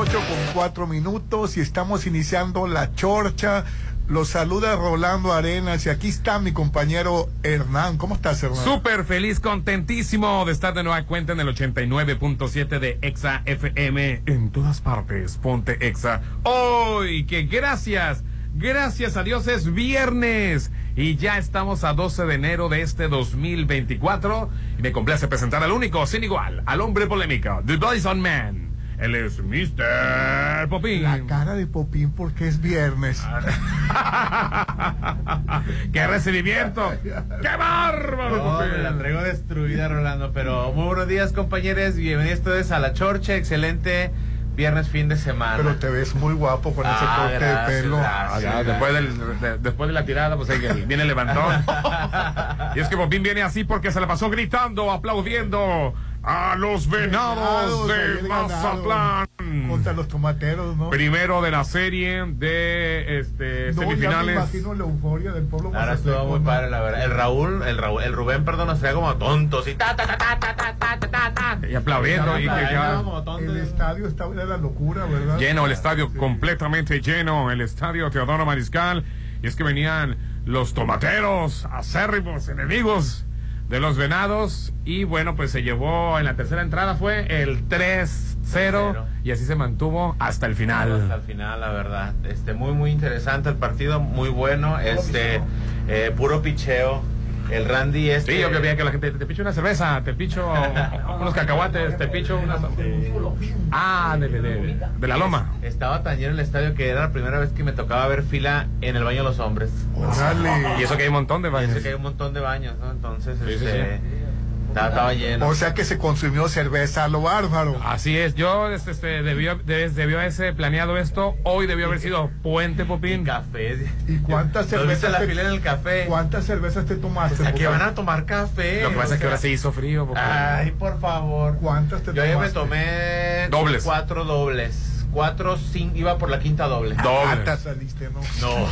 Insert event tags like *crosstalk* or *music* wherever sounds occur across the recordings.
8 con 4 minutos y estamos iniciando la chorcha. Los saluda Rolando Arenas y aquí está mi compañero Hernán. ¿Cómo estás, Hernán? Súper feliz, contentísimo de estar de nueva cuenta en el 89.7 de Exa FM en todas partes. Ponte Exa. Hoy, que gracias, gracias a Dios es viernes y ya estamos a 12 de enero de este 2024 y me complace presentar al único, sin igual, al hombre polémico, The Bison Man. Él es Mr. Popín. La cara de Popín porque es viernes. *laughs* ¡Qué recibimiento! ¡Qué bárbaro! Me la traigo destruida, Rolando. Pero muy buenos días, compañeros. Bienvenidos todos a la Chorcha. Excelente viernes, fin de semana. Pero te ves muy guapo con ese Ah, corte gracias, de pelo. gracias. Ah, después, del- de, después de la tirada, pues ahí viene el levantón. *laughs* y es que Popín viene así porque se la pasó gritando, aplaudiendo a los venados de Mazatlán. Contra los tomateros, ¿no? Primero de la serie de este, no, ya me semifinales. imagino la euforia del pueblo Ahora estuvo muy padre, la verdad. El Raúl, el Raúl, el Rubén, perdón, traía como tontos y ta, ta, ta, ta, ta, ta, ta, ta, ta. Y aplaudiendo. y que- tontos. El estadio estaba era la locura, ¿verdad? lleno el estadio, completamente lleno el estadio Teodoro Mariscal. Y es que venían los tomateros, acérrimos enemigos de los venados. Y bueno, pues se llevó en la tercera entrada fue el 3-0 y así se mantuvo hasta el Hasta final. el final, la verdad. Este, muy, muy interesante el partido, muy bueno. Este, eh, puro picheo. El Randy este. Sí, yo que veía que la gente te picho una cerveza, te picho *laughs* unos cacahuates, te picho una. Ah, de, de, de- de la loma. Estaba tan lleno el estadio que era la primera vez que me tocaba ver fila en el baño de los hombres. Órale. Y eso que hay un montón de Y baños. eso que hay un montón de baños, ¿no? Entonces, Sí, sí, este, Estaba, estaba lleno. O sea que se consumió cerveza a lo bárbaro. Así es, yo este, este, debió, de- debió haberse planeado esto, hoy debió haber sido Puente Y Popín. café. ¿Y cuántas ¿No viste cervezas la te- fila en el café? ¿Cuántas cervezas te tomaste? Aquí Popín? van a tomar café. Lo que pasa o es que ahora sea, se hizo frío. Popín. Ay, por favor. ¿Cuántas te Yo ayer me tomaste? tomé Dobles. cuatro dobles. Cuatro, cinco, iba por la quinta doble. Doble. Gata saliste, ¿no? No.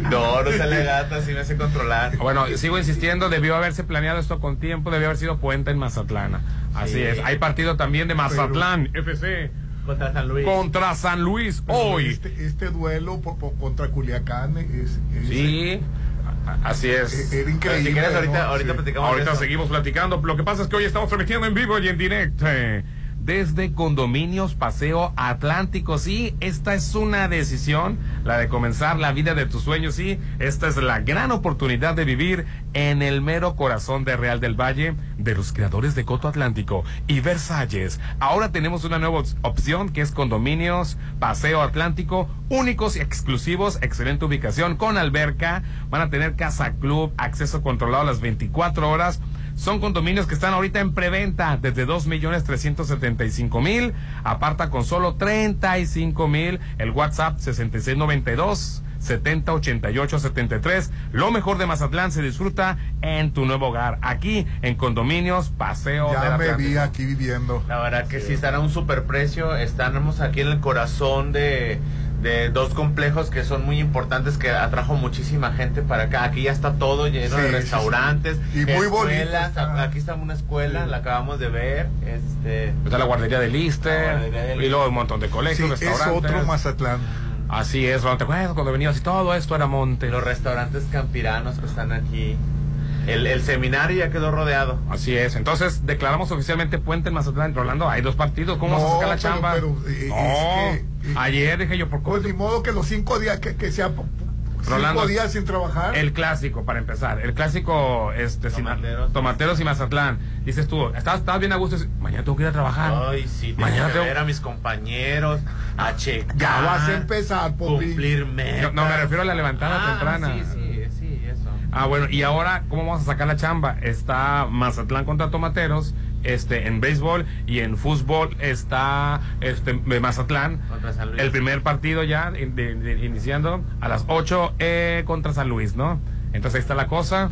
*laughs* no, no se le gata, así me hace controlar. Bueno, sigo insistiendo, debió haberse planeado esto con tiempo, debió haber sido Puente en Mazatlán. Así Sí. es, hay partido también de Mazatlán, FC, Contra San Luis. contra San Luis Pero hoy. Este, este duelo por- por- contra Culiacán es, es- Sí, así e- es. era Pero increíble. si quieres, ahorita, ¿no? ahorita Sí. platicamos Ahorita seguimos platicando. Lo que pasa es que hoy estamos transmitiendo en vivo y en directo. eh, Desde Condominios Paseo Atlántico. Sí, esta es una decisión, la de comenzar la vida de tus sueños. Sí, esta es la gran oportunidad de vivir en el mero corazón de Real del Valle, de los creadores de Coto Atlántico y Versalles. Ahora tenemos una nueva op- opción que es Condominios Paseo Atlántico, únicos y exclusivos, excelente ubicación con alberca. Van a tener casa club, acceso controlado a las 24 horas. Son condominios que están ahorita en preventa desde 2.375.000. Aparta con solo 35.000. El WhatsApp 6692 7088 73. Lo mejor de Mazatlán se disfruta en tu nuevo hogar. Aquí en Condominios Paseo Ya me vi aquí viviendo. La verdad que sí, están a un superprecio. Estamos aquí en el corazón de, de dos complejos que son muy importantes, que atrajo muchísima gente para acá. Aquí ya está todo lleno Sí, de restaurantes. sí. Y muy bonito escuelas. está. Aquí está una escuela, Sí. la acabamos de ver. Este, Está la guardería de Lister y luego un montón de Sí, colegios, es restaurantes. otro Mazatlán. Así es, ¿no? ¿te acuerdas cuando venías y todo esto era monte? los restaurantes campiranos que están aquí. El, el seminario ya quedó rodeado. Así es. Entonces, declaramos oficialmente puente en Mazatlán. Rolando, hay dos partidos. ¿Cómo No, vas a sacar la pero- chamba? pero, eh, no. es que- Ayer dije yo, por Pues ni modo que los cinco días que, que sea Rolando, cinco días sin trabajar. El clásico, para empezar. El clásico, este, Tomateros. Tomateros y Mazatlán. Dices tú, estás, estás bien a gusto. Mañana tengo que ir a trabajar. Ay, sí, tengo Mañana que tengo- ver a mis compañeros, a checar. Ya vas a empezar, Popín. Cumplir metas. Yo- no, me refiero a la levantada Ah, temprana. Sí, sí. Ah, bueno, y ahora, ¿cómo vamos a sacar la chamba? Está Mazatlán contra Tomateros, este, en béisbol y en fútbol está este, de Mazatlán. Contra San Luis. El primer partido ya, de- de- de- iniciando a las 8 eh, contra San Luis, ¿no? Entonces ahí está la cosa.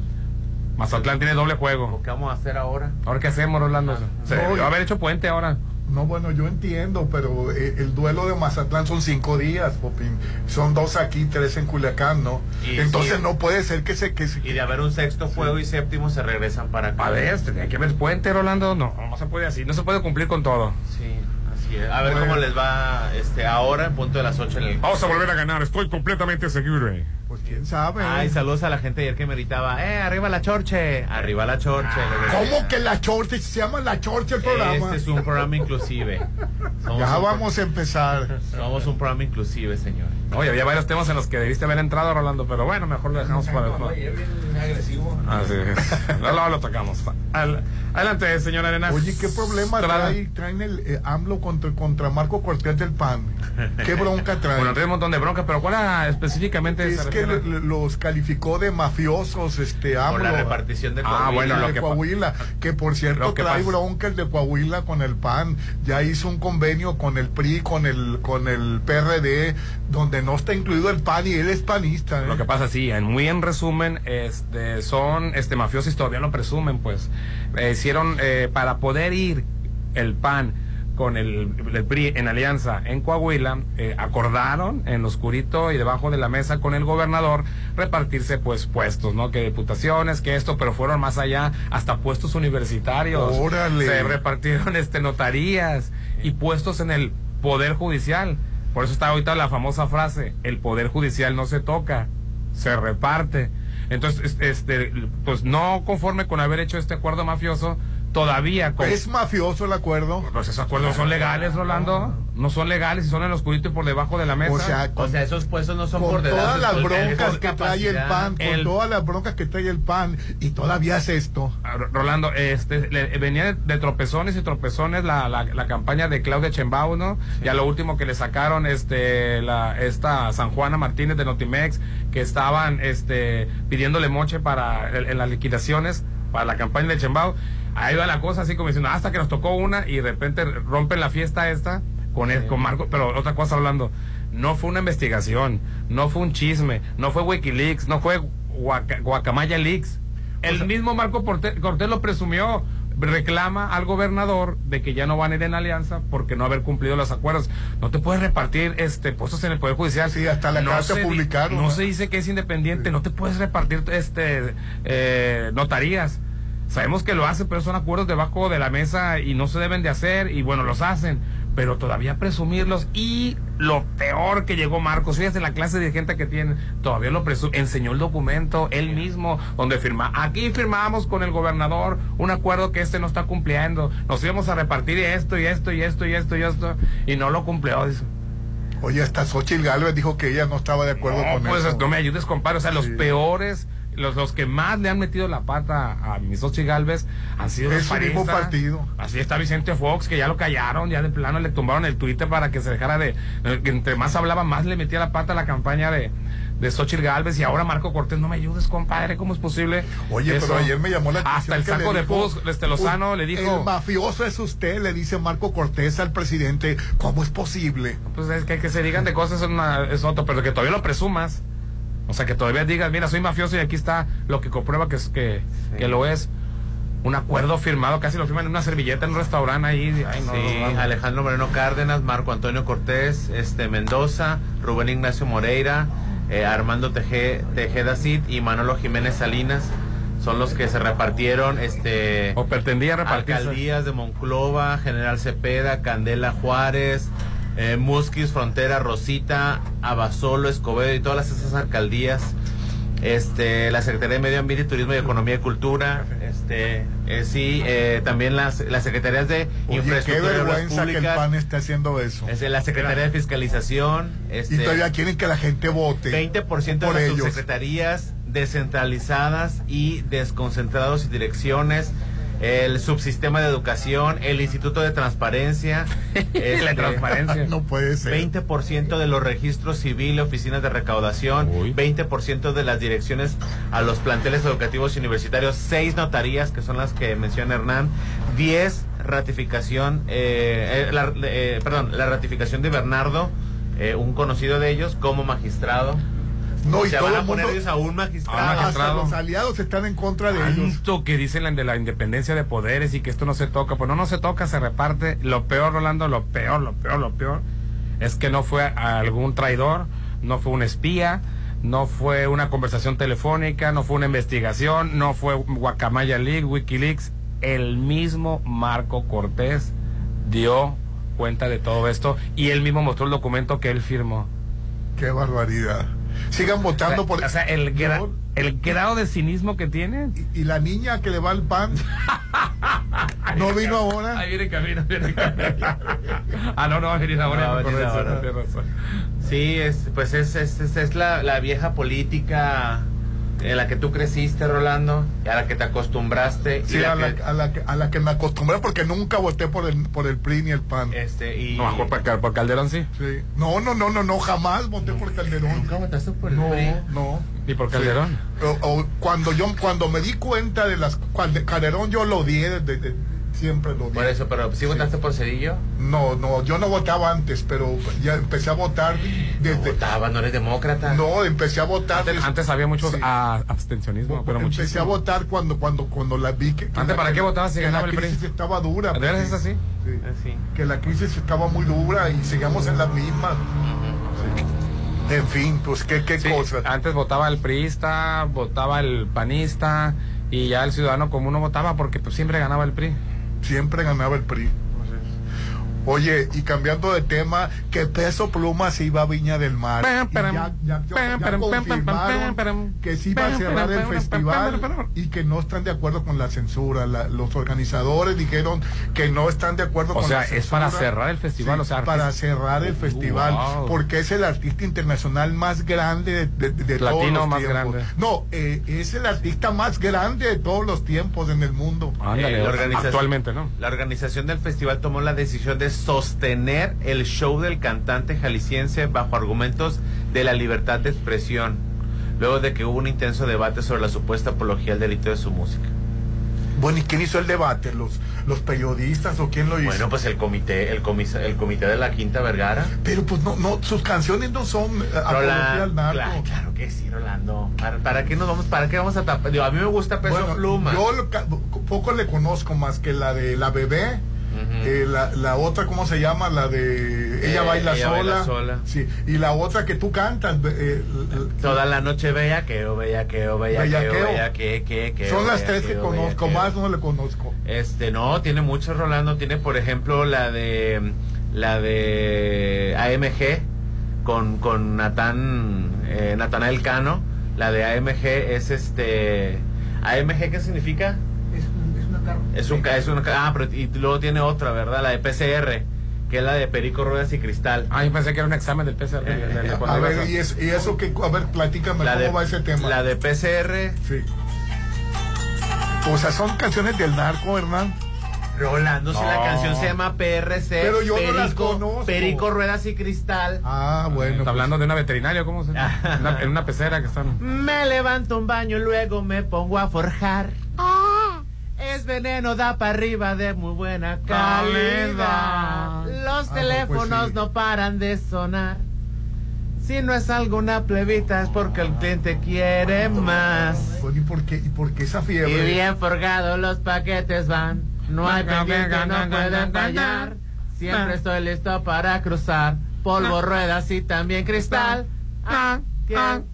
Mazatlán tiene doble juego. ¿Qué vamos a hacer ahora? ¿Ahora qué hacemos, Rolando? Ah, Se no, haber hecho puente ahora. No, bueno, yo entiendo, pero eh, el duelo de Mazatlán son cinco días, Popín. Son dos aquí, tres en Culiacán, ¿no? Y Entonces sí. no puede ser que se... Que se Y de haber un sexto juego y séptimo se regresan para acá. A ver, tenía que ver puente, Rolando. No, no se puede así. No se puede cumplir con todo. Sí, así es. A ver Bueno. cómo les va este ahora en punto de las 8 en el... Vamos a volver a ganar, estoy completamente seguro. Quién sabe. Ay, saludos a la gente ayer que me gritaba, eh, arriba la chorche, arriba la chorche. decía. ¿Cómo que la Chorcha? Se llama la Chorcha el programa. Este es un programa inclusive. *laughs* Somos Ya vamos a empezar. Somos un programa inclusive, señor. Oye, había varios temas en los que debiste haber entrado, Rolando, pero bueno, mejor lo dejamos para después. agresivo. Así es. *laughs* Luego lo, lo tocamos. Al- adelante, señora Arenas. Oye, ¿qué problema trae, traen el eh, AMLO contra, contra Marco Cortés del PAN? ¿Qué *laughs* bronca trae? Bueno, trae un montón de broncas, pero ¿cuál era específicamente? es que le- los calificó de mafiosos, este Por AMLO. la repartición de Ah, Coahuila. bueno, lo de que Coahuila, que por cierto que trae pasa- bronca el de Coahuila con el PAN, ya hizo un convenio con el PRI, con el con el PRD, donde no está incluido el PAN y él es panista. ¿eh? Lo que pasa, sí, en, muy en resumen, este, son este, mafiosos y todavía lo presumen, pues. Eh, hicieron, eh, para poder ir el PAN con el, el PRI en alianza en Coahuila, eh, acordaron en lo oscurito y debajo de la mesa con el gobernador repartirse, pues, puestos, ¿no? Que diputaciones, que esto, pero fueron más allá, hasta puestos universitarios. Órale. Se repartieron, este, notarías y puestos en el Poder Judicial. Por eso está ahorita la famosa frase, el Poder Judicial no se toca, se reparte. Entonces, es- este, pues no conforme con haber hecho este acuerdo mafioso, todavía con... Es mafioso el acuerdo. Pues esos acuerdos son legales, Rolando. No son legales y son en lo oscurito y por debajo de la mesa. O sea, O sea, esos puestos no son por dedazo, todas las es es broncas que trae el. PAN, con El- todas las broncas que trae el PAN, y todavía hace esto. Ah, Ro- Rolando, este, le- venía de, de tropezones y tropezones la, la, la campaña de Claudia Chembao, ¿no? Ya lo último que le sacaron, este, la, esta San Juana Martínez de Notimex, que estaban, este, pidiéndole moche para, en, en las liquidaciones, para la campaña de Chembao. Ahí va la cosa, así como diciendo, hasta que nos tocó una y de repente rompen la fiesta esta con, el- con Marco, pero otra cosa hablando, no fue una investigación, no fue un chisme, no fue Wikileaks, no fue Guaca- Guacamaya Leaks. El mismo Marco Porte- Cortés lo presumió. Reclama al gobernador de que ya no van a ir en alianza porque no haber cumplido los acuerdos. No te puedes repartir este puestos en el Poder Judicial. Sí, hasta la carta se di- publicaron, No ¿no? se dice que es independiente. No te puedes repartir este eh, notarías. Sabemos que lo hacen, pero son acuerdos debajo de la mesa y no se deben de hacer y bueno, los hacen. Pero todavía presumirlos y lo peor que llegó Marcos, fíjate la clase de gente que tiene, todavía lo presume, enseñó el documento él mismo donde firma, aquí firmamos con el gobernador un acuerdo que este no está cumpliendo, nos íbamos a repartir esto y esto y esto y esto y esto y no lo cumplió. Dice. Oye, hasta Xochitl Gálvez dijo que ella no estaba de acuerdo No, con pues eso. no me ayudes, compadre. O sea, los peores, los, los que más le han metido la pata a mis Xochitl Galvez han sido Es los mismo partido. Así está Vicente Fox, que ya lo callaron, ya de plano le tumbaron el Twitter para que se dejara de. que entre más hablaba, más le metía la pata a la campaña de, de Xochitl Galvez. Y ahora Marco Cortés, no me ayudes, compadre, ¿cómo es posible? Oye, eso? pero ayer me llamó la atención. Hasta el saco de pus, este Lozano le dijo. El mafioso es usted, le dice Marco Cortés al presidente. ¿Cómo es posible? Pues es que, que se digan de cosas es, una- es otro, pero que todavía lo presumas. O sea, que todavía digas, mira, soy mafioso y aquí está lo que comprueba que, es- que, que lo es. Un acuerdo firmado, casi lo firman en una servilleta en un restaurante ahí. Ay, no, Sí, no, no. Alejandro Moreno Cárdenas, Marco Antonio Cortés, este Mendoza, Rubén Ignacio Moreira, eh, Armando Teje- Tejeda Cid y Manolo Jiménez Salinas son los que se repartieron este O pretendía repartirse. alcaldías de Monclova, General Cepeda, Candela Juárez, eh, Musquis, Frontera, Rosita, Abasolo, Escobedo y todas esas alcaldías. Este, la Secretaría de Medio Ambiente, Turismo y Economía y Cultura, este, eh, sí, eh, también las, las secretarías de Oye, qué Infraestructura Obras vergüenza que el Públicas, PAN esté haciendo eso. este, la Secretaría de Fiscalización, este, y todavía quieren que la gente vote. 20% de por las ellos. subsecretarías descentralizadas y desconcentrados y direcciones, el subsistema de educación, el Instituto de Transparencia, *laughs* la este, transparencia. No puede ser. 20% de los registros civil, oficinas de recaudación, Uy. 20% de las direcciones a los planteles educativos y universitarios, 6 notarías, que son las que menciona Hernán, 10 ratificación, eh, eh, la, eh, perdón, la ratificación de Bernardo, eh, un conocido de ellos, como magistrado. No, y sea, todo van a poner mundo- ellos a un Ah, magistrado. Hasta los aliados están en contra de ellos. Tanto que dicen la de la independencia de poderes y que esto no se toca. Pues no, no se toca, se reparte. Lo peor, Rolando, lo peor, lo peor, lo peor, es que no fue algún traidor, no fue un espía, no fue una conversación telefónica, no fue una investigación, no fue Guacamaya League, Wikileaks. El mismo Marco Cortés dio cuenta de todo esto y él mismo mostró el documento que él firmó. Qué barbaridad. Sigan votando por. O sea, el, gra- el grado de cinismo que tienen. y, y la niña que le va al pan. *laughs* no vino ahora. Ahí viene camino, viene camino. *laughs* ah, no, no va a venir ahora. No va a venir tienes razón. Sí, es, pues es, es, es, es la, la vieja política en la que tú creciste, Rolando, y a la que te acostumbraste. y Sí, la a la, que- a la que, a la que me acostumbré porque nunca voté por el, por el PRI ni el PAN. este, y... No, por, por- por Calderón sí. Sí. No, no, no, no, no, jamás voté por Calderón. ¿Nunca votaste por el No, PRI? no. ¿Y por Sí. Calderón? O- o cuando yo cuando me di cuenta de las cuando Calderón yo lo odié desde, desde- siempre lo odié. Por eso, pero ¿sí votaste por Cedillo? No, no, yo no votaba antes, pero ya empecé a votar desde Votaba, no eres demócrata. No, empecé a votar Antes, desde- antes había muchos Sí. ah, abstencionismo, pero empecé muchísimo. a votar cuando cuando cuando la vi que, que ¿Antes la- para qué votabas si ganaba la el PRI? crisis estaba dura. ¿De es así? sí. Sí. Que la crisis estaba muy dura y sigamos en la misma. En fin, pues qué qué Sí, cosas. Antes votaba el priista, votaba el panista y ya el ciudadano común no votaba porque pues, siempre ganaba el PRI. Siempre ganaba el PRI. Oye, y cambiando de tema, que Peso Pluma se iba a Viña del Mar. Ya, ya- ya- pam, ya param, pam, pam, pam, confirmaron que sí iba a cerrar el festival y que no están de acuerdo con la censura. La- los organizadores dijeron que no están de acuerdo O con sea, la censura. es para cerrar el festival, Sí, o sea, para cerrar el festival, Wow. porque es el artista internacional más grande de, de- de todos Latino los más tiempos. grande. No, eh, es el artista más grande de todos los tiempos en el mundo. Ándale, Eh, la organización- actualmente, ¿no? La organización del festival tomó la decisión de sostener el show del cantante jalisciense bajo argumentos de la libertad de expresión, luego de que hubo un intenso debate sobre la supuesta apología al delito de su música. Bueno, ¿y quién hizo el debate? ¿Los, los periodistas o quién lo hizo? Bueno, pues el comité, el comisa- el comité de la Quinta Vergara. Pero pues no, no, sus canciones no son eh, apología Roland- al narco. claro, claro que sí, Rolando. ¿Para, para qué nos vamos, para qué vamos a tapar? Digo, a mí me gusta Peso Bueno, Pluma. Yo lo poco le conozco más que la de la bebé. Ujú. eh, la, la otra, ¿cómo se llama? La de Ella Eh, baila Ella sola. baila sola. Sí. Y la otra que tú cantas. eh, l- Toda la noche bellaqueo, bellaqueo, bellaqueo, Bellaqueo. bellaqueo, que, que, son las tres que bellaqueo, conozco, bellaqueo. más no le conozco. Este, no, tiene muchas, Rolando. Tiene, por ejemplo, la de la de AMG con, con Natán, eh, Natanael Cano. La de AMG es este. ¿AMG qué significa? Es, carro. Un, ca- es una, ca- ah, pero y luego tiene otra, ¿verdad? La de PCR, que es la de Perico Ruedas y Cristal. Ah, yo pensé que era un examen del PCR. Eh, de- de- de A ver, y, es- y eso que, a ver, platícame La cómo de, va ese tema. la de PCR, Sí. O sea, son canciones del narco, Hernán. Rolando, si la canción se llama PRC, Pero yo no Perico, las conozco. Perico Ruedas y Cristal. Ah, bueno. Está pues, hablando de una veterinaria, ¿cómo se llama? *laughs* Una- en una pecera que están. Me levanto un baño, luego me pongo a forjar. Es veneno, da para arriba de muy buena calidad. Los Ah, pues teléfonos sí. no paran de sonar. Si no es alguna plebita es porque el cliente quiere más. ¿y, por qué, ¿Y por qué esa Y fiebre? bien forgados los paquetes van. No hay pendiente, no pueden fallar. Siempre estoy listo para cruzar. Polvo, ruedas y también cristal. Ah, ¿quién?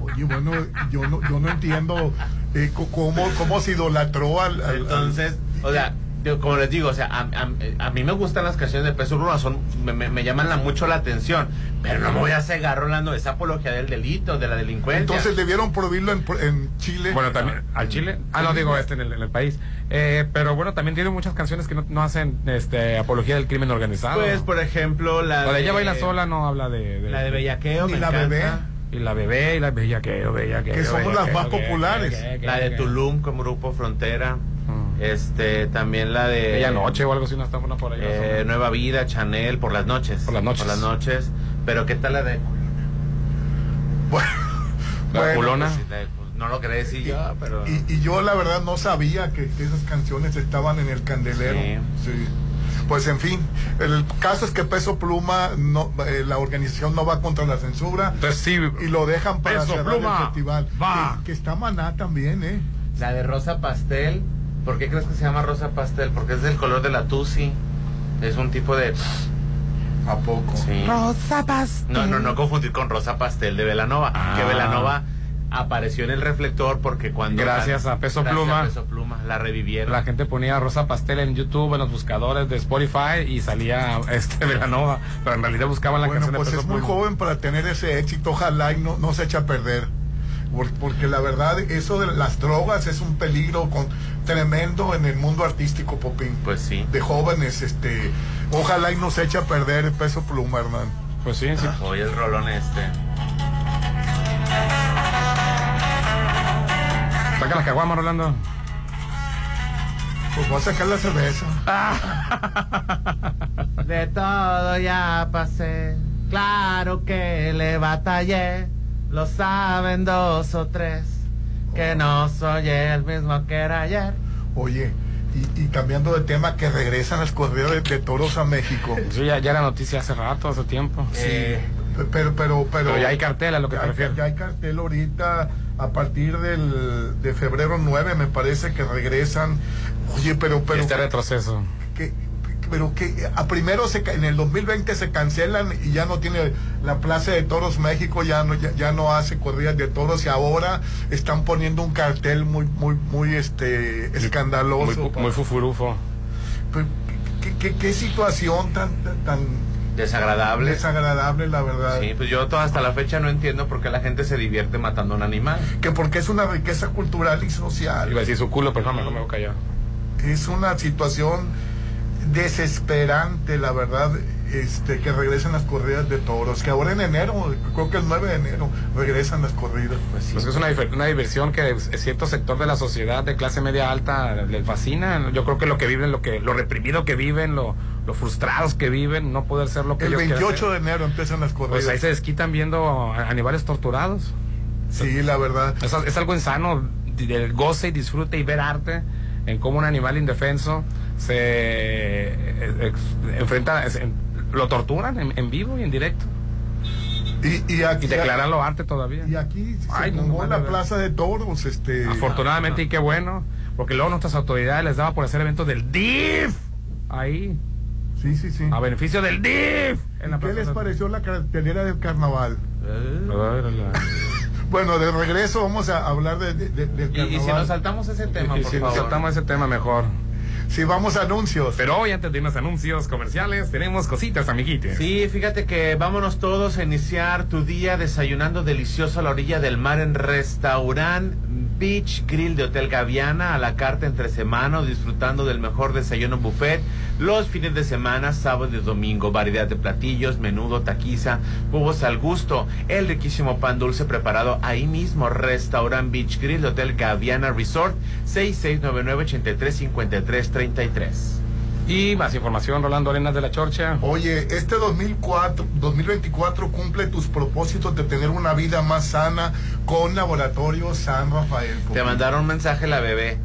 Oye, bueno, yo no, yo no entiendo eh, cómo, cómo se idolatró al... al- Entonces, o sea, yo, como les digo, o sea, a, a- a mí me gustan las canciones de Peso Pluma, son, me, me- me llaman la- mucho la atención, pero no me voy a cegar Rolando esa apología del delito, de la delincuencia. entonces debieron prohibirlo en, en Chile. Bueno, también al Chile. Ah, no digo este en el, en el país. Eh, pero bueno, también tiene muchas canciones que no, no hacen este apología del crimen organizado. pues, por ejemplo, la, la de ella baila sola no habla de, de- la de Bellaqueo, me la encanta. bebé. y la bebé y la bellaqueo, bellaqueo. Que somos las más populares. La de Tulum como grupo Frontera. Este, también la de Bella noche o algo así, no está una por ahí. eh, Nueva Vida, Chanel, por las noches. Por las noches. Por las noches. Pero ¿qué tal la de *laughs* Bueno, La bueno, culona. Pues, la de- pues, no lo quería decir yo, pero y, y yo la verdad no sabía que, que esas canciones estaban en el candelero. Sí. Sí. pues en fin, el caso es que Peso Pluma, no, eh, la organización no va contra la censura Entonces sí, y lo dejan para Peso cerrar Pluma, el festival. va. Que, que está Maná también, ¿eh? La de rosa pastel. ¿Por qué crees que se llama rosa pastel? Porque es del color de la tusi. Es un tipo de. ¿A poco? Sí. Rosa pastel. No, no, no confundir con rosa pastel de Velanova. Ah. Que Velanova apareció en el reflector porque cuando. Gracias a Peso Gracias Pluma. a Peso Pluma. La revivieron. La gente ponía Rosa Pastel en YouTube, en los buscadores de Spotify y salía *laughs* este Velanova, pero en realidad buscaban la Bueno, canción pues de es Peso muy Pluma. joven para tener ese éxito, ojalá y no, no se echa a perder. Por- Porque la verdad, eso de las drogas es un peligro con, tremendo en el mundo artístico, Popín. Pues sí. De jóvenes, este, ojalá y no se eche a perder el peso pluma, hermano. Pues sí, sí. Oye, el rolón este. Saca la caguama, Rolando. Pues voy a sacar la cerveza. *laughs* De todo ya pasé. Claro que le batallé. Lo saben dos o tres. Que no soy el mismo que era ayer. Oye, y, y cambiando de tema, que regresan las corridas de, de toros a México. Sí, ya, ya era noticia hace rato, hace tiempo. Eh, Pero, pero, pero. Pero ya hay cartel a lo que ya te refieres. Ya hay cartel ahorita, a partir del, de febrero 9, me parece que regresan. Oye, pero, pero. este retroceso. que, pero que a primero se, en el 2020 se cancelan y ya no tiene la Plaza de Toros México ya no ya, ya no hace corridas de toros y ahora están poniendo un cartel muy muy muy este escandaloso Muy, muy fufurufo. Pero, ¿qué, qué, qué situación tan tan- tan desagradable. desagradable la verdad Sí, pues yo hasta la fecha no entiendo por qué la gente se divierte matando a un animal. que porque es una riqueza cultural y social Iba a decir su culo, pero no, me voy a callar. es una situación desesperante, la verdad, este, que regresen las corridas de toros, que ahora en enero, creo que el 9 de enero, regresan las corridas. Pues sí. Pues es una, diversión que cierto sector de la sociedad de clase media alta les fascina. Yo creo que lo que viven, lo que lo reprimido que viven, lo, lo frustrados que viven, no poder ser lo que El ellos quieren 28 ser. de enero empiezan las corridas. Pues ahí se desquitan viendo animales torturados. Sí, la verdad. Es, es algo insano, del goce y disfrute y ver arte en cómo un animal indefenso se eh, ex- enfrenta, es- en- lo torturan en, en vivo y en directo. Y, y aquí, Y declararlo arte todavía. y aquí se Ay, no, la plaza de toros, este... Afortunadamente, y qué bueno, porque luego nuestras autoridades les daba por hacer eventos del DIF ahí, Sí, sí, sí. a beneficio del DIF. En la ¿Qué les pareció la cartelera del carnaval? Eh, *laughs* Bueno, de regreso vamos a hablar de, de- de- del carnaval. y si nos saltamos ese tema, Y por si nos saltamos ese tema mejor. Si vamos a anuncios. Pero hoy, antes de irnos a anuncios comerciales, tenemos cositas, amiguites. Sí, fíjate que vámonos todos a iniciar tu día desayunando delicioso a la orilla del mar en restaurant Beach Grill de Hotel Gaviana a la carta entre semana, o disfrutando del mejor desayuno buffet los fines de semana, sábado y domingo, variedad de platillos, menudo, taquiza, jugos al gusto, el riquísimo pan dulce preparado ahí mismo, restaurant Beach Grill de Hotel Gaviana Resort, 6699-835333. Y más información, Rolando Arenas de la Chorcha. Oye, este 2004, 2024 cumple tus propósitos de tener una vida más sana con Laboratorio San Rafael. Te mandaron un mensaje la bebé.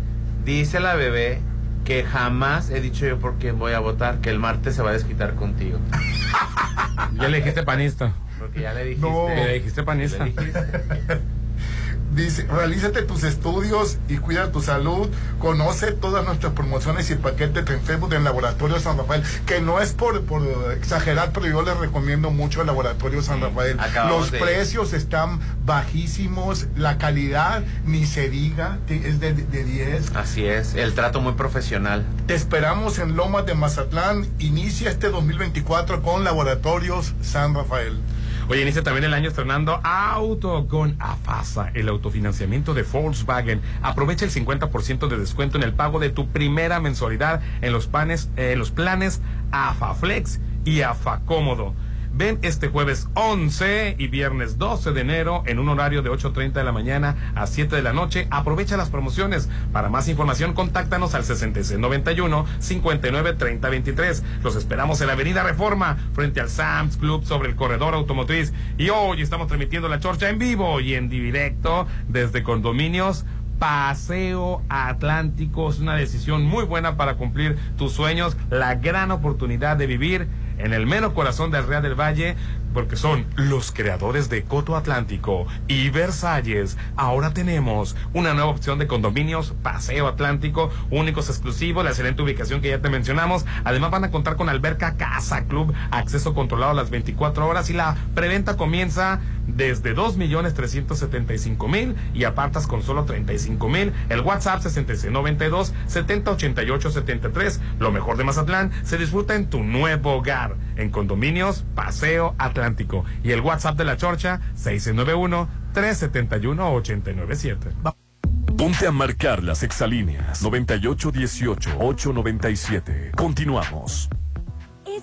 Dice la bebé que jamás he dicho yo por quién voy a votar, que el martes se va a desquitar contigo. *laughs* Ya le dijiste panista. Porque ya le dijiste. No. Le dijiste Le panista. dijiste. Dice, realízate tus estudios y cuida tu salud. Conoce todas nuestras promociones y paquetes en Facebook del Laboratorio San Rafael. Que no es por, por exagerar, pero yo les recomiendo mucho el Laboratorio San Rafael. acabamos Los de- precios están bajísimos. La calidad, ni se diga, es de de 10. Así es, el trato muy profesional. Te esperamos en Lomas de Mazatlán. Inicia este 2024 con Laboratorios San Rafael. Oye, inicia también el año estrenando auto con AFASA, el autofinanciamiento de Volkswagen. Aprovecha el 50% de descuento en el pago de tu primera mensualidad en los, panes, eh, los planes AFAFlex y AFA Cómodo. Ven este jueves 11 y viernes 12 de enero en un horario de 8.30 de la mañana a 7 de la noche. Aprovecha las promociones. Para más información, contáctanos al 6691 59 30 23. Los esperamos en la Avenida Reforma, frente al Sam's Club sobre el corredor automotriz. Y hoy estamos transmitiendo la chorcha en vivo y en directo desde Condominios Paseo Atlántico. Es una decisión muy buena para cumplir tus sueños, la gran oportunidad de vivir en el mero corazón del Real del Valle, porque son los creadores de Coto Atlántico y Versalles. Ahora tenemos una nueva opción de condominios, Paseo Atlántico, únicos exclusivos, la excelente ubicación que ya te mencionamos. Además van a contar con alberca Casa Club, acceso controlado a las 24 horas y la preventa comienza desde 2.375.000 y apartas con solo 35.000. El WhatsApp 6692 7088 73. Lo mejor de Mazatlán se disfruta en tu nuevo hogar. En condominios Paseo Atlántico. Y el WhatsApp de la Chorcha 691 371 897. Ponte a marcar las exalíneas 9818 897. Continuamos.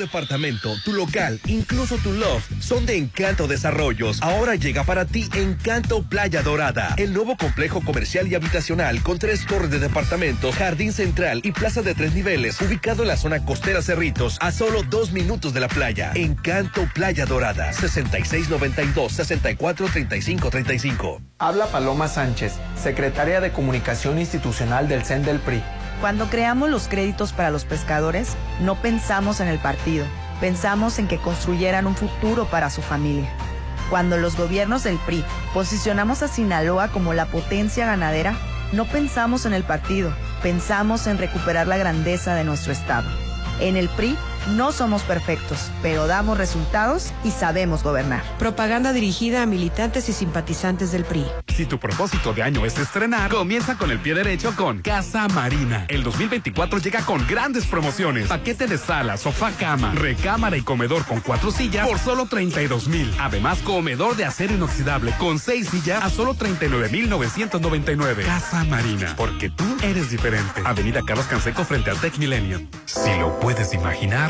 Departamento, tu local, incluso tu loft son de Encanto Desarrollos. Ahora llega para ti Encanto Playa Dorada, el nuevo complejo comercial y habitacional con tres torres de departamentos, jardín central y plaza de tres niveles, ubicado en la zona costera Cerritos, a solo dos minutos de la playa. Encanto Playa Dorada, 6692-643535. Habla Paloma Sánchez, secretaria de Comunicación Institucional del CEN del PRI. Cuando creamos los créditos para los pescadores, no pensamos en el partido, pensamos en que construyeran un futuro para su familia. Cuando los gobiernos del PRI posicionamos a Sinaloa como la potencia ganadera, no pensamos en el partido, pensamos en recuperar la grandeza de nuestro estado. En el PRI no somos perfectos, pero damos resultados y sabemos gobernar. Propaganda dirigida a militantes y simpatizantes del PRI. Si tu propósito de año es estrenar, comienza con el pie derecho con Casa Marina. El 2024 llega con grandes promociones. Paquete de sala, sofá, cama, recámara y comedor con cuatro sillas por solo 32 mil. Además, comedor de acero inoxidable con seis sillas a solo 39 mil 999. Casa Marina, porque tú eres diferente. Avenida Carlos Canseco frente al Tech Millennium. Si lo puedes imaginar,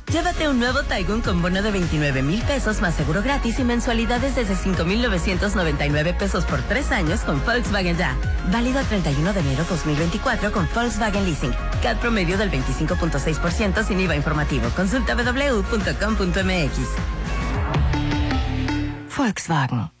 Llévate un nuevo Taigun con bono de 29 mil pesos más seguro gratis y mensualidades desde 5,999 pesos por tres años con Volkswagen Ya. Válido el 31 de enero 2024 con Volkswagen Leasing. CAD promedio del 25.6% sin IVA informativo. Consulta www.com.mx. Volkswagen.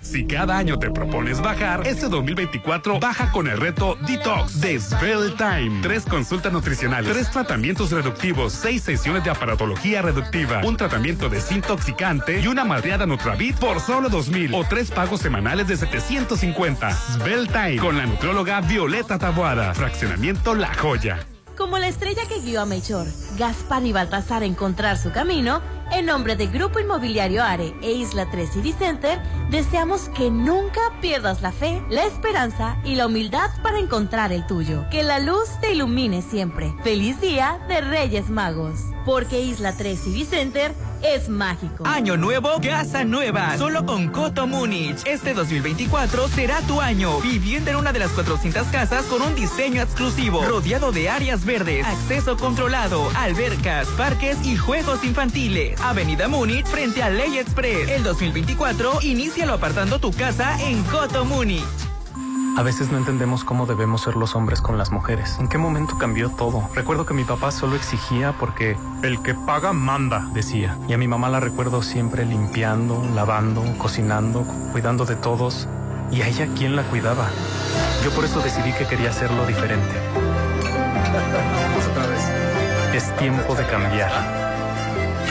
Si cada año te propones bajar, este 2024 baja con el reto Detox de Spell Time. Tres consultas nutricionales, tres tratamientos reductivos, seis sesiones de aparatología reductiva, un tratamiento desintoxicante y una madreada Nutravit por solo 2000 o tres pagos semanales de 750. Spell Time con la nutrióloga Violeta Taboada. Fraccionamiento La Joya. Como la estrella que guió a Melchor, Gaspar y Baltasar a encontrar su camino, en nombre de Grupo Inmobiliario Are e Isla 3 City Center, deseamos que nunca pierdas la fe, la esperanza y la humildad para encontrar el tuyo. Que la luz te ilumine siempre. Feliz día de Reyes Magos. Porque Isla 3 City Center es mágico. Año nuevo, casa nueva. Solo con Coto Múnich. Este 2024 será tu año. Viviendo en una de las 400 casas con un diseño exclusivo. Rodeado de áreas verdes, acceso controlado, albercas, parques y juegos infantiles. Avenida Múnich frente a Ley Express. El 2024, inícialo apartando tu casa en Coto Múnich. A veces no entendemos cómo debemos ser los hombres con las mujeres. ¿En qué momento cambió todo? Recuerdo que mi papá solo exigía porque el que paga manda, decía. Y a mi mamá la recuerdo siempre limpiando, lavando, cocinando, cuidando de todos. ¿Y a ella quién la cuidaba? Yo por eso decidí que quería hacerlo diferente. *laughs* Es tiempo de cambiar.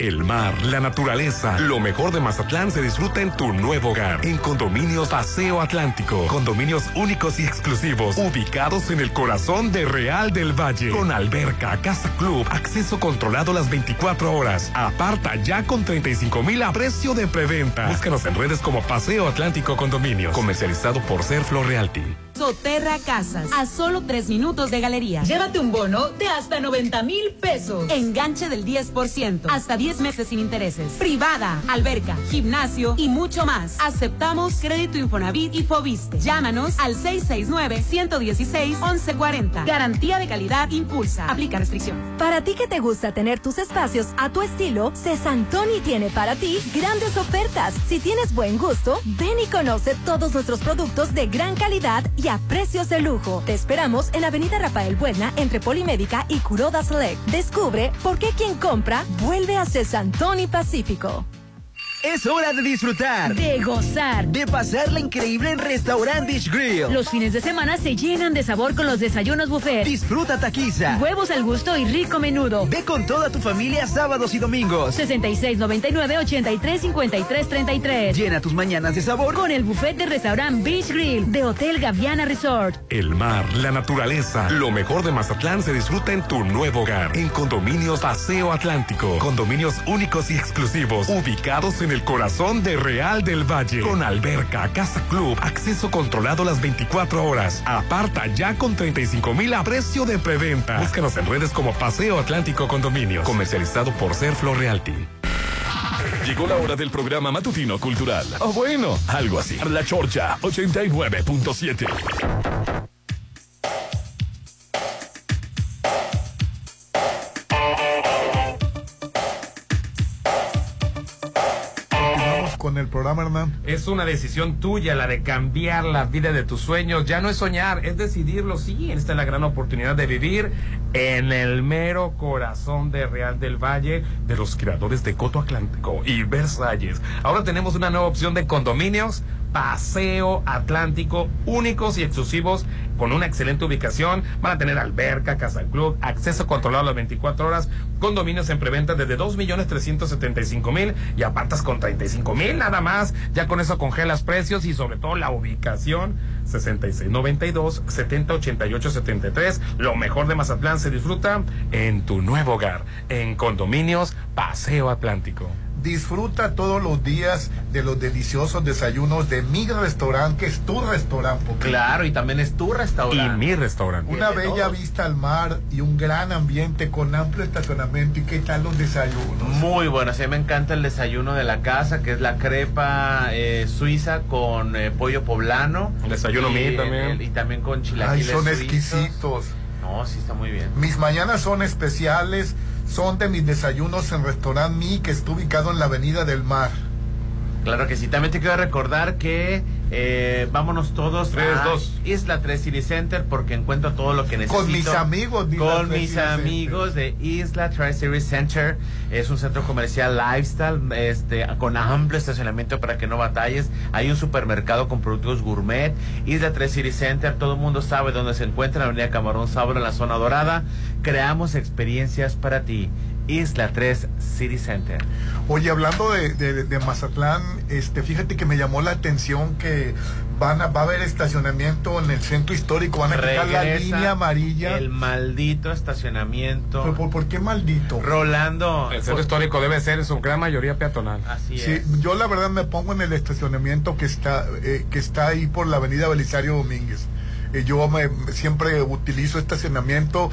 El mar, la naturaleza, lo mejor de Mazatlán se disfruta en tu nuevo hogar. En Condominios Paseo Atlántico. Condominios únicos y exclusivos. Ubicados en el corazón de Real del Valle. Con alberca, casa club, acceso controlado las 24 horas. Aparta ya con 35 mil a precio de preventa. Búscanos en redes como Paseo Atlántico Condominios. Comercializado por Serflo Realty. Soterra Casas, a solo tres minutos de galería. Llévate un bono de hasta 90 mil pesos. Enganche del 10%, hasta 10 meses sin intereses. Privada, alberca, gimnasio y mucho más. Aceptamos crédito Infonavit y Fobiste. Llámanos al 669-116-1140. Garantía de calidad impulsa. Aplica restricción. Para ti que te gusta tener tus espacios a tu estilo, Cesantoni tiene para ti grandes ofertas. Si tienes buen gusto, ven y conoce todos nuestros productos de gran calidad y a precios de lujo. Te esperamos en Avenida Rafael Buena, entre Polimédica y Curoda Select. Descubre por qué quien compra vuelve a Cesantoni Pacífico. Es hora de disfrutar, de gozar, de pasarla increíble en Restaurant Beach Grill. Los fines de semana se llenan de sabor con los desayunos buffet. Disfruta taquiza, huevos al gusto y rico menudo. Ve con toda tu familia sábados y domingos. 6699-835333. Llena tus mañanas de sabor con el buffet de Restaurant Beach Grill de Hotel Gaviana Resort. El mar, la naturaleza, lo mejor de Mazatlán se disfruta en tu nuevo hogar. En Condominios Paseo Atlántico. Condominios únicos y exclusivos. Ubicados en el corazón de Real del Valle. Con alberca, casa club, acceso controlado las 24 horas. Aparta ya con 35 mil a precio de preventa. Búscanos en redes como Paseo Atlántico Condominios. Comercializado por Serflo Realty. Llegó la hora del programa matutino cultural. O bueno, algo así. La Chorcha 89.7. con el programa, Hernán? Es una decisión tuya la de cambiar la vida de tus sueños. Ya no es soñar, es decidirlo. Sí, esta es la gran oportunidad de vivir en el mero corazón de Real del Valle, de los creadores de Coto Atlántico y Versalles. Ahora tenemos una nueva opción de condominios Paseo Atlántico, únicos y exclusivos con una excelente ubicación. Van a tener alberca, casa club, acceso controlado a las 24 horas, condominios en preventa desde 2.375.000 y apartas con 35.000 nada más. Ya con eso congelas precios y sobre todo la ubicación 6692 7088 73. Lo mejor de Mazatlán se disfruta en tu nuevo hogar, en Condominios Paseo Atlántico. Disfruta todos los días de los deliciosos desayunos de mi restaurante, que es tu restaurante. Claro, y también es tu Y restaurante. mi restaurante. Una bella todos. vista al mar y un gran ambiente con amplio estacionamiento. ¿Y qué tal los desayunos? Muy bueno, sí, me encanta el desayuno de la casa, que es la crepa eh, suiza con eh, pollo poblano. Desayuno y, mío también. el- y también con Ay, chilaquiles son suizos. exquisitos. No, sí está muy bien. Mis mañanas son especiales, son de mis desayunos en Restaurant Mi, que está ubicado en la Avenida del Mar. Claro que sí. También te quiero recordar que eh, vámonos todos a. Isla 3 City Center porque encuentro todo lo que necesito. Con mis amigos de Isla Con 3 mis Center. amigos de Isla Tri City Center. Es un centro comercial lifestyle este, con amplio estacionamiento para que no batalles. Hay un supermercado con productos gourmet. Isla 3 City Center. Todo el mundo sabe dónde se encuentra. En la Avenida Camarón Sabro en la zona dorada. Creamos experiencias para ti. Isla 3 City Center. Oye, hablando de, de- de Mazatlán, este, fíjate que me llamó la atención que van a, va a haber estacionamiento en el centro histórico, van a quitar la línea amarilla. El maldito estacionamiento. ¿Pero por, por qué maldito? Rolando. El centro histórico debe ser en su gran mayoría peatonal. Así Sí, es. yo la verdad me pongo en el estacionamiento que está eh, que está ahí por la avenida Belisario Domínguez. Eh, yo me, siempre utilizo estacionamiento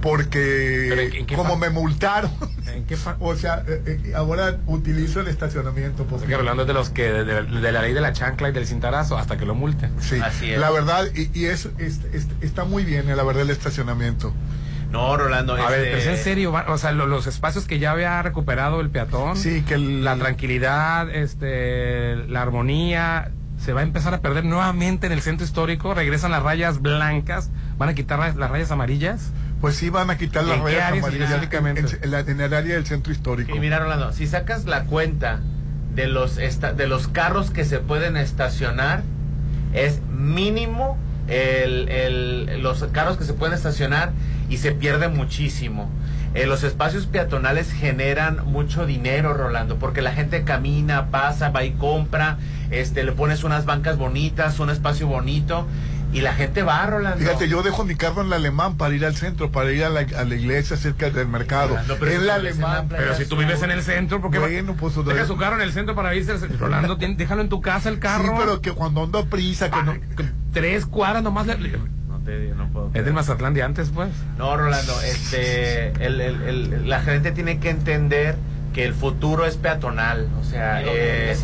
porque Pero ¿en qué- en qué como me multaron, ¿En qué o sea, eh, eh, ahora utilizo el estacionamiento. Porque- es de los que, de, de- de la ley de la chancla y del cintarazo, hasta que lo multen. Sí, Así es. la verdad, y, y es, es- es- está muy bien, eh, la verdad, el estacionamiento. No, Rolando. A ver, este, pero es en serio, o sea, lo- los espacios que ya había recuperado el peatón, Sí, que el- la tranquilidad, este, la armonía, se va a empezar a perder nuevamente en el centro histórico, regresan las rayas blancas, van a quitar las, las rayas amarillas. Pues sí, van a quitar ¿En las rayas amarillas en, en la- en el área del centro histórico. Y mira, Rolando, si sacas la cuenta de los, esta- de los carros que se pueden estacionar, es mínimo el, el- los carros que se pueden estacionar y se pierde muchísimo. Eh, los espacios peatonales generan mucho dinero, Rolando, porque la gente camina, pasa, va y compra, este, le pones unas bancas bonitas, un espacio bonito, y la gente va, Rolando. Fíjate, yo dejo mi carro en la alemán para ir al centro, para ir a la, a la iglesia cerca del mercado. No, pero en si la tú vives en la alemán. Pero si tú vives en el centro, ¿por qué va- Bueno, pues deja su carro en el centro para irse? al- Rolando, tien- déjalo en tu casa el carro. Sí, pero que cuando ando a prisa, que Ah, no. Tres cuadras nomás. le- No te no puedo. Es del Mazatlán de antes, pues. No, Rolando, este, el- el- el- la gente tiene que entender que el futuro es peatonal, o sea, eh, eh,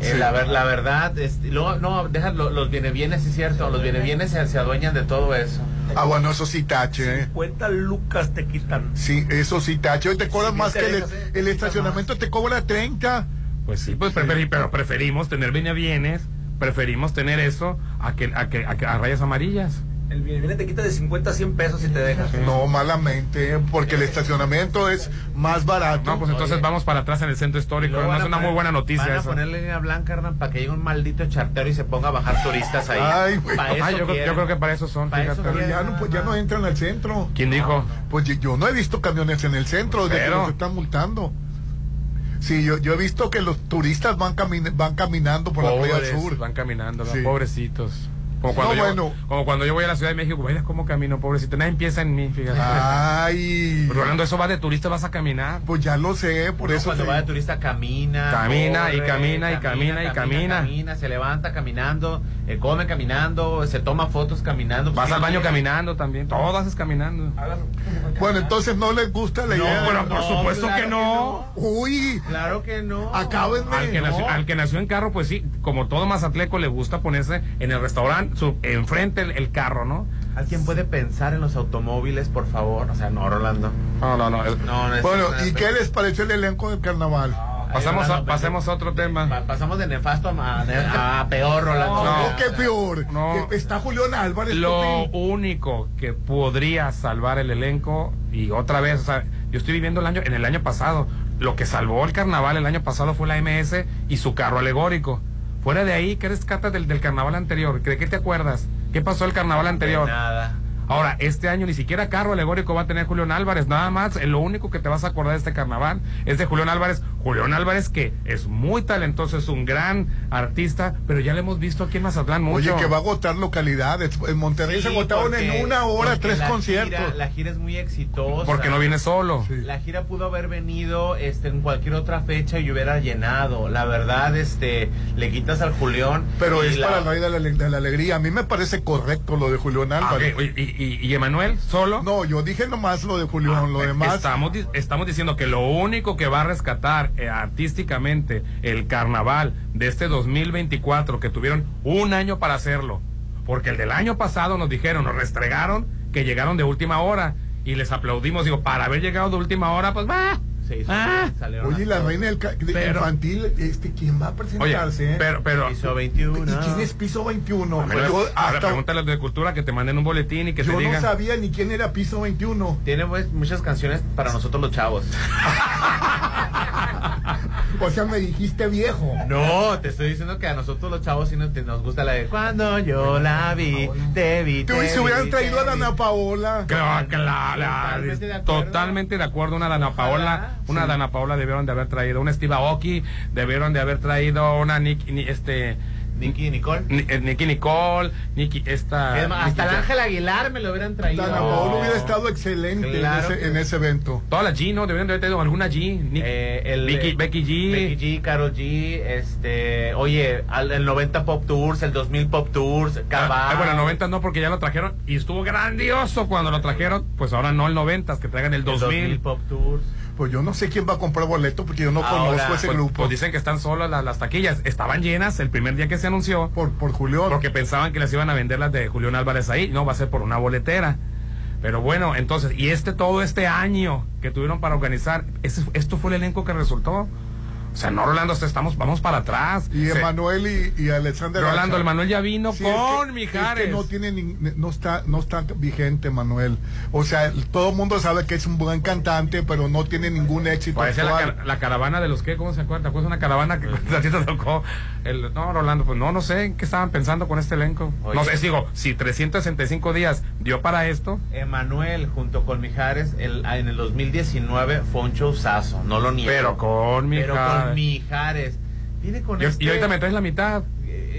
Sí. la, ver- la verdad, este, luego, no, deja lo- los bienes bienes, es cierto, los bienes bienes se, se adueñan de todo eso. Ah, bueno, eso sí tache, ¿eh? 50 lucas te quitan. Sí, eso sí tache. Hoy te cobran Sí, más te que el, dejas, ¿eh? el estacionamiento te cobra 30. Pues sí, pues preferi- pero preferimos tener bienes bienes, preferimos tener eso a que a que a, que- a rayas amarillas. El viene viene te quita de 50 a 100 pesos si te dejas. No, malamente, porque el estacionamiento es más barato. No, pues entonces Oye. vamos para atrás en el centro histórico. No es una poner- muy buena noticia Van a eso. ponerle línea blanca, Hernán, para que llegue un maldito chartero y se ponga a bajar turistas ahí. Ay, güey. Eso Ah, yo, creo- yo quieren. creo que para eso son, eso. Pero ya no, pues ya no entran al centro. ¿Quién dijo? Pues yo, yo no he visto camiones en el centro de que Pero- los están multando. Sí, yo, yo he visto que los turistas van, camin- van caminando por la playa sur. van caminando, Sí. pobrecitos. Como cuando, No, yo, bueno. como cuando yo voy a la Ciudad de México, mira cómo camino, pobrecito. Nadie piensa en mí, fíjate. Ay, Rolando, eso va de turista, vas a caminar. pues ya lo sé, por eso cuando te va de turista camina. Camina, y camina, y camina, y camina. camina, se levanta caminando, eh, come caminando, se toma fotos caminando. Vas al baño caminando también. Todo haces caminando. Bueno, entonces no les gusta la No, idea. pero por No, supuesto claro que no. Uy, Claro que no. acábenme. Al que, nació, al que nació en carro, pues sí, como todo mazatleco, le gusta ponerse en el restaurante, su, enfrente el, el carro, ¿no? ¿Alguien puede pensar en los automóviles, por favor? O sea, no, Rolando. No, no, no. No, no Bueno, ¿y qué les pareció el elenco del carnaval? pasamos, Rolando, a, pasemos a otro tema. pasamos de nefasto a, a peor, Rolando. No. No, qué peor. No. Que está Julián Álvarez. Lo único que podría salvar el elenco, y otra vez, o sea, yo estoy viviendo el año, en el año pasado, lo que salvó el carnaval el año pasado fue la MS y su carro alegórico. Fuera de ahí, ¿qué rescatas del, del carnaval anterior? ¿De qué te acuerdas? ¿Qué pasó el carnaval anterior? De nada. Ahora, este año ni siquiera carro alegórico va a tener Julián Álvarez, nada más. eh, Lo único que te vas a acordar de este carnaval es de Julián Álvarez. Julián Álvarez que es muy talentoso, es un gran artista, pero ya lo hemos visto aquí en Mazatlán mucho. Oye, que va a agotar localidades. En Monterrey Sí, se agotaron porque- en una hora tres la conciertos. gira- la gira es muy exitosa. Porque no viene solo. La gira pudo haber venido este, en cualquier otra fecha y hubiera llenado. La verdad, este, le quitas al Julián. Pero es la- para el rey de la, ale- de la alegría. A mí me parece correcto lo de Julián Ah, Álvarez. ok, ¿Y, y, y Emanuel solo? No, yo dije nomás lo de Julián, lo demás. Estamos, di- estamos diciendo que lo único que va a rescatar eh, artísticamente el carnaval de este 2024, que tuvieron un año para hacerlo, porque el del año pasado nos dijeron, nos restregaron que llegaron de última hora y les aplaudimos, digo, para haber llegado de última hora, pues va. Sí, Ah. salieron Oye, la cosas. reina del ca- de- Pero- infantil, este, ¿quién va a Oye, presentarse? eh? pero, pero, Piso 21. ¿Y quién es piso 21? A ver, Yo, ahora hasta- pregúntale a los de cultura que te manden un boletín y que yo te no digan. sabía ni quién era piso 21. Tiene pues, muchas canciones para nosotros los chavos. *laughs* O sea, me dijiste viejo. No, te estoy diciendo que a nosotros los chavos sí nos, te- nos gusta la de Cuando yo la vi, te vi, Tú te se hubieran vi, traído a te vi". Dana Paola. Claro, claro, Totalmente de acuerdo. totalmente de acuerdo. Una Dana Ojalá, Paola, una sí. Dana Paola debieron de haber traído, una Steve Aoki, debieron de haber traído una Nick, ni- este, Nicky y Nicole. Ni- eh, Nicky Nicole, Nicky, esta. Es más, hasta el Ángel Aguilar me lo hubieran traído. Dana Paola hubiera estado excelente Claro en, ese, que en ese evento. Todas las G, ¿no? Debieron de haber traído alguna G. Nick- Eh, el, Becky, eh, Becky G. Becky G, Karol G, este, oye, al, el 90 Pop Tours, el 2000 Pop Tours, Cabal. Ah, bueno, el 90 no, porque ya lo trajeron y estuvo grandioso cuando lo trajeron. Pues ahora no el 90, que traigan el el 2000. Pop Tours. Pues yo no sé quién va a comprar boleto porque yo no Ahora, conozco ese Pues, grupo. pues dicen que están solas las, las taquillas. Estaban llenas el primer día que se anunció. por, por Julián. Porque pensaban que las iban a vender las de Julián Álvarez ahí. No, va a ser por una boletera. Pero bueno, entonces, y este todo este año que tuvieron para organizar, ese- esto fue el elenco que resultó. O sea, no, Rolando, estamos, vamos para atrás. Y Se- Emanuel y, y Alexander Rolando, el Manuel ya vino Sí, es con que- Mijares. es que no tiene ni- no está no está vigente Manuel. O sea, todo el mundo sabe que es un buen cantante, pero no tiene ningún éxito. Parece la, la caravana de los que, ¿cómo se acuerda? ¿Te acuerdas una caravana que *laughs* a ti te tocó? El, no, Rolando, pues no, no sé en qué estaban pensando con este elenco. Oye. No sé, digo, si 365 días dio para esto, Emanuel junto con Mijares el, en el 2019 fue un showzazo, no lo niego. pero con Pero Mijares. con Mijares. Viene con Y, este... y ahorita me traes la mitad.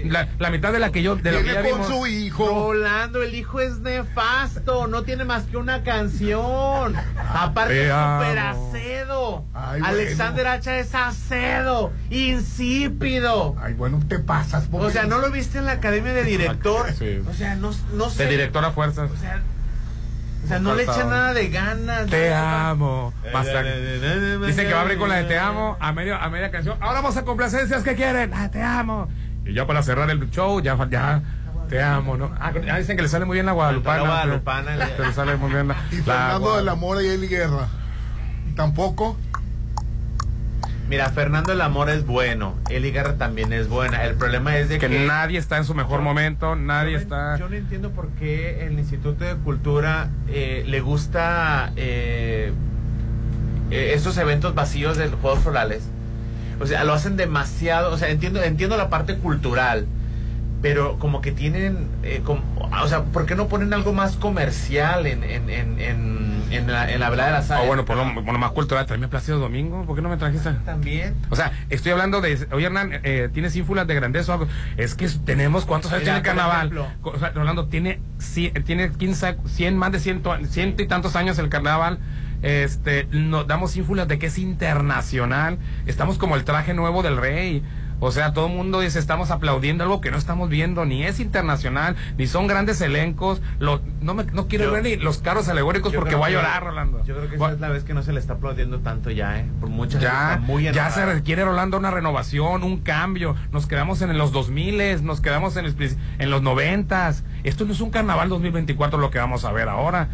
La, la mitad de la que yo, de lo que ya con vimos. su hijo. Rolando, el hijo es nefasto, no tiene más que una canción. Aparte Te es amo. súper acedo. Ay, bueno. Alexander Hacha es acedo, insípido. Ay, bueno, te pasas. O sea, ¿no lo viste en la academia de director? Sí. O sea, no, no sé. De director a fuerzas. O sea, o sea, no le echa nada de ganas. Te amo. Basta. Dicen que va a abrir con la de Te amo a, medio, a media canción. Ahora vamos a complacencias que quieren. Ah, te amo. Y ya para cerrar el show, ya, ya te amo, ¿no? Ah, ya dicen que le sale muy bien la guadalupana. La guadalupana, pero- le *laughs* sale muy bien la, Y la Fernando de la Mora y Eli Guerra. Tampoco. Mira, Fernando el Amor es bueno, Eli Guerra también es buena. El problema es de que, que, nadie está en su mejor momento, nadie yo, no- está. Yo no entiendo por qué el Instituto de Cultura eh, le gusta eh, eh, estos eventos vacíos de los Juegos Florales. O sea, lo hacen demasiado. O sea, entiendo, entiendo la parte cultural, pero como que tienen. eh, como- o sea, ¿por qué no ponen algo más comercial en, en, en, en, en la, en la velada de la O sala? Ah, bueno, por lo, por lo más cultural, tráeme Plácido Domingo. ¿Por qué no me trajiste? También. O sea, estoy hablando de. Oye, Hernán, eh, ¿tienes ínfulas de grandeza o algo? Es que tenemos. ¿Cuántos años Mira, tiene el carnaval? ejemplo. O sea, Rolando, tiene, cien- tiene 15, 100, más de ciento, ciento y tantos años el carnaval. Este, nos damos ínfulas de que es internacional. Estamos como el traje nuevo del rey. O sea, todo el mundo dice, estamos aplaudiendo algo que no estamos viendo, ni es internacional, ni son grandes elencos. Lo, no, me, no quiero Yo- ver ni los carros alegóricos porque voy a llorar, Rolando. Yo creo que esa es la vez que no se le está aplaudiendo tanto ya, ¿eh? Por muchas ya, muy ya se requiere, Rolando, una renovación, un cambio. Nos quedamos en los 2000, nos quedamos en, el princi- en los 90. Esto no es un carnaval 2024 lo que vamos a ver ahora.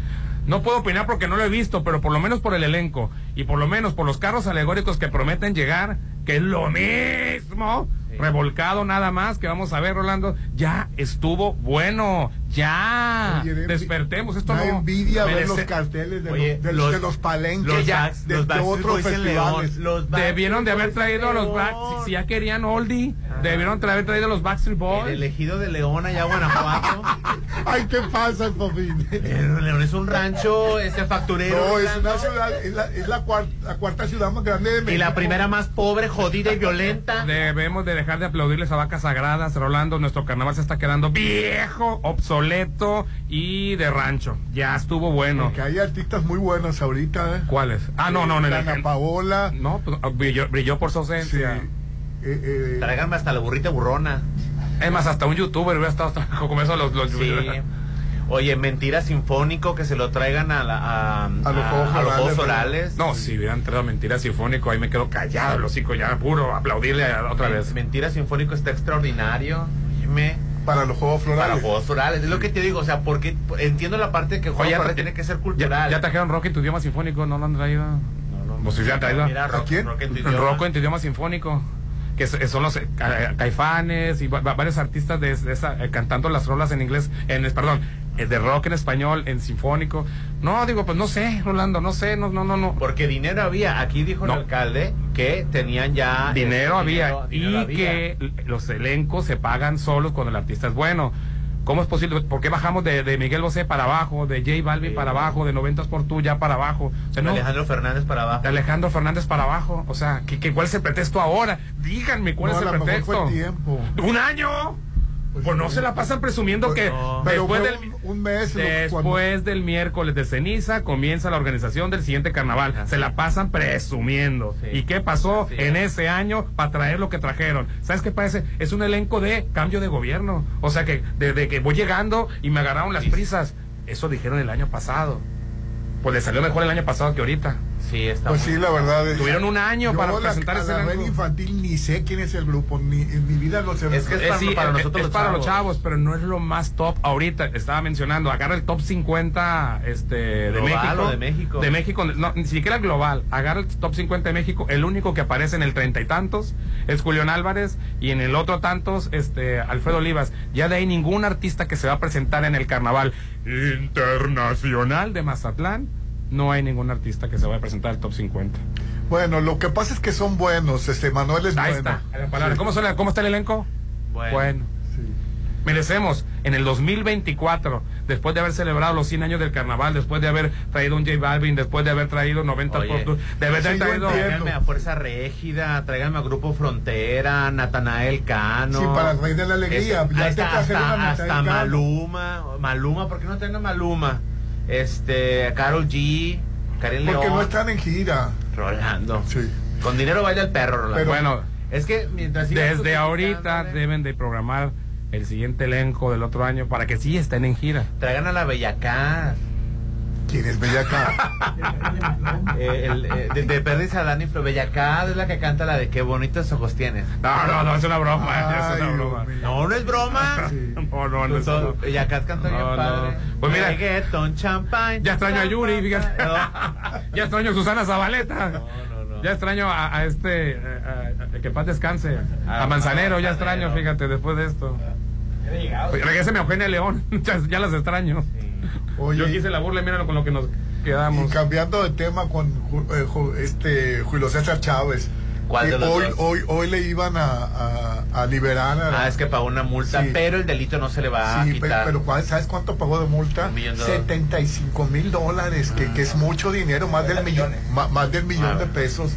No puedo opinar porque no lo he visto, pero por lo menos por el elenco y por lo menos por los carros alegóricos que prometen llegar, que es lo mismo. revolcado nada más, que vamos a ver, Rolando, ya estuvo bueno, ya, Oye, de- despertemos, esto da no envidia ver los carteles de, Oye, los, de, los- de los palenques los ya, Backs- de, los de Backstreet otros festivales. León, los Debieron de haber Backstreet traído en los Back, León. si, si ya querían oldie, debieron de haber traído los Backstreet El Boys. elegido de León allá Guanajuato. *laughs* Ay, ¿qué pasa, Popín? El León es un rancho, ese facturero. No, es una ciudad, es la, es la, cuarta, la cuarta ciudad más grande de México. Y la primera más pobre, jodida y violenta. Debemos de dejar de aplaudirles a vacas sagradas, Rolando. Nuestro carnaval se está quedando viejo, obsoleto y de rancho. Ya estuvo bueno. Porque hay artistas muy buenos ahorita, ¿eh? ¿Cuáles? Ah, no, no, el- Ana Paola. No, pues, brilló, brilló por su ausencia. Sí. Eh, eh, Tráiganme hasta la burrita burrona. Es más, hasta un youtuber hubiera estado hasta- como eso los, los Sí. Oye, mentira sinfónico que se lo traigan a, la, a, A los Juegos a los Juegos Orales, orales. No, si hubieran traído mentira sinfónico, ahí me quedo callado, el hocico ya puro, aplaudirle a- otra vez. Mentira sinfónico está extraordinario. Óyeme, para los Juegos Para Florales. Juegos Florales. Es lo que te digo, o sea, porque entiendo la parte que Florales tra- tiene que ser cultural. ya trajeron rock en tu idioma sinfónico, ¿no lo han traído? Pues si hubieran traído. Mira, rock, quién? rock en tu El idioma. rock en tu idioma sinfónico. Que son los eh, ca- caifanes y va- va- varios artistas de, de esa, eh, cantando las rolas en inglés, en perdón, eh, de rock en español, en sinfónico. No, digo, pues no sé, Rolando, no sé, no, no, no, no. Porque dinero había. Aquí dijo No. el alcalde que tenían ya. dinero este, había dinero- dinero y había. que los elencos se pagan solos cuando el artista es bueno. ¿Cómo es posible? ¿Por qué bajamos de, de Miguel Bosé para abajo, de J Balvin Sí. para abajo, de 90 por tú ya para abajo? O sea, no, Alejandro Fernández para abajo. de Alejandro Fernández para abajo. O sea, ¿qué, qué- cuál es el pretexto ahora? Díganme cuál No, es a el pretexto. fue tiempo. ¿Un año? Pues, no se la pasan presumiendo que no. Pero después del un, un mes. lo- Después cuando- del miércoles de ceniza comienza la organización del siguiente carnaval. Se la pasan presumiendo. Sí. ¿Y qué pasó Así en es. ese año para traer lo que trajeron? ¿Sabes qué parece? Es un elenco de cambio de gobierno. O sea que desde que voy llegando y me agarraron las Sí. prisas. Eso dijeron el año pasado. Pues le salió mejor el año pasado que ahorita. Sí, está Pues muy- sí, la verdad. es- Tuvieron un año Yo para la- presentar a ese la red infantil ni sé quién es el grupo, ni en mi vida lo sé. Es que es Eh, para- sí, para nosotros es los para los chavos. pero no es lo más top ahorita. Estaba mencionando, agarra el top 50 este, de Global México. o de México. De México, no, ni siquiera global. Agarra el top 50 de México. El único que aparece en el treinta y tantos es Julián Álvarez y en el otro tantos, este, Alfredo Olivas. Ya de ahí ningún artista que se va a presentar en el carnaval internacional de Mazatlán. No hay ningún artista que se vaya a presentar al top 50. Bueno, lo que pasa es que son buenos. Este Manuel es Ahí bueno. está. la palabra. Sí. ¿Cómo, suena- ¿Cómo está el elenco? Bueno. Sí. Merecemos en el 2024, después de haber celebrado los 100 años del carnaval, después de haber traído un J Balvin, después de haber traído 90 Oye, de haber sí, traído. Tráiganme a Fuerza Régida, tráiganme a Grupo Frontera, Natanael Cano. Sí, para el Rey de la Alegría. Ya te hasta. Maluma. Maluma, ¿por qué no traen a Maluma? Este, Carol G, Karen León. Porque no están en gira. Rolando. Sí. Con dinero baila el perro, Rolando. Pero- Bueno, es que mientras desde ahorita justificándole, deben de programar el siguiente elenco del otro año para que sí estén en gira. Traigan a la Bellacaz. ¿Quién es Bellaca? *laughs* Eh, el, eh, de, de Perdiz a Dani Flo. Bellacaz es la que canta la de Qué bonitos ojos tienes. No, no, no, es una broma, Ay, es una broma. No, no es broma. *laughs* No, no, no, una- Bellacaz canta bien No, no. padre. Pues mira, Reggaeton, champagne. Ya extraño a Yuri, fíjate. No. *laughs* Ya extraño a Susana Zabaleta. No, no, no. Ya extraño a, a este, eh, a- a- que paz descanse. A- A Manzanero, a ya extraño, fíjate, después de esto. Oye, Regréseme a Eugenia León, ya, ya las extraño. Oye, Yo quise la burla, míralo con lo que nos y quedamos. cambiando de tema con eh, este Julio César Chávez. ¿Cuál que de los hoy, dos? hoy, hoy le iban a, a, a liberar a, Ah, es que pagó una multa, Sí. pero el delito no se le va Sí, a quitar. pero, ¿cuál- ¿sabes cuánto pagó de multa? Un millón de dólares. 75 mil dólares, que, que es mucho dinero, más del millón, ma- más del millón Ah. de pesos.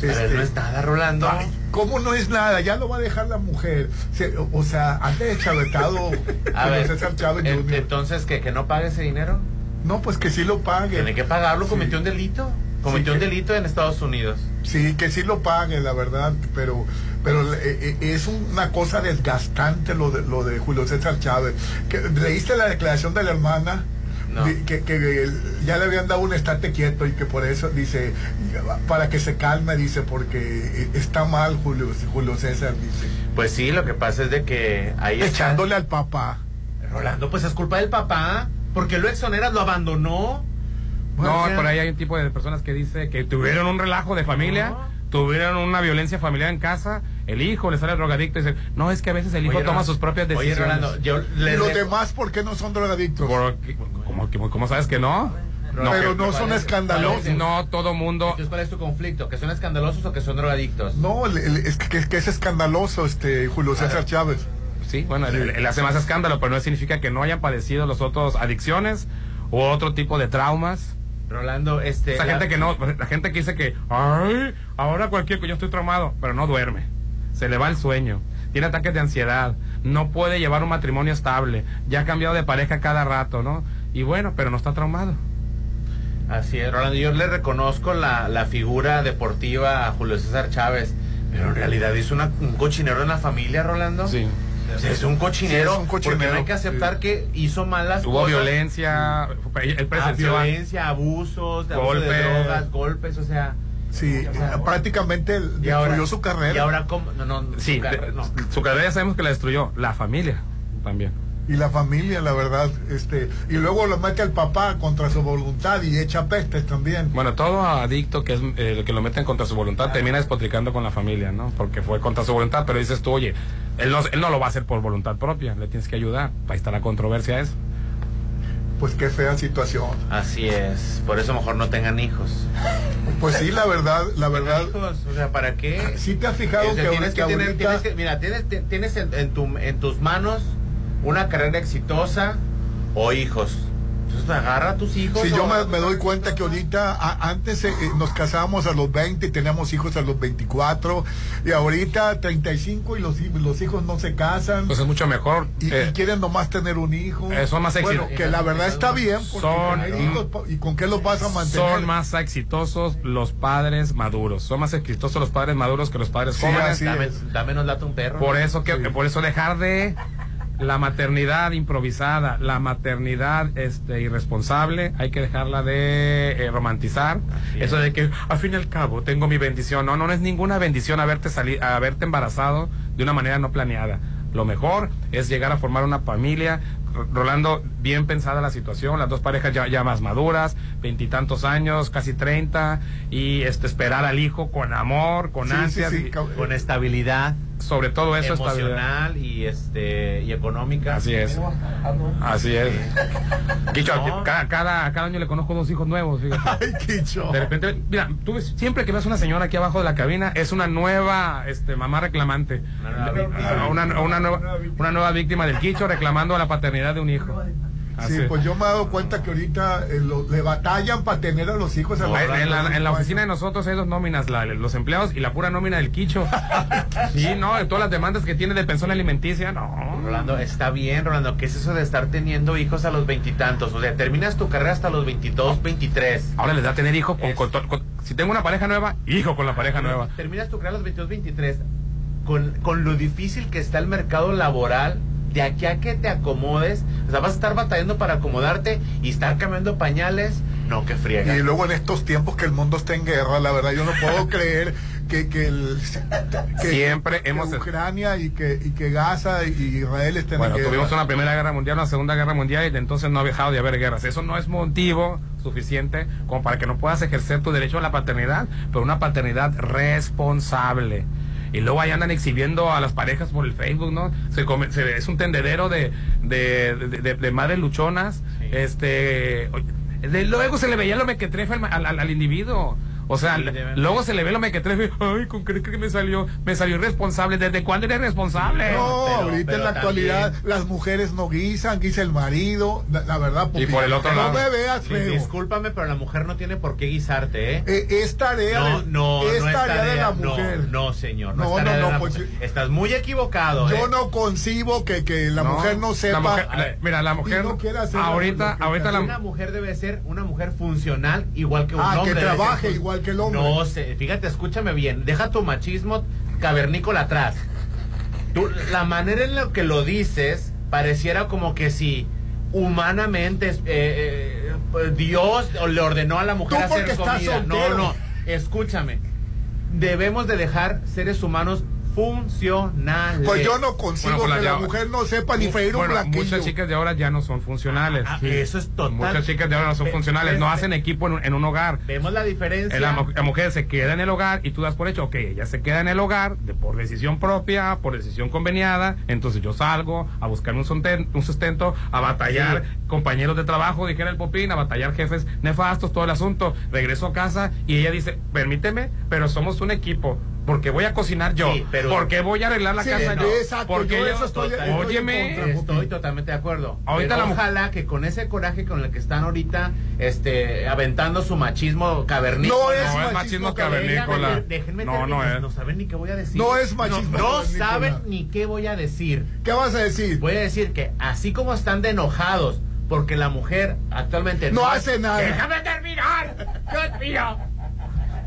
Pues, Este, no es nada, Rolando. Ay, ¿Cómo no es nada? Ya lo va a dejar la mujer. Se- o, sea, antes de chavetado *laughs* a ver, en- entonces, ¿que, ¿que no pague ese dinero? No, pues que sí lo pague. Tiene que pagarlo, cometió Sí. un delito. Cometió Sí, un delito en Estados Unidos. Sí, que sí lo pague, la verdad, pero pero eh, eh, es una cosa desgastante lo de, lo de Julio César Chávez. ¿Leíste la declaración de la hermana? No. Que, que ya le habían dado un estate quieto y que por eso dice, para que se calme, dice, porque eh, está mal Julio, Julio César, dice. Pues sí, lo que pasa es de que ahí está. Echándole al papá. Rolando, pues es culpa del papá. Porque lo exoneras, lo abandonó. No, O sea, por ahí hay un tipo de personas que dice que tuvieron un relajo de familia, No. tuvieron una violencia familiar en casa el hijo le sale drogadicto y dice, no, es que a veces el hijo Oye, toma Rolando, sus propias oye, decisiones. Rolando, yo le- ¿Y los le- demás por qué no son drogadictos? ¿Cómo, cómo- cómo sabes que no? Pero que- no son escandalosos. No, todo mundo. Entonces, ¿cuál es tu conflicto? ¿Que son escandalosos o que son drogadictos? No, el- el- es que, que es escandaloso, este Julio César Chávez. Sí, bueno, él, él hace más escándalo, pero no significa que no hayan padecido los otros adicciones u otro tipo de traumas. Rolando, este. Esa la- gente que no, la gente que dice que, ay, ahora cualquier yo estoy traumado, pero no duerme. Se le va el sueño. Tiene ataques de ansiedad. No puede llevar un matrimonio estable. Ya ha cambiado de pareja cada rato, ¿no? Y bueno, pero no está traumado. Así es, Rolando. Yo le reconozco la, la figura deportiva a Julio César Chávez, pero en realidad hizo una- un cochinero en la familia, Rolando. Sí. O sea, es un cochinero, Sí, es un cochinero, porque no hay que aceptar que hizo malas Hubo cosas. violencia, él Ah, presenció violencia, abusos, de abuso de Golpes. drogas, golpes, o sea. Sí, o sea, prácticamente ahora- destruyó su carrera. Y ahora, ¿cómo? No, no, Sí, su carrera, no. su carrera ya sabemos que la destruyó. La familia también. Y la familia, la verdad, este, y luego lo mete al papá contra su voluntad y echa pestes también. Bueno, todo adicto que es eh, que lo meten contra su voluntad termina despotricando con la familia, ¿no? Porque fue contra su voluntad, pero dices tú, oye, él no, él no lo va a hacer por voluntad propia, le tienes que ayudar. Ahí está la controversia es. Pues qué fea situación. Así es, por eso mejor no tengan hijos. Pues sí, la verdad, la verdad. Hijos, o sea, ¿para qué? Sí te has fijado O sea, que, tienes que, que ahorita- tienes que- mira, tienes, te- tienes en, en tu, en tus manos una carrera exitosa o hijos. Entonces agarra a tus hijos. Si yo me, me doy cuenta que ahorita, a- antes eh, eh, nos casábamos a los 20 y teníamos hijos a los 24, y ahorita 35 y los, los hijos no se casan. Pues es mucho mejor. y, eh, y quieren nomás tener un hijo. Eh, son más Bueno, exitosos. que la verdad está bien, porque Son- hijos, ¿y con qué los vas a mantener? son más exitosos los padres maduros. Son más exitosos los padres maduros que los padres Sí, jóvenes. así Dame, dame nos lata un perro. Por eso que por eso dejar de la maternidad improvisada, la maternidad este irresponsable, hay que dejarla de eh, romantizar. Eso de que al fin y al cabo tengo mi bendición. No, no, no es ninguna bendición haberte sali- haberte embarazado de una manera no planeada. Lo mejor es llegar a formar una familia. Rolando, bien pensada la situación, las dos parejas ya, ya más maduras, veintitantos años, casi treinta, y este esperar al hijo con amor, con Sí, sí, ansias, sí, y- cab- Con estabilidad sobre todo eso estabilidad. emocional y este y económica. Así es. Así es. Quicho, No. cada, cada, cada año le conozco dos hijos nuevos, fíjate. *laughs* Ay, Quicho. De repente, mira, tú ves, siempre que ves una señora aquí abajo de la cabina, es una nueva este, mamá reclamante. Una nueva víctima. Ah, Una, una nueva, una nueva víctima del quicho reclamando la paternidad de un hijo. Así. Sí, pues yo me he dado cuenta que ahorita eh, lo- le batallan para tener a los hijos. a los en, la, en la 25 oficina de nosotros hay dos nóminas, la- los empleados y la pura nómina del quicho. *laughs* Sí, no, de todas las demandas que tiene de pensión alimenticia, no. Rolando, está bien, Rolando. ¿Qué es eso de estar teniendo hijos a los veintitantos? O sea, terminas tu carrera hasta los 22, 23. Ahora les da tener hijo con, Es- con to- con- si tengo una pareja nueva, hijo con la pareja nueva. Terminas tu carrera a los 22, 23. Con, con lo difícil que está el mercado laboral, de aquí a que te acomodes, o sea, vas a estar batallando para acomodarte y estar cambiando pañales. No, que friega. Y luego en estos tiempos que el mundo está en guerra, la verdad yo no puedo *laughs* creer que, que, el, que- Siempre que hemos- Ucrania y que, y que Gaza y Israel estén Bueno, en guerra. tuvimos una primera guerra mundial, una segunda guerra mundial y de entonces no ha dejado de haber guerras. Eso no es motivo suficiente como para que no puedas ejercer tu derecho a la paternidad, pero una paternidad responsable. Y luego ahí andan exhibiendo a las parejas por el Facebook, ¿no? Se come- se- es un tendedero de, de, de- madres luchonas. Este, de- luego se le veía lo mequetrefe al, al, al- al individuo. O sea, Sí, luego se le ve lo mequetrefe. Ay, ¿con qué que me salió? Me salió irresponsable. ¿Desde cuándo eres responsable? No, Pero- ahorita pero en la también- actualidad las mujeres no guisan, guisa el marido, la, la verdad. Y por el otro no lado- me veas Sí, feo. discúlpame, pero la mujer no tiene por qué guisarte, ¿eh? Eh, es tarea, No, de, no, es no es tarea de la no, mujer. No, señor, no, No, es tarea no, de no, la pues, mujer. Estás muy equivocado, Yo ¿eh? no concibo que, que la No, mujer no sepa. la mujer- la- mira, la mujer no quiera hacer ahorita, que ahorita la, Una mujer debe ser una mujer funcional igual que un Ah, hombre. que debe ser trabaje fun- igual que el hombre. No sé, fíjate, escúchame bien. Deja tu machismo cavernícola atrás. Tú, la manera en la que lo dices pareciera como que si humanamente eh, eh, Dios le ordenó a la mujer hacer comida. No, no, escúchame. Debemos de dejar seres humanos funcionales. Pues yo no consigo Bueno, pues que la mujer no sepa ni freír un Bueno, muchas chicas de ahora ya no son funcionales. Ah, Sí. eso es total. Muchas chicas de ahora no son Ve- funcionales, ve- no ve- hacen equipo en, un- en un hogar. Vemos la diferencia. La, mu- la mujer se queda en el hogar y tú das por hecho, ok, ella se queda en el hogar de, por decisión propia, por decisión conveniada, entonces yo salgo a buscar un, sonten- un sustento, a batallar compañeros de trabajo, dijera el Popín, a batallar jefes nefastos, todo el asunto, regreso a casa y ella dice, permíteme, pero somos un equipo. Porque voy a cocinar yo, Sí, pero- porque voy a arreglar la Sí, casa no, yo, exacto, porque yo yo- estoy- estoy en óyeme, contra. Estoy totalmente de acuerdo. Ahorita Pero la ojalá que con ese coraje con el que están ahorita este, aventando su machismo cavernícola. No es no es machismo machismo cavernícola. Déjenme No, terminar, no es. No saben ni qué voy a decir. No es machismo No, no saben ni qué voy a decir. ¿Qué vas a decir? Voy a decir que así como están de enojados porque la mujer actualmente No hace nada. ¡Déjame terminar! ¡Dios mío!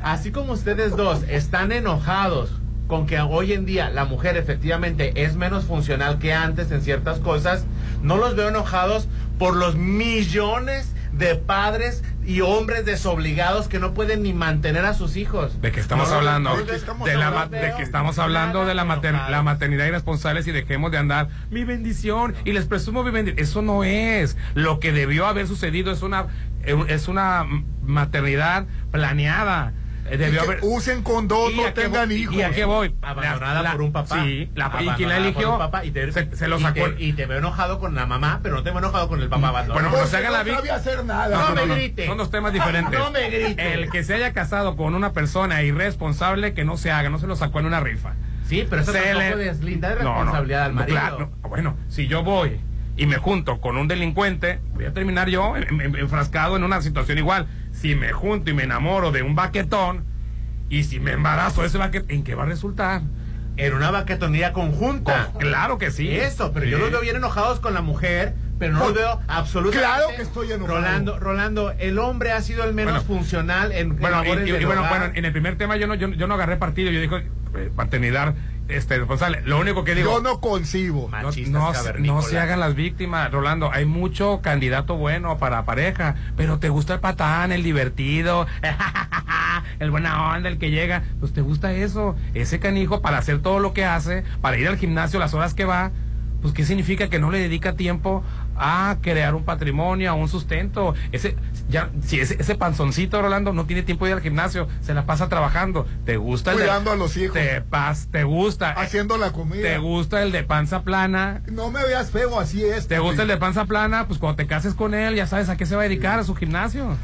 Así como ustedes dos están enojados con que hoy en día la mujer efectivamente es menos funcional que antes en ciertas cosas, no los veo enojados por los millones de padres y hombres desobligados que no pueden ni mantener a sus hijos. ¿De qué estamos No, hablando? ¿de qué estamos de, la, que estamos hablando de la, mater- la maternidad irresponsables y dejemos de andar mi bendición y les presumo mi bendición. Eso no es. Lo que debió haber sucedido es una es una maternidad planeada. Eh, Y Debió haber usen condón, ¿Y no tengan hijos. ¿Y a qué voy? Abandonada La- por un papá. Sí, la- ¿y quién la eligió? un papá y te, se, se lo y sacó. te- Y te, veo enojado con la mamá, pero no te veo enojado con el papá abandonado. Bueno, no se haga la no víctima. sabía hacer nada. No me grite. Son dos temas *laughs* diferentes. No me grite. El que se haya casado con una persona irresponsable, que no se haga, no se lo sacó en una rifa. Sí, pero eso Se tampoco le- deslinda de No, no, responsabilidad al no, marido. claro, no. bueno, si yo voy y me junto con un delincuente, voy a terminar yo en- en- enfrascado en una situación igual. Si me junto y me enamoro de un baquetón, y si me embarazo de ese baquetón, ¿en qué va a resultar? En una baquetonía conjunta. Con- claro que sí. Eso, pero yo los veo bien enojados con la mujer, pero no los veo absolutamente. Claro que estoy enojado. Rolando, Rolando, el hombre ha sido el menos Bueno. funcional en, en Bueno, y, labores y- bueno, bueno, en el primer tema yo no, yo, yo no agarré partido, yo dije eh, paternidad este, responsable. Lo único que digo... Yo no concibo. No, no se hagan las víctimas, Rolando. Hay mucho candidato bueno para pareja, pero te gusta el patán, el divertido, *laughs* el buena onda, el que llega. Pues te gusta eso. Ese canijo para hacer todo lo que hace, para ir al gimnasio las horas que va. Pues, ¿qué significa que no le dedica tiempo a crear un patrimonio, a un sustento? Ese, ya, si ese, ese panzoncito, Rolando, no tiene tiempo de ir al gimnasio, se la pasa trabajando. ¿Te gusta el de- Cuidando a los hijos. Te, pas- te gusta. Haciendo la comida. ¿Te gusta el de panza plana? No me veas feo, así es. ¿Te gusta el de panza plana? Pues cuando te cases con él, ya sabes a qué se va a dedicar, a su gimnasio.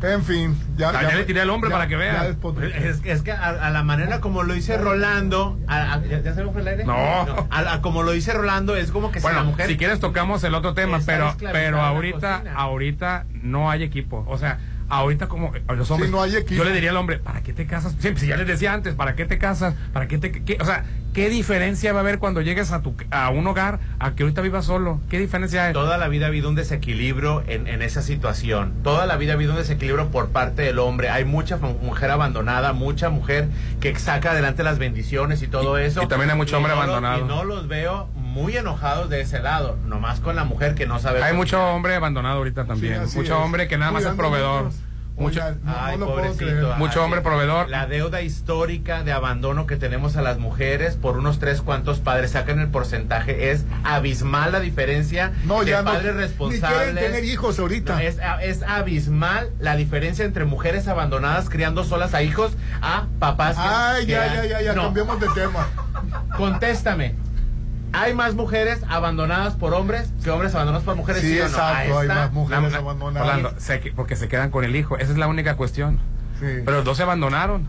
En fin, ya, ya le tiré al hombre para que vea. Es, es que a, a la manera como lo dice Rolando, a- a- ¿ya, ya se fue el aire? No. A, a como lo dice Rolando, es como que si Bueno, la mujer. si quieres tocamos el otro tema, pero pero ahorita ahorita no hay equipo. O sea, ahorita como eh, los hombres. Sí, no hay equipo. Yo le diría al hombre, ¿para qué te casas? Siempre, si ya les decía antes, ¿para qué te casas? ¿Para qué te qué- o sea, qué diferencia va a haber cuando llegues a tu a un hogar a que ahorita vivas solo? ¿Qué diferencia hay? Toda la vida ha habido un desequilibrio en, en esa situación. Toda la vida ha habido un desequilibrio por parte del hombre. Hay mucha mu- mujer abandonada, mucha mujer que saca adelante las bendiciones y todo Y- eso. y también hay mucho hombre no lo- abandonado. y no los veo muy enojados de ese lado, nomás con la mujer que no sabe. Hay mucho hombre abandonado ahorita también. Sí, mucho es. hombre que nada más es proveedor. Mucho, no, Ay, no pobrecito. Mucho hombre proveedor. La deuda histórica de abandono que tenemos a las mujeres por unos tres cuantos padres, sacan el porcentaje, es abismal la diferencia No, de ya no. padres Ni responsables. quieren tener hijos ahorita. No, es, es abismal la diferencia entre mujeres abandonadas criando solas a hijos a papás Ay, que ya, han- ya, ya, ya, No, cambiemos de tema. Contéstame. ¿Hay más mujeres abandonadas por hombres que hombres abandonados por mujeres? Sí, no? exacto, hay está. más mujeres La- abandonadas. Orlando, se porque se quedan con el hijo. Esa es la única cuestión. Sí. Pero los dos se abandonaron.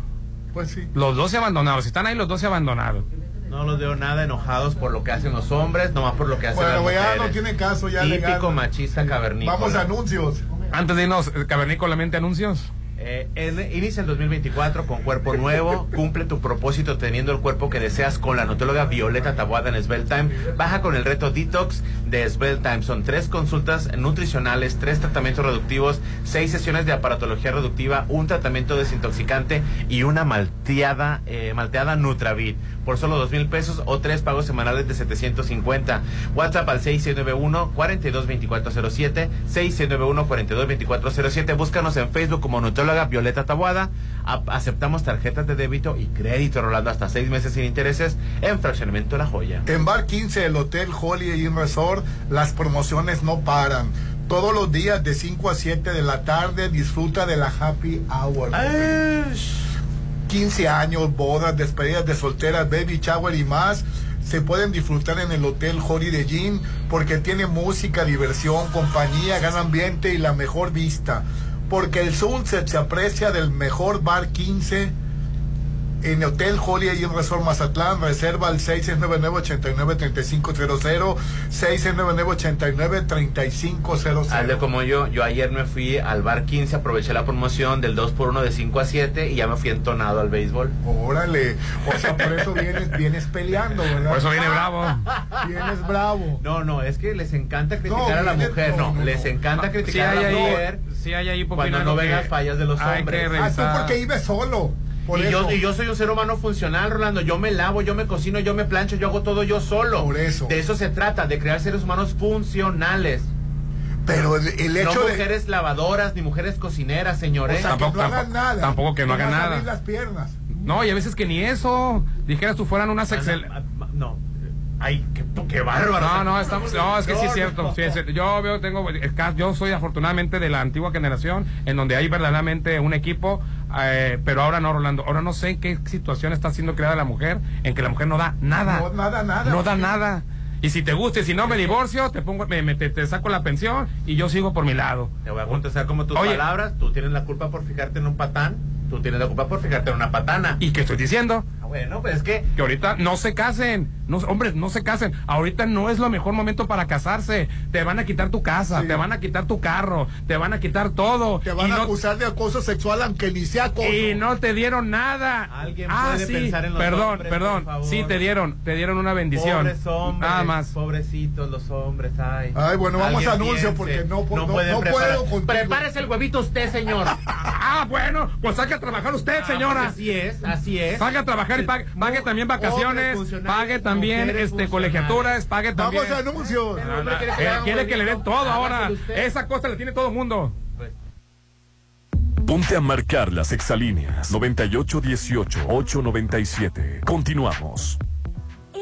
Pues sí. Los dos se abandonaron. Si están ahí, los dos se abandonaron. No los veo nada enojados por lo que hacen los hombres, nomás por lo que hacen Bueno, las ya mujeres. no tiene caso, ya Típico legal. machista cavernícola. Vamos a anuncios. Antes de irnos, eh, cavernícolamente anuncios. Eh, en- inicia el 2024 con cuerpo nuevo. *laughs* Cumple tu propósito teniendo el cuerpo que deseas con la nutrióloga Violeta Tabuada en Svelte Time. Baja con el reto Detox de Svelte Time. Son tres consultas nutricionales, tres tratamientos reductivos, seis sesiones de aparatología reductiva, un tratamiento desintoxicante y una malteada, eh, malteada Nutravit. Por solo dos mil pesos o tres pagos semanales de 750. WhatsApp al 691-422407, 691-422407. Búscanos en Facebook como Nutrióloga Violeta Tabuada. A- aceptamos tarjetas de débito y crédito, Rolando, hasta seis meses sin intereses en Fraccionamiento La Joya. En Bar 15, el Hotel Holiday Inn Resort, las promociones no paran. Todos los días de 5 a 7 de la tarde disfruta de la Happy Hour. 15 años, bodas, despedidas de solteras, baby shower y más. Se pueden disfrutar en el Hotel Holiday Inn porque tiene música, diversión, compañía, gran ambiente y la mejor vista. Porque el sunset se aprecia del mejor bar 15 en Hotel Holiday Inn Resort Mazatlán. Reserva al 699-89-3500, 699-89-3500. Hazle como yo, yo ayer me fui al bar 15, aproveché la promoción del 2x1 de 5 a 7 y ya me fui entonado al béisbol. Órale, o sea, por eso vienes, vienes peleando, ¿verdad? Por eso viene bravo. Vienes bravo. No, no, es que les encanta criticar No, a la mujer, no, no, no, les encanta Sí criticar hay a la ahí, mujer sí hay ahí, cuando no que ven las fallas de los hay hombres. que Ah, tú porque vives solo. Por y, eso. yo, y yo soy un ser humano funcional, Rolando. Yo me lavo, yo me cocino, yo me plancho, yo hago todo yo solo. Por eso. De eso se trata, de crear seres humanos funcionales. Pero el, el no hecho de. mujeres lavadoras ni mujeres cocineras, O señores. sea, que Tampoco- no hagan tampoco- nada. tampoco que no hagan nada. abrir las piernas. No, y a veces que ni eso. Dijeras tú fueran unas excel. No. Ay, qué, qué bárbaro. No, no, estamos, no, es que sí es No, cierto. no. sí es cierto. Yo veo, tengo, yo soy afortunadamente de la antigua generación, en donde hay verdaderamente un equipo, eh, pero ahora no, Rolando. Ahora no sé en qué situación está siendo creada la mujer, en que la mujer no da nada. No, nada, nada. No da nada. Y si te gusta, y si no me divorcio, te pongo, me, me- te, te saco la pensión y yo sigo por mi lado. Te voy a contestar como tus Oye. palabras. Tú tienes la culpa por fijarte en un patán. Tú tienes la culpa por fijarte en una patana. ¿Y qué estoy diciendo? Ah, bueno, pues es que Que ahorita no se casen. No, hombres, no se casen. Ahorita no es lo mejor momento para casarse. Te van a quitar tu casa, Sí. te van a quitar tu carro, te van a quitar todo. Te van y a no, acusar de acoso sexual aunque ni sea acoso. y no te dieron nada. Alguien ah, puede sí. pensar en los perdón, hombres, perdón. por favor. Sí, te dieron, te dieron una bendición. Pobres hombres, Nada más. Pobrecitos los hombres, ay. Ay, bueno, vamos a anuncio piense. porque no, no, no, pueden preparar. puedo contigo. Prepárese el huevito usted, señor. *laughs* Ah, bueno, pues salga a trabajar usted, señora. Ah, así es, así es. Salga a trabajar y pague, pague también vacaciones, pague también mujeres este colegiaturas, pague también. Vamos a anuncios. Quiere que Eh, quiere que le den todo ahora. Esa cosa la tiene todo el mundo. Ponte a marcar las exalíneas 9818-897. Continuamos.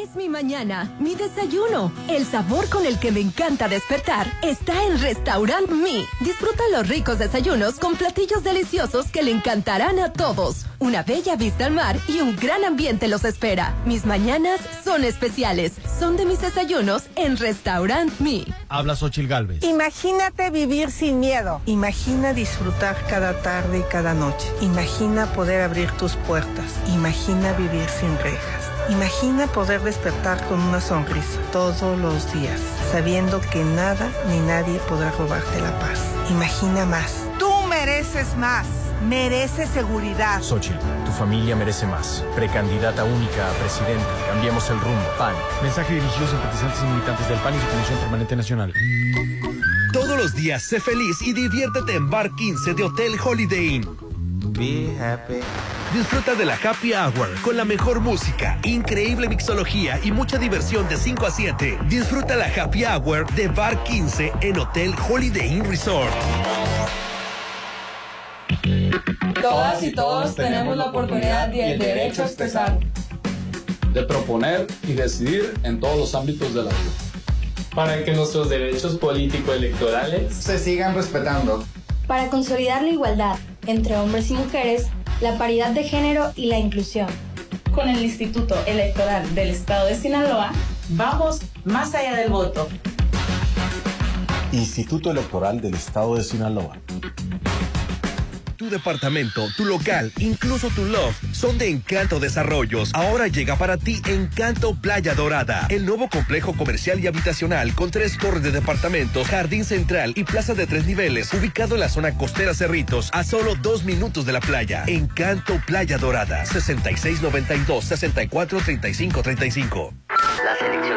Es mi mañana, mi desayuno. El sabor con el que me encanta despertar está en Restaurant Mi. Disfruta los ricos desayunos con platillos deliciosos que le encantarán a todos. Una bella vista al mar y un gran ambiente los espera. Mis mañanas son especiales. Son de mis desayunos en Restaurant Mi. Habla Xochil Galvez. Imagínate vivir sin miedo. Imagina disfrutar cada tarde y cada noche. Imagina poder abrir tus puertas. Imagina vivir sin rejas. Imagina poder despertar con una sonrisa todos los días, sabiendo que nada ni nadie podrá robarte la paz. Imagina más. Tú mereces más. Mereces seguridad. Xochitl, tu familia merece más. Precandidata única a presidenta. Cambiemos el rumbo. PAN. Mensaje dirigido a simpatizantes y militantes del PAN y su Comisión Permanente Nacional. Todos los días sé feliz y diviértete en Bar 15 de Hotel Holiday Inn. Be happy. Disfruta de la Happy Hour con la mejor música, increíble mixología y mucha diversión de 5 a 7. Disfruta la Happy Hour de Bar 15 en Hotel Holiday Inn Resort. Todas y todos tenemos la oportunidad y el derecho a expresar. de proponer y decidir en todos los ámbitos de la vida. Para que nuestros derechos político-electorales se sigan respetando. Para consolidar la igualdad entre hombres y mujeres, la paridad de género y la inclusión. Con el Instituto Electoral del Estado de Sinaloa, vamos más allá del voto. Instituto Electoral del Estado de Sinaloa. Tu departamento, tu local, incluso tu loft son de Encanto Desarrollos. Ahora llega para ti Encanto Playa Dorada, el nuevo complejo comercial y habitacional con tres torres de departamentos, jardín central y plaza de tres niveles, ubicado en la zona costera Cerritos, a solo dos minutos de la playa. Encanto Playa Dorada, 6692-643535. Las elecciones en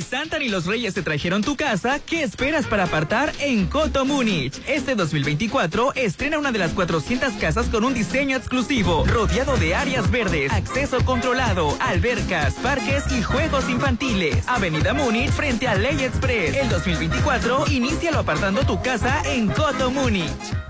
Si y los Reyes te trajeron tu casa, ¿qué esperas para apartar en Coto Múnich? Este 2024 estrena una de las 400 casas con un diseño exclusivo, rodeado de áreas verdes, acceso controlado, albercas, parques y juegos infantiles. Avenida Múnich frente a Ley Express. El 2024 inícialo apartando tu casa en Coto Múnich.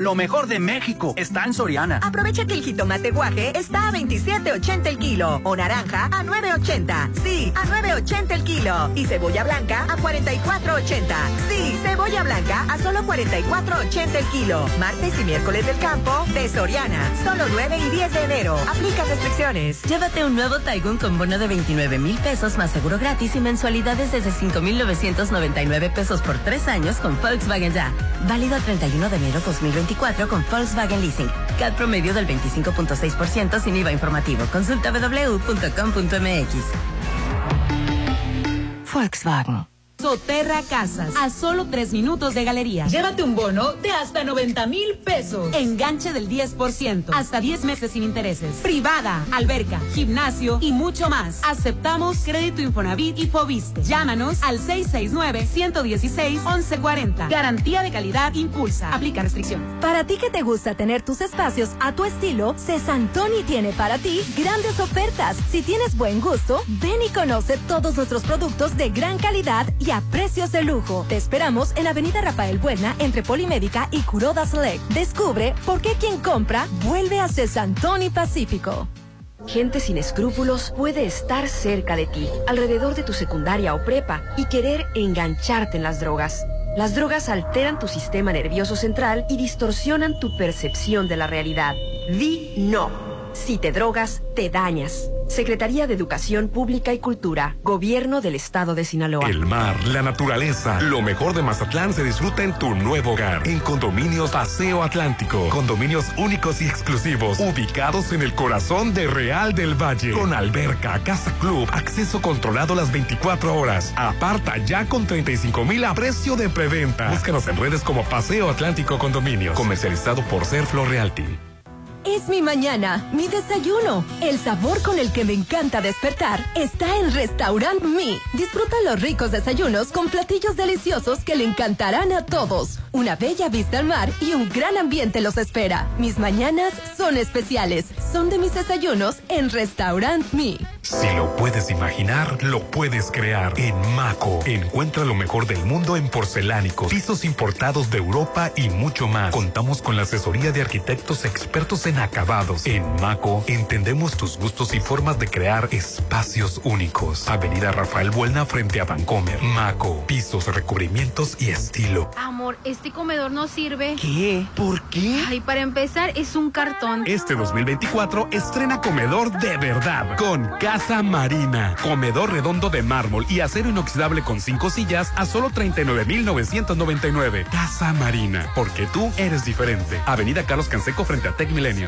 Lo mejor de México está en Soriana. Aprovecha que el jitomate guaje está a 27.80 el kilo o naranja a 9.80. Sí, a 9.80 el kilo. Y cebolla blanca a 44.80. Sí, cebolla blanca a solo 44.80 el kilo. Martes y miércoles del campo de Soriana. Solo 9 y 10 de enero. Aplica restricciones. Llévate un nuevo Taigun con bono de 29 mil pesos más seguro gratis y mensualidades desde 5,999 pesos por tres años con Volkswagen Ya. Válido el 31 de enero 2024 con Volkswagen Leasing. CAD promedio del 25.6% sin IVA informativo. Consulta www.com.mx. Volkswagen. Soterra Casas, a solo tres minutos de galería. Llévate un bono de hasta 90 mil pesos. Enganche del 10%, hasta 10 meses sin intereses. Privada, alberca, gimnasio y mucho más. Aceptamos crédito Infonavit y Fobiste. Llámanos al 669-116-1140. Garantía de calidad impulsa. Aplica restricción. Para ti que te gusta tener tus espacios a tu estilo, Cesantoni tiene para ti grandes ofertas. Si tienes buen gusto, ven y conoce todos nuestros productos de gran calidad y a precios de lujo. Te esperamos en Avenida Rafael Buena entre Polimédica y Curoda Select. Descubre por qué quien compra vuelve a Cesantoni Pacífico. Gente sin escrúpulos puede estar cerca de ti, alrededor de tu secundaria o prepa, y querer engancharte en las drogas. Las drogas alteran tu sistema nervioso central y distorsionan tu percepción de la realidad. Di no. Si te drogas, te dañas. Secretaría de Educación Pública y Cultura, Gobierno del Estado de Sinaloa. El mar, la naturaleza, lo mejor de Mazatlán se disfruta en tu nuevo hogar. En Condominios Paseo Atlántico. Condominios únicos y exclusivos, ubicados en el corazón de Real del Valle. Con alberca, casa club, acceso controlado las 24 horas. Aparta ya con 35 mil a precio de preventa. Búscanos en redes como Paseo Atlántico Condominios. Comercializado por Serflo Realty. Es mi mañana, mi desayuno. El sabor con el que me encanta despertar está en Restaurant Mi. Disfruta los ricos desayunos con platillos deliciosos que le encantarán a todos. Una bella vista al mar y un gran ambiente los espera. Mis mañanas son especiales. Son de mis desayunos en Restaurant Mi. Si lo puedes imaginar, lo puedes crear. En Maco, encuentra lo mejor del mundo en porcelánicos, pisos importados de Europa y mucho más. Contamos con la asesoría de arquitectos expertos en acabados. En Maco, entendemos tus gustos y formas de crear espacios únicos. Avenida Rafael Buelna frente a Vancomer. Maco, pisos, recubrimientos y estilo. Amor, este comedor no sirve. ¿Qué? ¿Por qué? Ay, para empezar, es un cartón. Este 2024 estrena comedor de verdad con Casa Marina. Comedor redondo de mármol y acero inoxidable con cinco sillas a solo 39,999. Casa Marina, porque tú eres diferente. Avenida Carlos Canseco frente a Tech Milenio.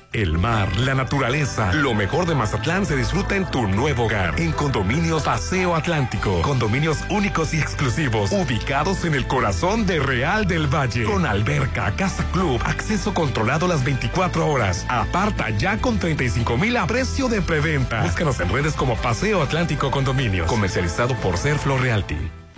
El mar, la naturaleza, lo mejor de Mazatlán se disfruta en tu nuevo hogar. En Condominios Paseo Atlántico. Condominios únicos y exclusivos, ubicados en el corazón de Real del Valle. Con alberca, casa club, acceso controlado las 24 horas. Aparta ya con 35 mil a precio de preventa. Búscanos en redes como Paseo Atlántico Condominios. Comercializado por Serflo Realty.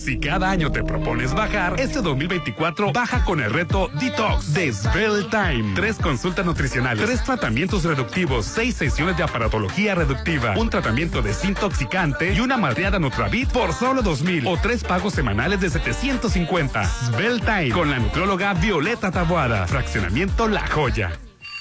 Si cada año te propones bajar, este 2024 baja con el reto Detox de Svelte Time. Tres consultas nutricionales, tres tratamientos reductivos, seis sesiones de aparatología reductiva, un tratamiento desintoxicante y una madreada Nutravit por solo 2000 o tres pagos semanales de 750. Svelte Time con la nutróloga Violeta Taboada. Fraccionamiento La Joya.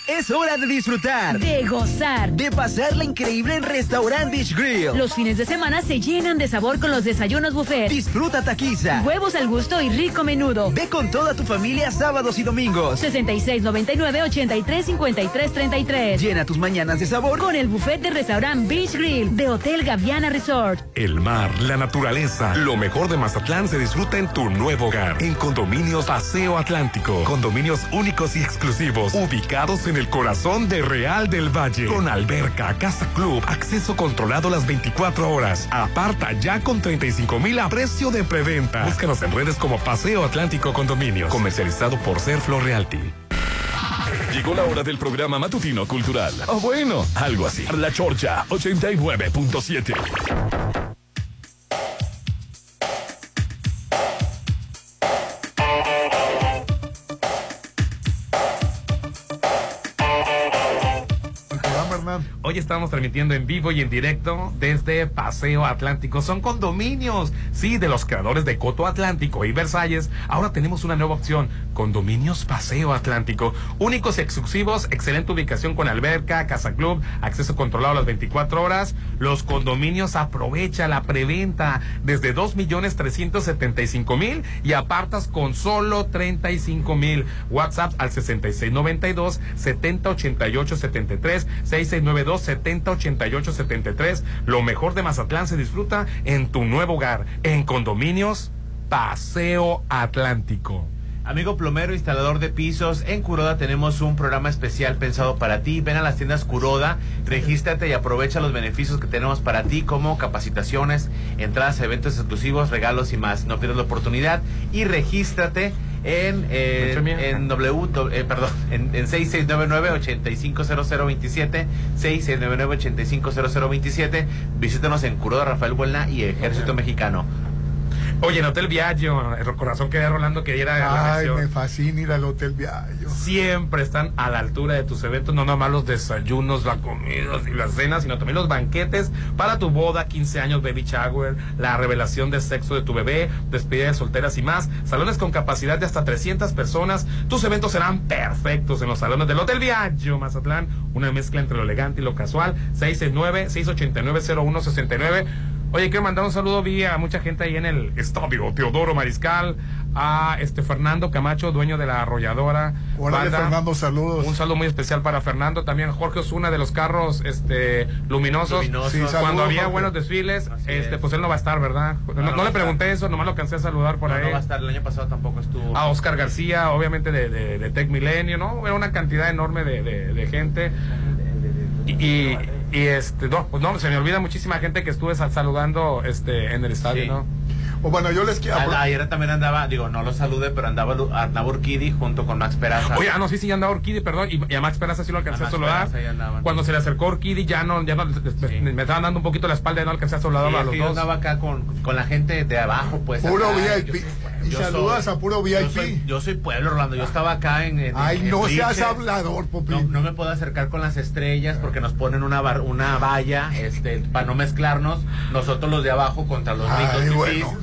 Es hora de disfrutar. De gozar. De pasarla increíble en Restaurant Beach Grill. Los fines de semana se llenan de sabor con los desayunos buffet. Disfruta taquiza. Huevos al gusto y rico menudo. Ve con toda tu familia sábados y domingos. 6699-835333. Llena tus mañanas de sabor con el buffet de Restaurant Beach Grill de Hotel Gaviana Resort. El mar, la naturaleza, lo mejor de Mazatlán se disfruta en tu nuevo hogar. En Condominios Paseo Atlántico. Condominios únicos y exclusivos, ubicados en el corazón de Real del Valle. Con alberca, casa club, acceso controlado las 24 horas. Aparta ya con 35 mil a precio de preventa. Búscanos en redes como Paseo Atlántico Condominios. Comercializado por Serflo Realty. Llegó la hora del programa matutino cultural. O bueno, algo así. La Chorcha 89.7. Hoy estamos transmitiendo en vivo y en directo desde Paseo Atlántico. Son condominios, sí, de los creadores de Coto Atlántico y Versalles. Ahora tenemos una nueva opción, condominios Paseo Atlántico. Únicos y exclusivos, excelente ubicación con alberca, casa club, acceso controlado las 24 horas. Los condominios aprovecha la preventa desde 2 millones 375 mil y apartas con solo 35 mil. WhatsApp al 6692 7088 73 6692 7088 73. Lo mejor de Mazatlán se disfruta en tu nuevo hogar, en Condominios Paseo Atlántico. Amigo plomero, instalador de pisos, en Curoda tenemos un programa especial pensado para ti. Ven a las tiendas Curoda, regístrate y aprovecha los beneficios que tenemos para ti como capacitaciones, entradas a eventos exclusivos, regalos y más. No pierdas la oportunidad y regístrate en, eh, en W, eh, perdón, *laughs* en, en 6699-850027, 6699-850027. Visítanos en Curoda Rafael Buelna y Ejército Mexicano. Oye, en Hotel Viaggio, el corazón quería Rolando que diera Ay, me fascina ir al Hotel Viaggio. Siempre están a la altura de tus eventos, no nomás los desayunos, la comida y las cenas, sino también los banquetes para tu boda, 15 años, baby shower, la revelación de sexo de tu bebé, despedida de solteras y más. Salones con capacidad de hasta 300 personas. Tus eventos serán perfectos en los salones del Hotel Viaggio, Mazatlán. Una mezcla entre lo elegante y lo casual. 669-689-0169. Oye, quiero mandar un saludo vía a mucha gente ahí en el estadio Teodoro Mariscal, a este Fernando Camacho, dueño de la arrolladora. Hola, Banda. Fernando, saludos. Un saludo muy especial para Fernando, también Jorge Osuna de los carros este luminosos. Luminosos. Sí, Cuando saludos, había Jorge. buenos desfiles, este es. pues él no va a estar, ¿verdad? No, no no va le pregunté eso, nomás lo cansé a saludar por No, ahí. no va a estar, el año pasado tampoco estuvo. A Oscar García, obviamente de, de, de Tech Milenio, ¿no? Era una cantidad enorme de, de, de gente. Y, y, este, no, pues no, se me olvida muchísima gente que estuve sal- saludando este en el estadio, Sí. ¿no? O bueno, yo les quiero. Ayer también andaba, digo, no lo saludé, pero andaba Urquidi junto con Max Peraza. Oye, ah, no, sí, sí, andaba Orquídea, perdón, y, y a Max Peraza sí lo alcancé A a saludar. Cuando se le acercó Orquídea, ya no, ya no, me, me estaban dando un poquito la espalda y no alcancé a saludar Sí, a los que yo dos. andaba acá con, con la gente de abajo, pues. Puro VIP. Y Yo saludas soy- a puro Yo VIP. soy, yo soy pueblo, Rolando. Yo estaba acá en. en- Ay, en no seas hablador, Popín. No, no me puedo acercar con las estrellas porque nos ponen una bar- una valla este, para no mezclarnos. Nosotros los de abajo contra los ricos bueno.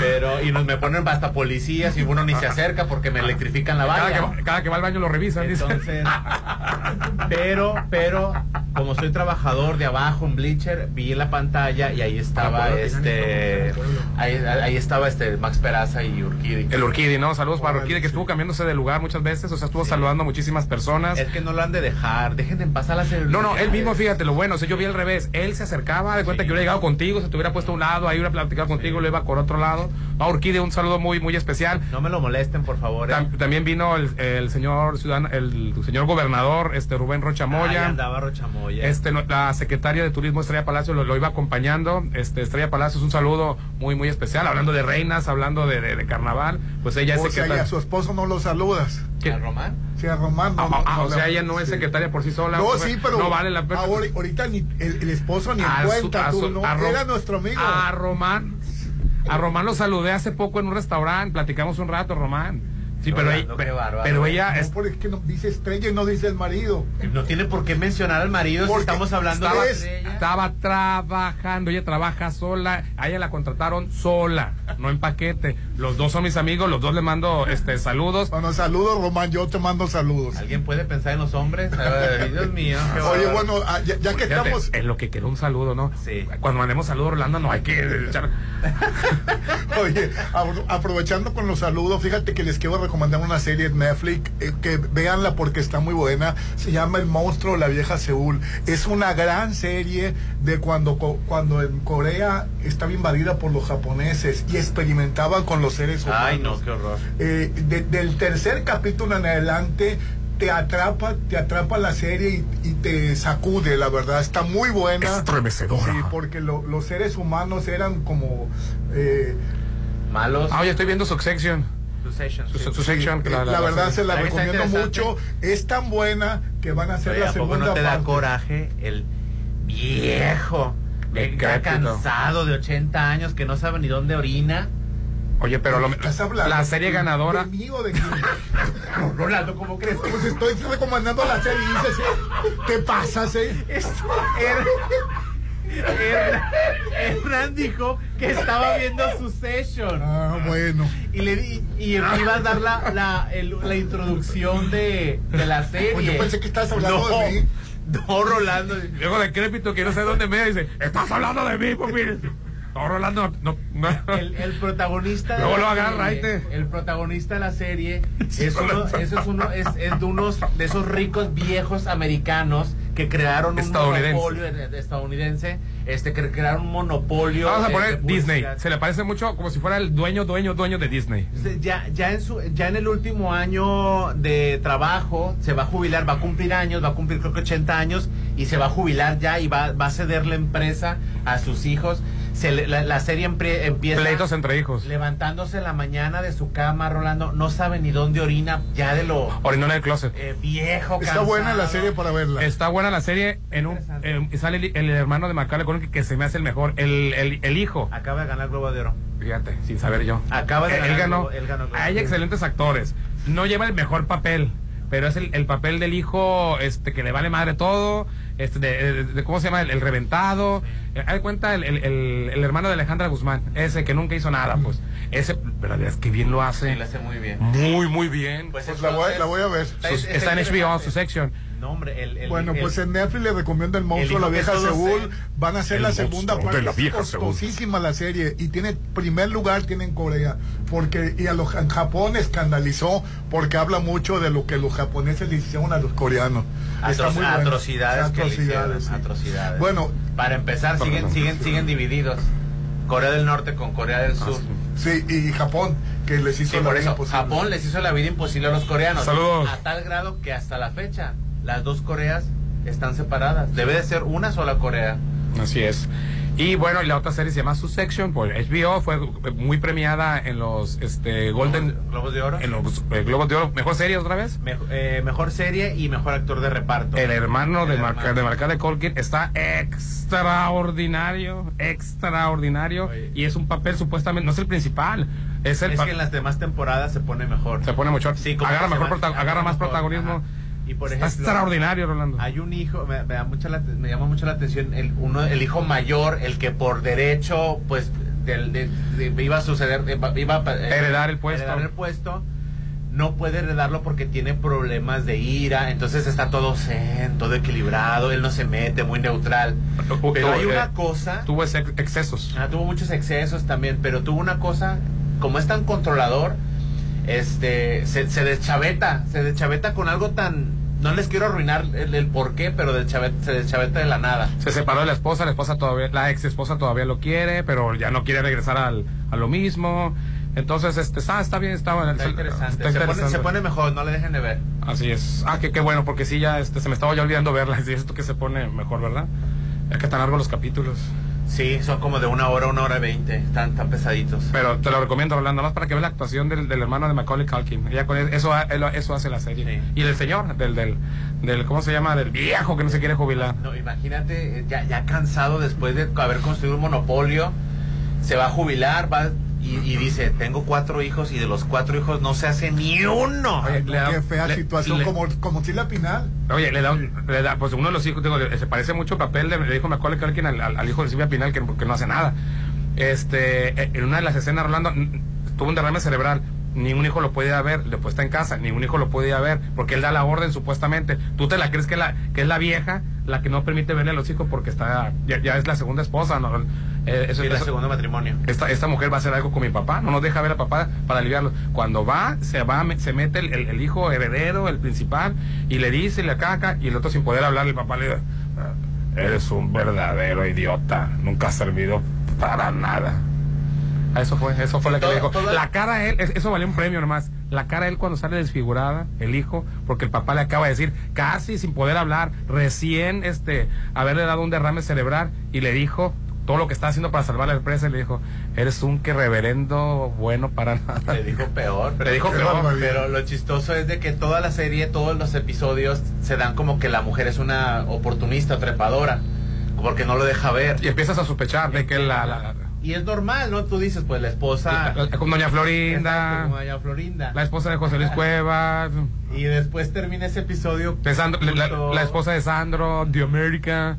Pero, y nos me ponen hasta policías y uno ni se acerca porque me electrifican la Cada valla. que, cada que va al baño lo revisan. dice. Entonces, *laughs* pero, pero, como soy trabajador de abajo en Bleacher, vi en la pantalla y ahí estaba este, ahí, ahí estaba este Max Peraza y Urquidi. El Urquidi, ¿no? Saludos para Urquidi, que estuvo cambiándose de lugar muchas veces, o sea, estuvo saludando a muchísimas personas. Es que no lo han de dejar, dejen de pasar las No, no, él mismo, fíjate, lo bueno, o sea, yo vi al revés. Él se acercaba, de cuenta que hubiera llegado contigo, se te hubiera puesto a un lado, ahí hubiera platicado contigo, lo iba por otro lado. A Urquidi, un saludo muy, muy especial. No me lo molesten, por favor. ¿eh? Tam- también vino el, el señor ciudadano, el, señor gobernador, este Rubén Rochamoya. andaba Rochamoya. Este, no- la secretaria de Turismo Estrella Palacio lo, lo iba acompañando. Este, Estrella Palacio es un saludo muy, muy especial. Hablando de reinas, hablando de, de- de carnaval, pues ella es O sea, y secretaria. a su esposo no lo saludas. ¿A Román? Sí, a Román. no, Ah, no, ah, no o le- sea, ella no es sí. secretaria por sí sola. No, sí, pero No vale la pena. ahora- ahorita ni el, el esposo ni en A su- cuenta, a tú, su- ¿no? a Ro- Era nuestro amigo. A Román. A Román lo saludé hace poco en un restaurante. Platicamos un rato, Román. Sí, pero, ella, qué bárbaro. pero ella No, es- porque es que no, dice estrella y no dice el marido. No tiene por qué mencionar al marido si Porque estamos hablando estaba, de estaba trabajando, ella trabaja sola, a ella la contrataron sola, no en paquete. Los dos son mis amigos, los dos le mando este saludos. Bueno, saludos, Román, yo te mando saludos. ¿Alguien puede pensar en los hombres? Ay, Dios mío. Oye, bueno, ah, ya, ya que Fíjate, estamos... es lo que quiero un saludo, ¿no? Sí. Cuando mandemos saludos, Orlando, no hay que echar. *laughs* Oye, apro- aprovechando con los saludos, fíjate que les quiero recomendar una serie en Netflix, eh, que véanla porque está muy buena. Se llama El monstruo de la vieja Seúl. Es una gran serie de cuando, co- cuando en Corea estaba invadida por los japoneses y experimentaban con los seres humanos. Ay, no, qué horror. Eh, de- del tercer capítulo en adelante te atrapa, te atrapa la serie y, y te sacude, la verdad, está muy buena. Estremecedora. Sí, porque lo- los seres humanos eran como eh, Malos. Ah, oye, estoy viendo Succession. Succession. Su- sí. su- Succession, eh, la, la- la- verdad se la está recomiendo mucho. Es tan buena que van a hacer Oye, la ¿A poco segunda no te da parte. coraje el viejo, ya Decrépito. cansado de 80 años que no sabe ni dónde orina? Oye, pero lo- ¿Estás hablando la serie ganadora. ¿De mí o de quién? *laughs* Rolando, ¿cómo crees? Pues estoy recomendando la serie y dices, eh, te pasas, eh. Hernán, Hernán dijo que estaba viendo Succession. Ah, bueno. Y le di, y iba a dar la, la, el- la introducción de, de la serie. Pues yo pensé que estabas hablando no, de mí. No, Rolando. Luego decrépito que no sé dónde me dice, estás hablando de mí, papi. No, Rolando, no, no. El, el protagonista Luego lo agarra, ahí te- el protagonista de la serie es uno, eso es uno es, es de unos de esos ricos viejos americanos que crearon un Estadounidense. monopolio eh, estadounidense este que crearon un monopolio Vamos a poner de Disney. Se le parece mucho como si fuera el dueño, dueño, dueño de Disney. ya ya en su ya en el último año de trabajo se va a jubilar va a cumplir años va a cumplir creo que 80 años y se va a jubilar ya y va, va a ceder la empresa a sus hijos se le- la, la serie empre- empieza Pleitos entre hijos. levantándose en la mañana de su cama, Rolando, no sabe ni dónde orina, ya de lo Orinó en el closet. eh, viejo, Está cansado. buena la serie para verla. Está buena la serie. En un, eh, sale el, el hermano de Macaulay Culkin que se me hace el mejor. El, el, el hijo. Acaba de ganar Globo de Oro. Fíjate, sin saber yo. Acaba de Eh, ganar él ganó. Globo- él ganó Globo Hay de Oro. excelentes actores. No lleva el mejor papel, pero es el, el papel del hijo este que le vale madre todo. Este, de, de- de- ¿Cómo se llama? El, el reventado. Eh, de cuenta el, el, el- el hermano de Alejandra Guzmán. Ese que nunca hizo nada, pues. Ese, pero la verdad es que bien lo hace. Sí, lo hace muy bien. Muy, muy bien. Pues Pues la voy, la voy a ver. Sus- está en HBO, su sección. No, hombre, el, el- Bueno, el- pues en Netflix le recomiendo El monstruo la vieja Seúl. se- Van a hacer la segunda parte. de la Es vieja Seúl. costosísima la serie y tiene primer lugar tiene en Corea porque y a los en Japón escandalizó porque habla mucho de lo que los japoneses le hicieron a los coreanos. Está Atro- muy bueno. atrocidades, que atrocidades. sí. atrocidades. Bueno, para empezar siguen siguen siguen divididos. Corea del Norte con Corea del Sur. sí, y Japón que les hizo Sí, la por vida eso imposible. Japón les hizo la vida imposible a los coreanos. Saludos. A tal grado que hasta la fecha las dos Coreas están separadas. Debe de ser una sola Corea. Así es. Y bueno, y la otra serie se llama Succession por HBO, fue muy premiada en los este Golden Globos de Oro. en los eh, Globos de Oro, mejor serie otra vez. Mejo- eh, mejor serie y mejor actor de reparto. El hermano de El Marca hermano. de Macaulay Culkin está extraordinario, extraordinario y es un papel supuestamente no es el principal. Es, el Es que en las demás temporadas se pone mejor. Se pone mejor. Sí, agarra mejor prota- agarra más mejor, protagonismo. ajá. Y por Está ejemplo, extraordinario, Rolando. Hay un hijo, me, me da mucha la- me llama mucho la atención, el, uno, el hijo mayor, el que por derecho, pues, del- de- de- iba a suceder, de- iba a eh, Heredar el puesto. heredar el puesto, no puede heredarlo porque tiene problemas de ira, entonces está todo zen, todo equilibrado, él no se mete, muy neutral. Pero hay eh, una cosa... Tuvo ex- excesos. Ah, tuvo muchos excesos también, pero tuvo una cosa, como es tan controlador, este, se, se deschaveta, se deschaveta con algo tan, no les quiero arruinar el, el por qué, pero deschaveta- se deschaveta de la nada. Se separó de la esposa, la esposa todavía, la ex esposa todavía lo quiere, pero ya no quiere regresar al, a lo mismo. Entonces, este, está, está bien, está, bueno, Está interesante. está se, pone, se pone mejor, no le dejen de ver. Así es. Ah, que qué bueno, porque sí, ya este, se me estaba ya olvidando verla. Es *laughs* esto que se pone mejor, ¿verdad? Es que tan largos los capítulos. Sí, son como de una hora, una hora veinte, están tan pesaditos. Pero te lo recomiendo, Rolando, más para que veas la actuación del, del hermano de Macaulay Culkin. Ya con eso, eso, eso hace la serie. Y del señor, del, del, del, ¿cómo se llama? Del viejo que no se quiere jubilar. No, imagínate, eh, ya, ya cansado después de haber construido un monopolio, se va a jubilar, va y, y dice, tengo cuatro hijos y de los cuatro hijos no se hace ni uno. Ay, no, qué fea situación, como, como Tila Pinal. Oye, le da, le da, pues uno de los hijos, digo, se parece mucho el papel de, le dijo Macaulay Culkin al, al- al hijo de Silvia Pinal que, que no hace nada. Este, eh, en una de las escenas, Rolando, tuvo un derrame cerebral. Ningún hijo lo podía ver, después está en casa, ningún hijo lo podía ver, porque él da la orden supuestamente. Tú te la crees que, la, que es la vieja la que no permite verle a los hijos porque está, ya, ya es la segunda esposa, ¿no? Eh, eso- Y el segundo matrimonio. esta, esta mujer va a hacer algo con mi papá, no nos deja ver a papá para aliviarlo. Cuando va, se va, se mete el, el- el hijo heredero, el principal, y le dice, le caca, y el otro sin poder hablar, el papá le dice, "Ah, eres un verdadero idiota, nunca has servido para nada. Ah, Eso fue, eso fue lo que Todo- le dijo. La cara de él, es- eso valió un premio nomás. La cara de él cuando sale desfigurada, el hijo, porque el papá le acaba de decir, casi sin poder hablar, recién este, haberle dado un derrame cerebral, y le dijo todo lo que está haciendo para salvar la empresa, y le dijo, eres un que reverendo bueno para nada. Le dijo peor. Pero, Le dijo pero- peor. Pero lo chistoso es de que toda la serie, todos los episodios se dan como que la mujer es una oportunista, trepadora, porque no lo deja ver. Y empiezas a sospechar de que la, la- Y es normal, ¿no? Tú dices, pues la esposa... con Doña Florinda, Exacto, como doña Florinda. la esposa de José Luis *laughs* Cuevas, Y después termina ese episodio... de Sandro- la, la esposa de Sandro, de América.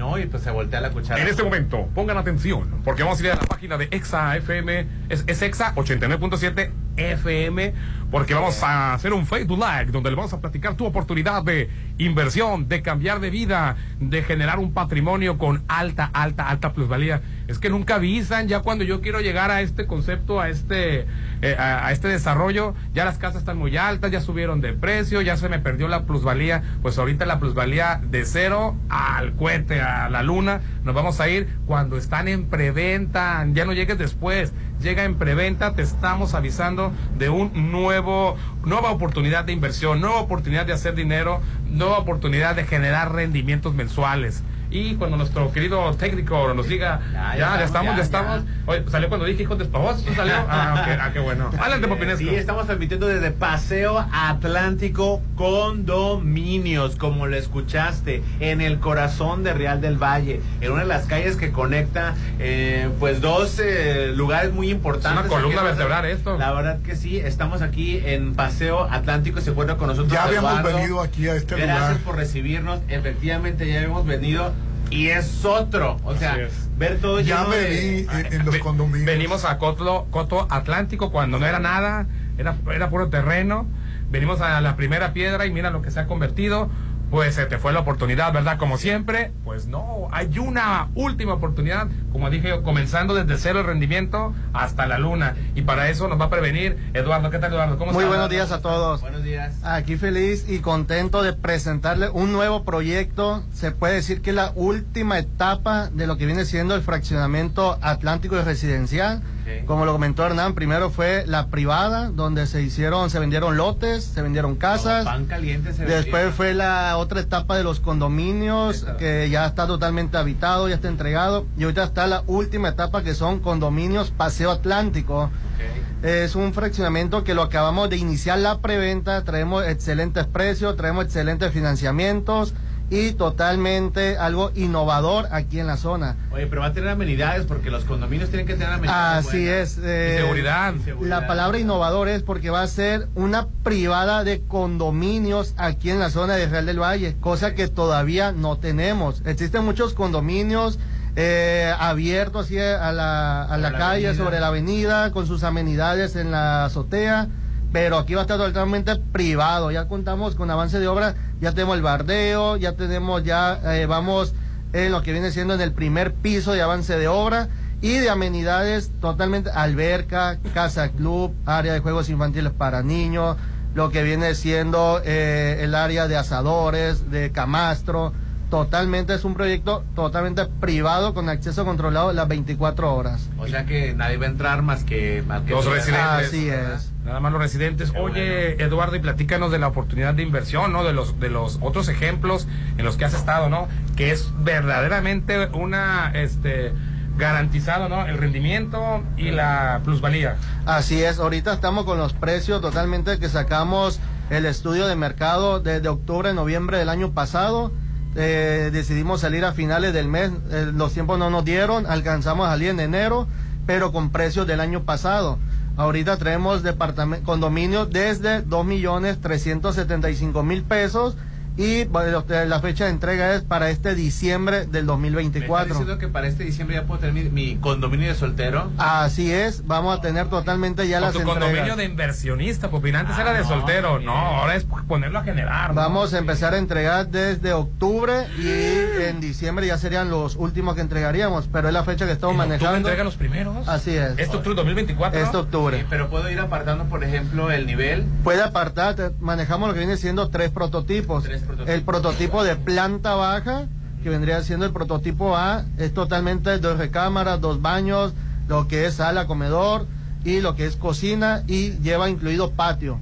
No, y pues se voltea la cuchara. En este momento, pongan atención, porque vamos a ir a la página de Exa FM, es, es Exa 89.7 FM, porque vamos a hacer un Facebook Live donde le vamos a platicar tu oportunidad de inversión, de cambiar de vida, de generar un patrimonio con alta, alta, alta plusvalía. Es que nunca avisan, ya cuando yo quiero llegar a este concepto, a este, eh, a, a este desarrollo, ya las casas están muy altas, ya subieron de precio, ya se me perdió la plusvalía, pues ahorita la plusvalía de cero al cohete, a la luna, nos vamos a ir cuando están en preventa, ya no llegues después, llega en preventa, te estamos avisando de un nuevo, nueva oportunidad de inversión, nueva oportunidad de hacer dinero, nueva oportunidad de generar rendimientos mensuales. Y cuando nuestro querido técnico nos diga, ya, ya, estamos, ya, estamos. Oye, salió cuando dije hijos de ¿esto salió? *laughs* Ah, ok, ah, qué bueno. Adelante, Popinesco. Sí, estamos transmitiendo desde Paseo Atlántico Condominios, como lo escuchaste, en el corazón de Real del Valle, en una de las calles que conecta, eh, pues, dos eh, lugares muy importantes. Es una columna vertebral esto. La verdad que sí, estamos aquí en Paseo Atlántico y se encuentra con nosotros. Ya habíamos Eduardo. venido aquí a este Gracias lugar. por recibirnos, efectivamente ya habíamos venido y es otro, o sea, ver todo Ya lleno me de- vi en, en los Ve- condominios. Venimos a Coto, Coto Atlántico cuando no era nada, era, era puro terreno. Venimos a la primera piedra y mira lo que se ha convertido. Pues se te fue la oportunidad, ¿verdad? Como siempre, pues no, hay una última oportunidad, como dije, comenzando desde cero el rendimiento hasta la luna. Y para eso nos va a prevenir Eduardo. ¿Qué tal, Eduardo? ¿Cómo Muy buenos días a todos. Buenos días. Aquí feliz y contento de presentarle un nuevo proyecto. Se puede decir que es la última etapa de lo que viene siendo el fraccionamiento atlántico y residencial. Como lo comentó Hernán, primero fue la privada, donde se hicieron, se vendieron lotes, se vendieron casas. Pan caliente se Después fue la otra etapa de los condominios, que ya está totalmente habitado, ya está entregado. Y ahorita está la última etapa, que son condominios Paseo Atlántico. Es un fraccionamiento que lo acabamos de iniciar la preventa, traemos excelentes precios, traemos excelentes financiamientos y totalmente algo innovador aquí en la zona. Oye, pero va a tener amenidades porque los condominios tienen que tener amenidades. Así buenas. es. eh, seguridad. La palabra innovador es porque va a ser una privada de condominios aquí en la zona de Real del Valle, cosa que todavía no tenemos. Existen muchos condominios eh, abiertos así a la, a la la calle, avenida. sobre la avenida, con sus amenidades en la azotea. Pero aquí va a estar totalmente privado. Ya contamos con avance de obra, ya tenemos el bardeo, ya tenemos, ya eh, vamos en lo que viene siendo en el primer piso de avance de obra y de amenidades totalmente alberca, casa club, área de juegos infantiles para niños, lo que viene siendo eh, el área de asadores, de camastro. Totalmente es un proyecto totalmente privado con acceso controlado las 24 horas. O sea que nadie va a entrar más que, más que Los residentes. Así es. Nada más los residentes. Oye, Eduardo, y platícanos de la oportunidad de inversión, ¿no? De los, de los otros ejemplos en los que has estado, ¿no? Que es verdaderamente una, este, garantizado, ¿no? El rendimiento y la plusvalía. Así es, ahorita estamos con los precios totalmente que sacamos el estudio de mercado desde octubre, noviembre del año pasado. Eh, decidimos salir a finales del mes, eh, los tiempos no nos dieron, alcanzamos a salir en enero, pero con precios del año pasado. Ahorita traemos condominios desde 2.375.000 pesos y bueno, la fecha de entrega es para este diciembre del ¿Me estás 2024. diciendo que para este diciembre ya puedo tener mi, mi condominio de soltero? Así es, vamos a tener totalmente ya las tu entregas. condominio de inversionista, porque antes Ah, era de no, soltero. bien. No, ahora es ponerlo a generar. ¿no? Vamos a empezar a entregar desde octubre y en diciembre ya serían los últimos que entregaríamos, pero es la fecha que estamos ¿En manejando. entregan los primeros? Así es. Este octubre 2024. Este octubre. Sí, pero puedo ir apartando, por ejemplo, el nivel. Puede apartar, manejamos lo que viene siendo tres prototipos. Tres El prototipo de planta baja, que vendría siendo el prototipo A, es totalmente dos recámaras, dos baños, lo que es sala, comedor y lo que es cocina y lleva incluido patio.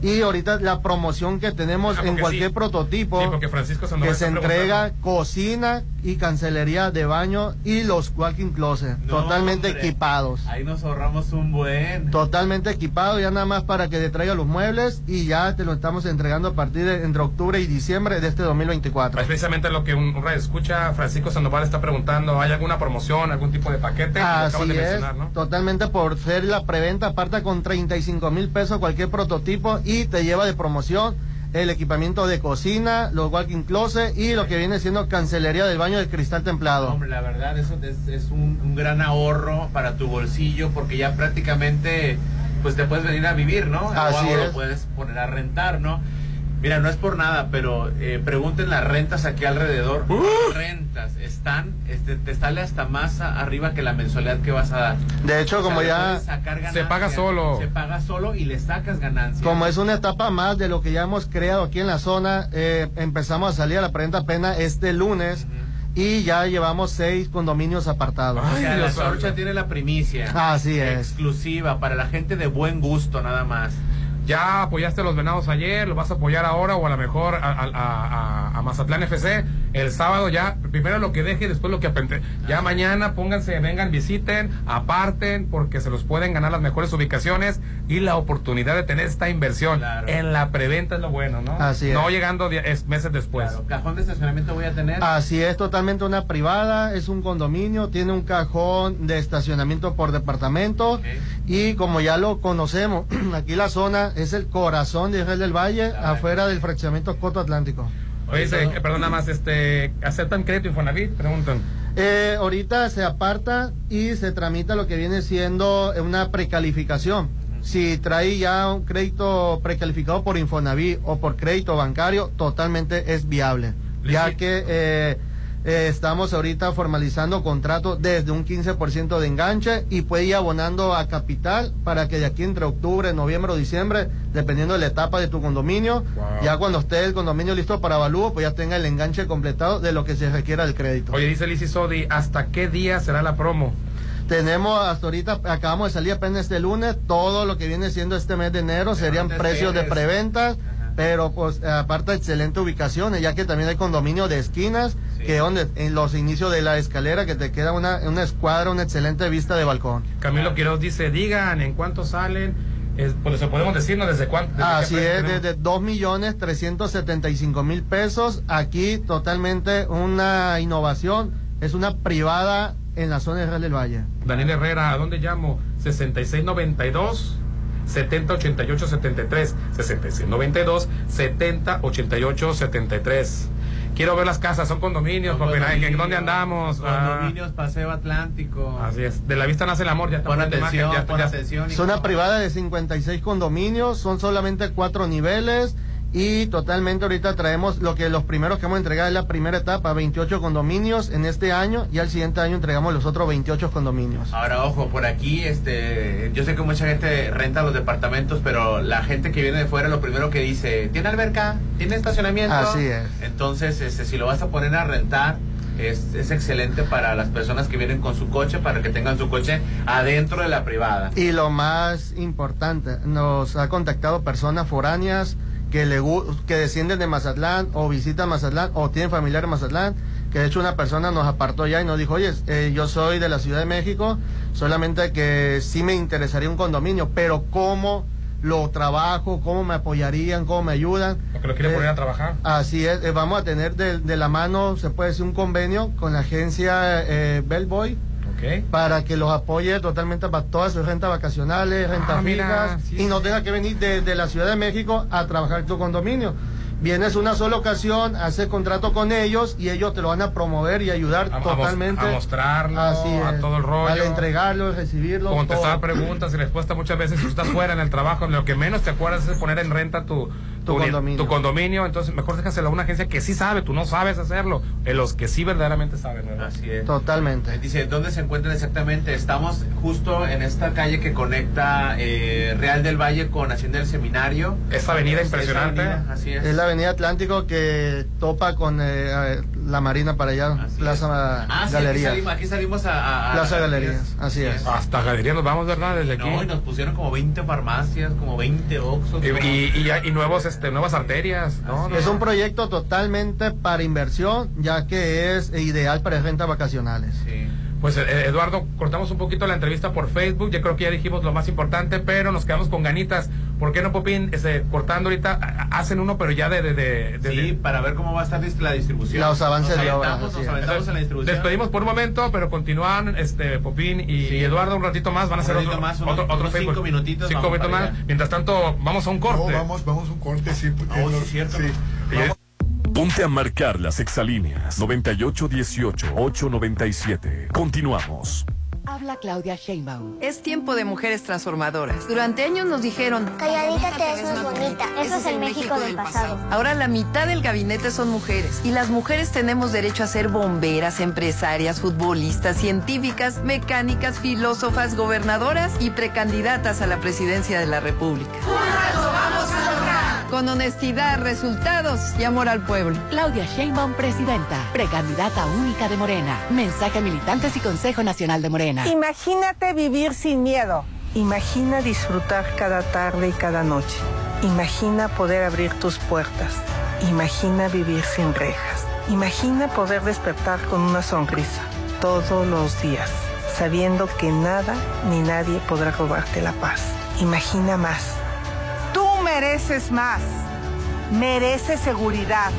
Y ahorita la promoción que tenemos Ah, en cualquier sí. prototipo Sí, que se entrega cocina y cancelería de baño y los walking closet No, totalmente hombre. equipados. Ahí nos ahorramos un buen. Totalmente equipado, ya nada más para que te traiga los muebles y ya te lo estamos entregando a partir de entre octubre y diciembre de este 2024. Es precisamente lo que un, un radio escucha. Francisco Sandoval está preguntando: ¿hay alguna promoción, algún tipo de paquete? Así de es, mencionar, ¿no? totalmente por ser la preventa, aparta con 35 mil pesos cualquier prototipo y te lleva de promoción el equipamiento de cocina, los walking closet y lo que viene siendo cancelería del baño de cristal templado. Hombre, la verdad, eso es, es un, un gran ahorro para tu bolsillo porque ya prácticamente pues te puedes venir a vivir, ¿no? Así o es. lo puedes poner a rentar, ¿no? Mira, no es por nada, pero eh, pregunten las rentas aquí alrededor. Rentas están, este, te sale hasta más arriba que la mensualidad que vas a dar. De hecho, O sea, como ya Se paga solo. Se paga solo y le sacas ganancia. Como es una etapa más de lo que ya hemos creado aquí en la zona, eh, empezamos a salir a la preventa apenas este lunes y ya llevamos seis condominios apartados. O sea, Ay, la. Sorcha tiene la primicia. Así es. Exclusiva para la gente de buen gusto, nada más. Ya apoyaste a los venados ayer, lo vas a apoyar ahora o a lo mejor a, a- a- a Mazatlán FC el sábado ya, primero lo que deje y después lo que aprende. Ya mañana pónganse, vengan, visiten, aparten porque se los pueden ganar las mejores ubicaciones y la oportunidad de tener esta inversión Claro. en la preventa es lo bueno, ¿no? Así es. No llegando es meses después. Claro, cajón de estacionamiento voy a tener. Así es, totalmente una privada, es un condominio, tiene un cajón de estacionamiento por departamento y como ya lo conocemos, *clears throat* aquí la zona es el corazón de Israel del Valle, afuera del fraccionamiento Coto Atlántico. Oye, eh, perdón, nada más, este, ¿aceptan crédito Infonavit? Preguntan. Eh, ahorita se aparta y se tramita lo que viene siendo una precalificación. Si trae ya un crédito precalificado por Infonavit o por crédito bancario, totalmente es viable. Ya que eh, eh, estamos ahorita formalizando contrato desde un 15% de enganche y puede ir abonando a capital para que de aquí entre octubre, noviembre o diciembre, dependiendo de la etapa de tu condominio, ya cuando esté el condominio listo para avalúo, pues ya tenga el enganche completado de lo que se requiera del crédito. Oye, dice Lizzy Sodi, ¿hasta qué día será la promo? Tenemos hasta ahorita, acabamos de salir apenas este lunes, todo lo que viene siendo este mes de enero serían precios de preventa, pero pues aparte excelente ubicaciones, ya que también hay condominio de esquinas, que donde en los inicios de la escalera que te queda una, una escuadra, una excelente vista de balcón. Camilo Quiroz dice, digan en cuánto salen Es, pues eso podemos decirnos desde cuánto. Así es, desde 2 millones 375 mil pesos. Aquí totalmente una innovación. Es una privada en la zona de Real del Valle. Daniel Herrera, ¿a dónde llamo? 6692 7088 73 6692 7088 73 Quiero ver las casas, son condominios, papi, ¿en dónde andamos? Ah, Condominios, Paseo Atlántico. así es, de la vista nace el amor, ya está atención, ya- pon ya- atención. Una privada de 56 condominios, son solamente cuatro niveles y totalmente ahorita traemos lo que los primeros que vamos a entregar es la primera etapa, 28 condominios en este año y al siguiente año entregamos los otros 28 condominios. Ahora, ojo, por aquí, este, yo sé que mucha gente renta los departamentos, pero la gente que viene de fuera lo primero que dice, ¿tiene alberca? ¿Tiene estacionamiento? Así es. Entonces, este, si lo vas a poner a rentar, es, es excelente para las personas que vienen con su coche, para que tengan su coche adentro de la privada. Y lo más importante, nos ha contactado personas foráneas que, le, que descienden de Mazatlán o visitan Mazatlán o tienen familiares en Mazatlán, que de hecho una persona nos apartó ya y nos dijo, oye, eh, yo soy de la Ciudad de México, solamente que sí me interesaría un condominio, pero ¿cómo lo trabajo? ¿Cómo me apoyarían? ¿Cómo me ayudan? Porque lo quiere Eh, poner a trabajar. Así es, eh, vamos a tener de, de la mano, se puede decir, un convenio con la agencia eh, Bellboy Para que los apoye totalmente para todas sus rentas vacacionales, rentas Ah, fijas, sí, y no tenga que venir de, de la Ciudad de México a trabajar en tu condominio. Vienes una sola ocasión, haces contrato con ellos y ellos te lo van a promover y ayudar A- totalmente. a mostrarlo, Así a todo el rollo. Al entregarlo, recibirlo. contestar todo. preguntas y respuestas muchas veces si tú estás fuera en el trabajo lo que menos te acuerdas es poner en renta tu Tu condominio. tu condominio, entonces mejor déjaselo a una agencia que sí sabe tú no sabes hacerlo en los que sí verdaderamente saben ¿verdad? Así es. Totalmente. Dice, ¿dónde se encuentran exactamente? Estamos justo en esta calle que conecta eh, Real del Valle con Hacienda del Seminario. Esta avenida Es- impresionante. esa avenida, así es. Es la avenida Atlántico que topa con eh, la Marina para allá, Plaza Ah, sí, aquí Galería. salimos, aquí salimos a, a- a Plaza Galerías, así es. hasta galería nos vamos verdad desde aquí No, y nos pusieron como 20 farmacias, como 20 Oxxos. y, y- y- y nuevos este nuevas arterias ¿no? Es un proyecto totalmente para inversión, ya que es ideal para rentas vacacionales. Pues eh, Eduardo, cortamos un poquito la entrevista por Facebook, yo creo que ya dijimos lo más importante, pero nos quedamos con ganitas. ¿Por qué no, Popín, este, cortando ahorita, hacen uno, pero ya de... de, de- de- Sí, para ver cómo va a estar la distribución. Los avances nos de obra, aventamos, así nos aventamos en la distribución. Despedimos por un momento, pero continúan este, Popín y, Sí. y Eduardo un ratito más, van a Un hacer ratito otro, más, unos- otro, otro unos Facebook. cinco minutitos, Cinco minutos más. allá. Mientras tanto, vamos a un corte. No, vamos, vamos a un corte, sí. porque Oh, sí, no- es cierto. sí. Ponte a marcar las exalíneas 9818-897. Continuamos. Habla Claudia Sheinbaum. Es tiempo de mujeres transformadoras. Durante años nos dijeron, Calladita te ves más bonita. Eso es el México del pasado. ahora la mitad del gabinete son mujeres. Y las mujeres tenemos derecho a ser bomberas, empresarias, futbolistas, científicas, mecánicas, filósofas, gobernadoras y precandidatas a la presidencia de la República. Con honestidad, resultados y amor al pueblo. Claudia Sheinbaum, presidenta, precandidata única de Morena. Mensaje a militantes y Consejo Nacional de Morena. Imagínate vivir sin miedo. Imagina disfrutar cada tarde y cada noche. Imagina poder abrir tus puertas. Imagina vivir sin rejas. Imagina poder despertar con una sonrisa todos los días, sabiendo que nada ni nadie podrá robarte la paz. Imagina más. Mereces más. Mereces seguridad.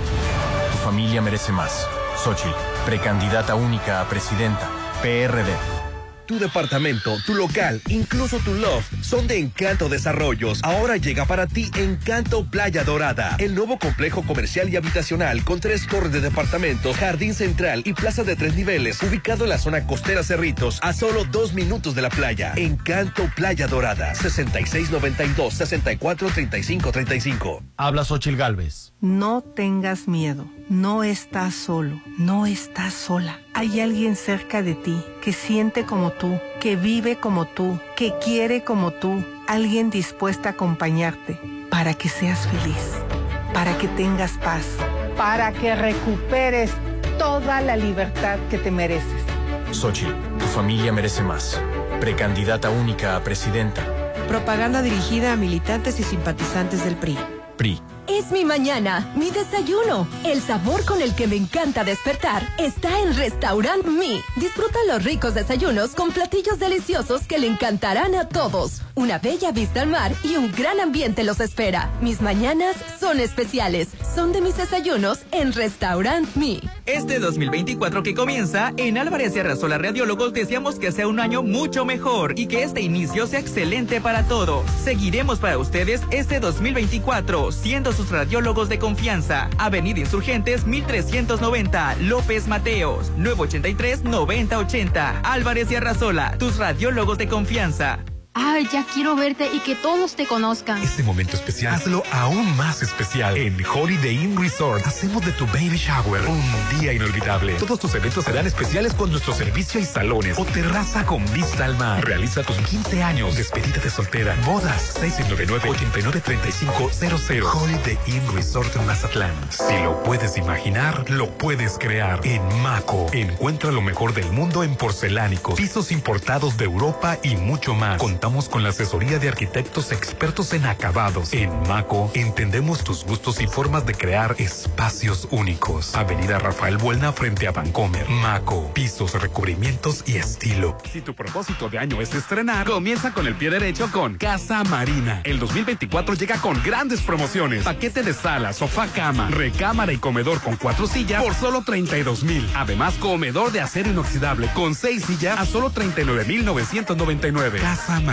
Tu familia merece más. Xochitl, precandidata única a presidenta. PRD. Tu departamento, tu local, incluso tu loft son de Encanto Desarrollos. Ahora llega para ti Encanto Playa Dorada, el nuevo complejo comercial y habitacional con tres torres de departamentos, jardín central y plaza de tres niveles, ubicado en la zona costera Cerritos, a solo dos minutos de la playa. Encanto Playa Dorada, 6692-643535. Habla Xochitl Galvez. No tengas miedo, no estás solo, no estás sola. Hay alguien cerca de ti que siente como tú, que vive como tú, que quiere como tú, alguien dispuesta a acompañarte para que seas feliz, para que tengas paz, para que recuperes toda la libertad que te mereces. Xochitl, tu familia merece más. Precandidata única a presidenta. Propaganda dirigida a militantes y simpatizantes del PRI. PRI. Es mi mañana, mi desayuno. El sabor con el que me encanta despertar está en Restaurant Mi. Disfruta los ricos desayunos con platillos deliciosos que le encantarán a todos. Una bella vista al mar y un gran ambiente los espera. Mis mañanas son especiales. Son de mis desayunos en Restaurant Mi. Este 2024 que comienza, en Álvarez y Arrasola Radiólogos deseamos que sea un año mucho mejor y que este inicio sea excelente para todos. Seguiremos para ustedes este 2024, siendo sus radiólogos de confianza. Avenida Insurgentes 1390, López Mateos, 983 9080. Álvarez y Arrasola, tus radiólogos de confianza. Ay, ya quiero verte y que todos te conozcan. Este momento especial, hazlo aún más especial. En Holiday Inn Resort, hacemos de tu baby shower un día inolvidable. Todos tus eventos serán especiales con nuestro servicio y salones o terraza con vista al mar. Realiza tus 15 años, despedida de soltera, bodas, 699-893500. Holiday Inn Resort en Mazatlán. Si lo puedes imaginar, lo puedes crear. En Maco, encuentra lo mejor del mundo en porcelánicos, pisos importados de Europa y mucho más. Contamos con la asesoría de arquitectos expertos en acabados. En Maco, entendemos tus gustos y formas de crear espacios únicos. Avenida Rafael Buelna frente a Vancomer. Maco, pisos, recubrimientos y estilo. Si tu propósito de año es estrenar, comienza con el pie derecho con Casa Marina. El 2024 llega con grandes promociones. Paquete de sala, sofá, cama, recámara y comedor con cuatro sillas por solo 32 mil. Además, comedor de acero inoxidable con seis sillas a solo 39 mil 999. Casa Marina,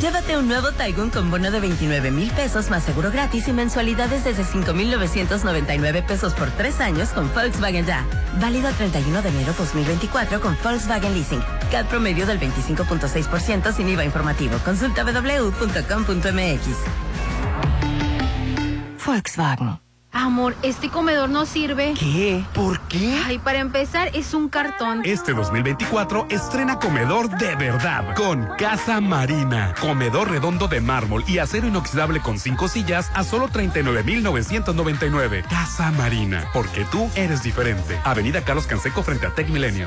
Llévate un nuevo Taigun con bono de 29 mil pesos más seguro gratis y mensualidades desde 5,999 pesos por tres años con Volkswagen Ya. Válido el 31 de enero 2024 con Volkswagen Leasing. CAD promedio del 25.6% sin IVA informativo. Consulta www.com.mx. Volkswagen. Amor, este comedor no sirve. ¿Qué? ¿Por qué? Ay, para empezar, es un cartón. Este 2024 estrena comedor de verdad con Casa Marina. Comedor redondo de mármol y acero inoxidable con cinco sillas a solo 39,999. Casa Marina, porque tú eres diferente. Avenida Carlos Canseco frente a Tech Milenio.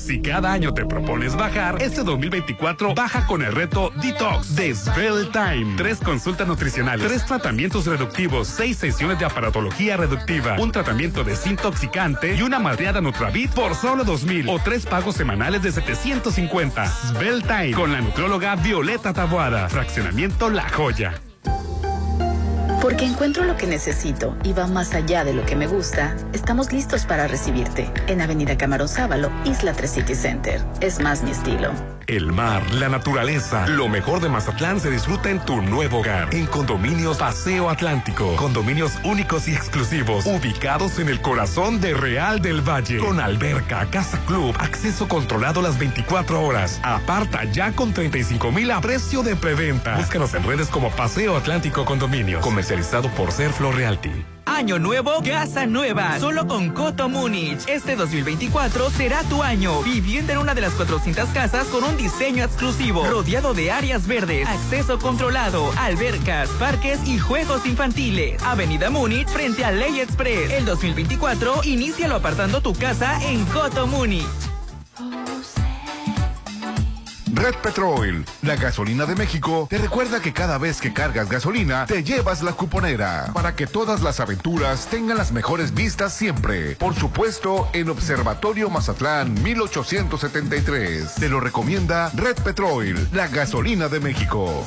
Si cada año te propones bajar, este 2024 baja con el reto Detox de Svelte Time. Tres consultas nutricionales, tres tratamientos reductivos, seis sesiones de aparatología reductiva, un tratamiento desintoxicante y una madreada Nutravit por solo 2000 o tres pagos semanales de 750. Svelte Time con la nutróloga Violeta Taboada. Fraccionamiento La Joya. Porque encuentro lo que necesito y va más allá de lo que me gusta, estamos listos para recibirte en Avenida Camarón Sábalo, Isla 3 City Center. Es más mi estilo. El mar, la naturaleza, lo mejor de Mazatlán se disfruta en tu nuevo hogar. En Condominios Paseo Atlántico. Condominios únicos y exclusivos, ubicados en el corazón de Real del Valle. Con alberca, casa club, acceso controlado las 24 horas. Aparta ya con 35 mil a precio de preventa. Búscanos en redes como Paseo Atlántico Condominio. Comercializado por Serflo Realty. Año nuevo, casa nueva. Solo con Coto Múnich. Este 2024 será tu año. Viviendo en una de las 400 casas con un diseño exclusivo. Rodeado de áreas verdes, acceso controlado, albercas, parques y juegos infantiles. Avenida Múnich frente a Ley Express. El 2024, inícialo apartando tu casa en Coto Múnich. Red Petrol, la gasolina de México, te recuerda que cada vez que cargas gasolina, te llevas la cuponera para que todas las aventuras tengan las mejores vistas siempre. Por supuesto, en Observatorio Mazatlán 1873. Te lo recomienda Red Petrol, la gasolina de México.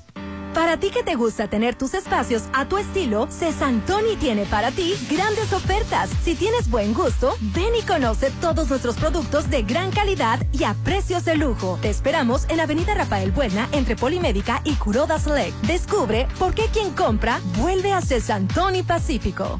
Para ti que te gusta tener tus espacios a tu estilo, Cesantoni tiene para ti grandes ofertas. Si tienes buen gusto, ven y conoce todos nuestros productos de gran calidad y a precios de lujo. Te esperamos en Avenida Rafael Buena entre Polimédica y Curoda Select. Descubre por qué quien compra vuelve a Cesantoni Pacífico.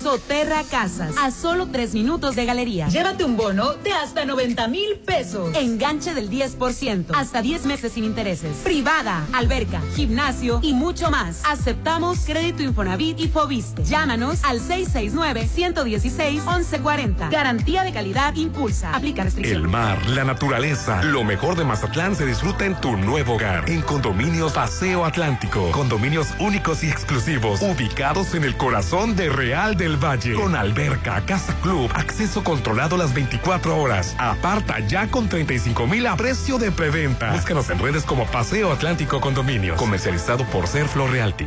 Soterra Casas, a solo tres minutos de galería. Llévate un bono de hasta 90 mil pesos. Enganche del 10%, hasta 10 meses sin intereses. Privada, alberca, gimnasio y mucho más. Aceptamos crédito Infonavit y Fobiste. Llámanos al 669-116-1140. Garantía de calidad impulsa. Aplica restricciones. El mar, la naturaleza, lo mejor de Mazatlán se disfruta en tu nuevo hogar. En Condominios Paseo Atlántico. Condominios únicos y exclusivos, ubicados en el corazón de Real del Valle. Con alberca, casa club, acceso controlado las 24 horas. Aparta ya con 35 mil a precio de preventa. Búscanos en redes como Paseo Atlántico Condominios. Comercializado por Serflo Realty.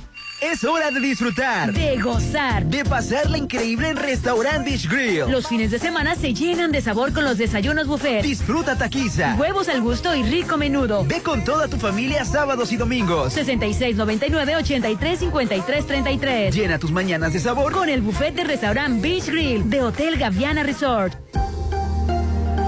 Es hora de disfrutar. De gozar. De pasarla increíble en Restaurant Beach Grill. Los fines de semana se llenan de sabor con los desayunos buffet. Disfruta taquiza. Huevos al gusto y rico menudo. Ve con toda tu familia sábados y domingos. 6699-835333. Llena tus mañanas de sabor con el buffet de Restaurant Beach Grill de Hotel Gaviana Resort.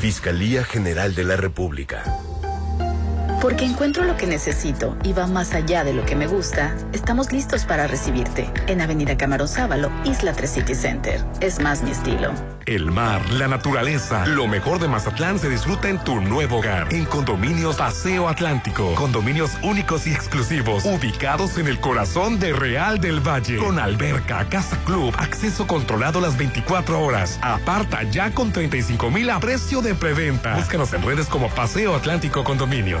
Fiscalía General de la República. Porque encuentro lo que necesito y va más allá de lo que me gusta, estamos listos para recibirte en Avenida Camarón Sábalo, Isla 3 City Center. Es más mi estilo. El mar, la naturaleza, lo mejor de Mazatlán se disfruta en tu nuevo hogar. En Condominios Paseo Atlántico. Condominios únicos y exclusivos, ubicados en el corazón de Real del Valle. Con alberca, casa club, acceso controlado las 24 horas. Aparta ya con 35 mil a precio de preventa. Búscanos en redes como Paseo Atlántico Condominios.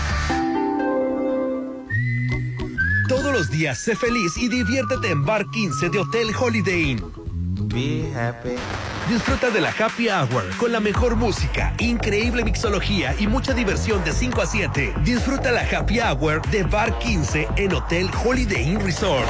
Los días sé feliz y diviértete en Bar 15 de Hotel Holiday Inn. Be happy. Disfruta de la Happy Hour con la mejor música, increíble mixología y mucha diversión de 5 a 7. Disfruta la Happy Hour de Bar 15 en Hotel Holiday Inn Resort.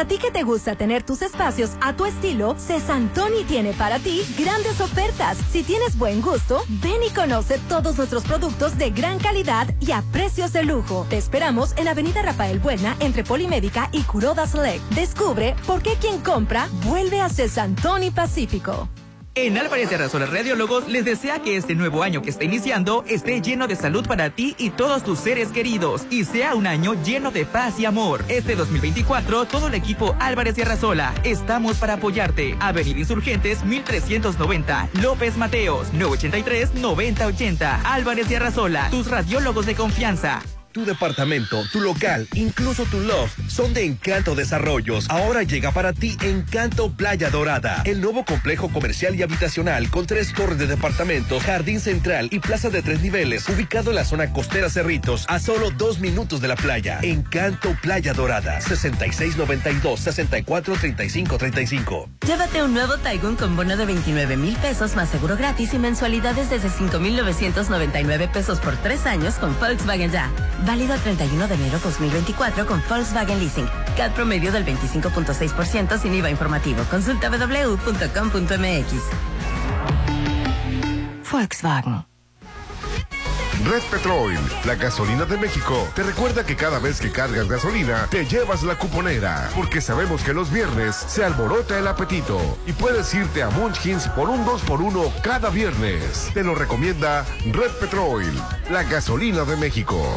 Para ti que te gusta tener tus espacios a tu estilo, Cesantoni tiene para ti grandes ofertas. Si tienes buen gusto, ven y conoce todos nuestros productos de gran calidad y a precios de lujo. Te esperamos en Avenida Rafael Buena, entre Polimédica y Curoda Select. Descubre por qué quien compra vuelve a Cesantoni Pacífico. En Álvarez de Arrasola Radiólogos les desea que este nuevo año que está iniciando esté lleno de salud para ti y todos tus seres queridos y sea un año lleno de paz y amor. Este 2024, todo el equipo Álvarez de Arrasola estamos para apoyarte. Avenida Insurgentes 1390, López Mateos 983 9080. Álvarez de Arrasola, tus radiólogos de confianza. Tu departamento, tu local, incluso tu loft son de Encanto Desarrollos. Ahora llega para ti Encanto Playa Dorada, el nuevo complejo comercial y habitacional con tres torres de departamentos, jardín central y plaza de tres niveles, ubicado en la zona costera Cerritos, a solo dos minutos de la playa. Encanto Playa Dorada, 6692-643535. Llévate un nuevo Taigun con bono de 29 mil pesos más seguro gratis y mensualidades desde 5,999 pesos por tres años con Volkswagen Ya. Válido el 31 de enero 2024 con Volkswagen Leasing. CAD promedio del 25.6% sin IVA informativo. Consulta www.com.mx. Volkswagen. Red Petrol, la gasolina de México, te recuerda que cada vez que cargas gasolina, te llevas la cuponera, porque sabemos que los viernes se alborota el apetito y puedes irte a Munchkins por un 2x1 cada viernes. Te lo recomienda Red Petrol, la gasolina de México.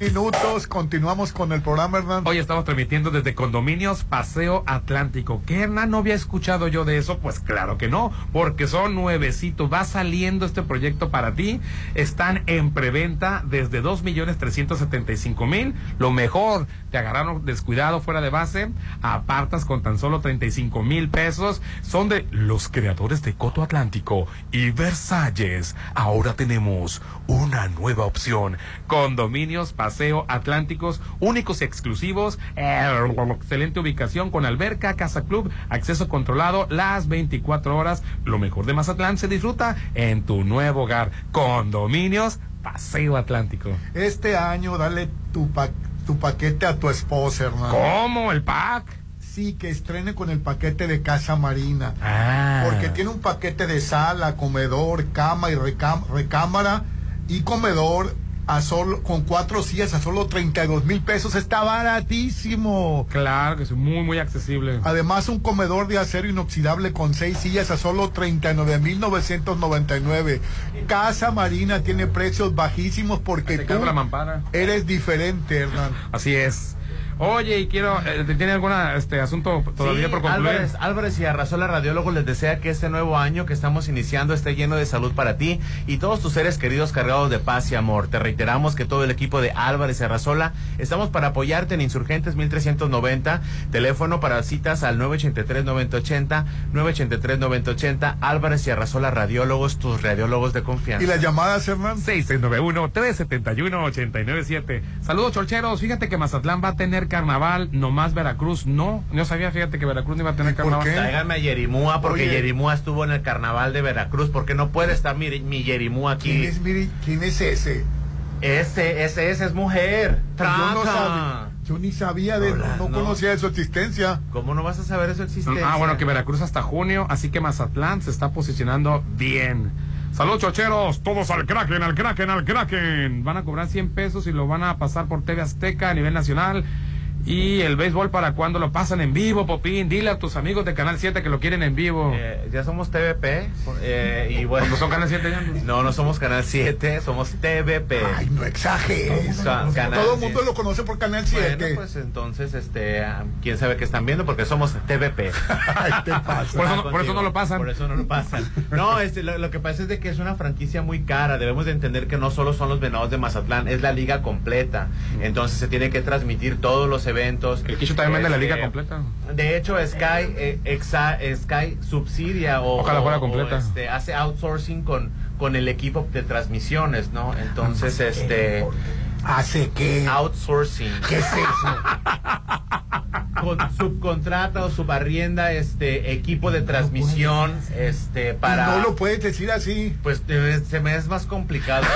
Minutos, continuamos con el programa, Hernán. Hoy estamos transmitiendo desde Condominios Paseo Atlántico. ¿Qué, Hernán? ¿No había escuchado yo de eso? Pues claro que no, porque son nuevecitos. Va saliendo este proyecto para ti. Están en preventa desde dos millones trescientos setenta y cinco mil. Lo mejor, te agarraron descuidado fuera de base. Apartas con tan solo 35 mil pesos. Son de los creadores de Coto Atlántico y Versalles. Ahora tenemos una nueva opción. Condominios Paseo Atlánticos, únicos y exclusivos. eh, excelente ubicación con alberca, casa club, acceso controlado las 24 horas. Lo mejor de Mazatlán se disfruta en tu nuevo hogar. Condominios Paseo Atlántico. Este año dale tu, pa- tu paquete a tu esposa, Hernán. ¿Cómo? ¿El pack? Sí, que estrene con el paquete de Casa Marina. Ah. Porque tiene un paquete de sala, comedor, cama y recam- recámara y comedor a solo, con cuatro sillas a solo 32 mil pesos. Está baratísimo. Claro que es muy, muy accesible. Además, un comedor de acero inoxidable con seis sillas a solo 39 mil 999. Casa Marina tiene precios bajísimos porque tú la mampara. eres diferente, Hernán. Así es. Oye, y quiero, eh, ¿tiene algún este asunto todavía Sí, por concluir? Álvarez, Álvarez y Arrasola Radiólogo les desea que este nuevo año que estamos iniciando esté lleno de salud para ti y todos tus seres queridos cargados de paz y amor. Te reiteramos que todo el equipo de Álvarez y Arrasola estamos para apoyarte en Insurgentes 1390, teléfono para citas al 983-9080, 983-9080, Álvarez y Arrasola Radiólogos, tus radiólogos de confianza. ¿Y las llamadas, Hernán? 691-371-8907. Saludos, chorcheros. Fíjate que Mazatlán va a tener carnaval, nomás Veracruz no. No sabía, fíjate que Veracruz no iba a tener carnaval. Tráiganme a Yerimúa porque Oye. Yerimúa estuvo en el carnaval de Veracruz. ¿Por qué no puede estar mi, mi Yerimúa aquí? ¿Quién es, quién es ese? Ese, ese, ese es mujer. Yo no sabía, yo ni sabía de, Hola, no, no. conocía de su existencia. ¿Cómo no vas a saber eso existencia? Ah, bueno, que Veracruz hasta junio, así que Mazatlán se está posicionando bien. Saludos, chocheros, todos al Kraken, al Kraken, al Kraken. Van a cobrar 100 pesos y lo van a pasar por TV Azteca a nivel nacional. Y el béisbol, ¿para cuándo lo pasan en vivo, Popín? Dile a tus amigos de Canal 7 que lo quieren en vivo. Eh, ya somos TVP. eh, y bueno, ¿No son Canal 7 ya? No, no somos Canal 7, somos TVP. Ay, no exageres. Canal Todo el mundo 7. lo conoce por Canal 7. Bueno, pues entonces, este, ah, quién sabe qué están viendo porque somos TVP. *laughs* Ay, te *laughs* pasa. Por eso no- por eso no lo pasan. Por eso no lo pasan. No, este, lo, lo que pasa es de que es una franquicia muy cara. Debemos de entender que no solo son los venados de Mazatlán, es la liga completa. Entonces se tiene que transmitir todos los eventos. El Quicho también vende la liga Este, completa. De hecho, Sky, eh, exa- Sky subsidia o, Ojalá fuera o- o, completa. este, hace outsourcing con, con el equipo de transmisiones, ¿no? Entonces, este... ¿Hace qué? Outsourcing. ¿Qué es eso? *laughs* Con, subcontrata o subarrienda este equipo de transmisión este para No lo puedes decir así. pues se me es más complicado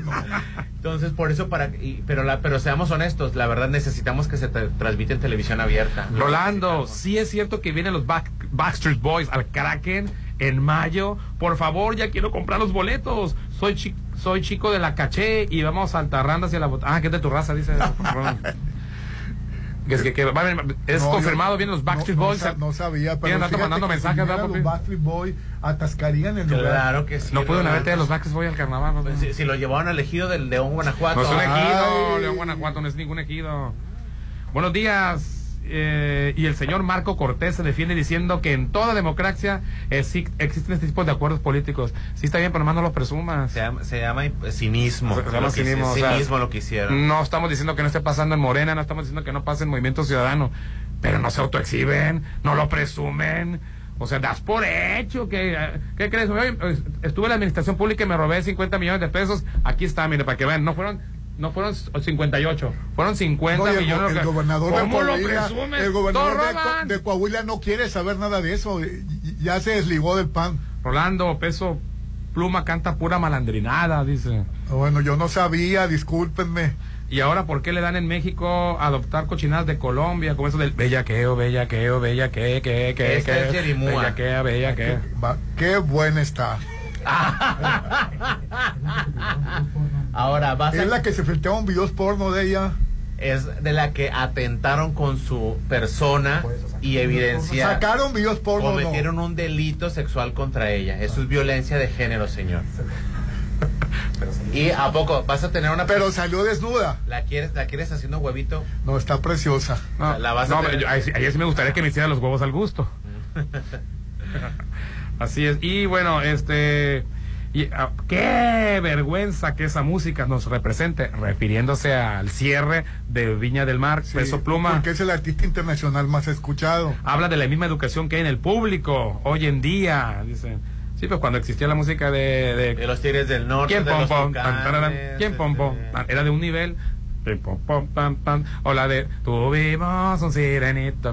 *laughs* entonces por eso para y- pero la pero seamos honestos la verdad necesitamos que se tra- transmite en televisión abierta Rolando, sí es cierto que vienen los Back- Backstreet Boys al Kraken en mayo. Por favor, ya quiero comprar los boletos. Soy chi- soy chico de la caché y vamos a Altarranda hacia la bot- Ah, que es de tu raza, dice. *laughs* Que es, que, que va a venir- es No, confirmado, yo- vienen los Backstreet no, no Boys. No, sabía, pero Tienen rato mandando que mensajes, los Backstreet Boys atascarían el lugar. claro que sí No pudieron haberte de los Backstreet Boys al carnaval. ¿no? Pues, si, si lo llevaron al ejido del León Guanajuato No es un ejido. León Guanajuato no es ningún ejido. Buenos días. Eh, y el señor Marco Cortés se defiende diciendo que en toda democracia exi- existen este tipo de acuerdos políticos. Sí está bien, pero más no lo presumas. se llama, se llama eh, cinismo Se llama lo que, cinismo, o sea, cinismo lo que hicieron No estamos diciendo que no esté pasando en Morena, no estamos diciendo que no pase en Movimiento Ciudadano, pero no se autoexhiben, no lo presumen. O sea, das por hecho que... eh, ¿Qué crees? Oye, pues, estuve en la administración pública y me robé 50 millones de pesos. Aquí está, mire, para que vean. No fueron... No fueron 58, fueron 50 No, y el, millones. el de- gobernador de ¿Cómo lo Coahuila, presumes? el gobernador de, de Coahuila no quiere saber nada de eso. Ya se desligó del pan. Rolando, peso, pluma, canta pura malandrinada, dice. Bueno, yo no sabía, discúlpenme. Y ahora, ¿por qué le dan en México a adoptar cochinadas de Colombia? Como eso del bellaqueo, bellaqueo, bellaqueo, que, que, Este que, es Jerimúa. bellaquea, bellaquea. Va, Qué buena está. *laughs* ahora vas a Es la que se filtraron videos porno de ella. es de la que atentaron con su persona y evidencia Sacaron videos porno. no. cometieron un delito sexual contra ella. Eso es violencia de género, señor. *laughs* Y a poco vas a tener una Pero salió desnuda. la quieres la quieres haciendo huevito. No, está preciosa. No, La vas a no, tener- pero yo- ahí, sí- ahí sí me gustaría que me hiciera los huevos al gusto. *laughs* Así es. Y bueno, este. y, ah, qué vergüenza que esa música nos represente, refiriéndose al cierre de Viña del Mar, Sí, Peso Pluma. Porque es el artista internacional más escuchado. Habla de la misma educación que hay en el público hoy en día. Dicen. Sí, pues cuando existía la música de. de- De los Tigres del Norte, ¿Quién de pom los pom? Tucanes, Tan, tararán. ¿Quién pom pom? este, Era de un nivel. Pim, pom, pom, pam, pam. O la de Tuvimos un sirenito.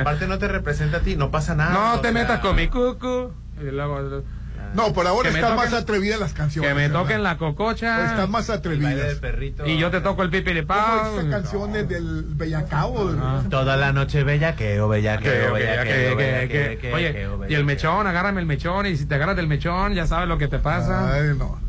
Aparte no te representa a ti, no pasa nada. No te sea, metas con mi cucu. Y luego, No, por ahora están toquen- más atrevidas las canciones. que me ¿verdad? toquen la cococha. Pues están más el atrevidas. perrito. Y yo te toco el pipiripao. esas canciones del Bellacao. Ah. Toda la noche bellaqueo, bellaqueo, Que- que- bellaqueo, que- que- bellaqueo, que- Oye, y el mechón, agárrame el mechón. Y si te agarras del mechón, ya sabes lo que te pasa. Ay, no.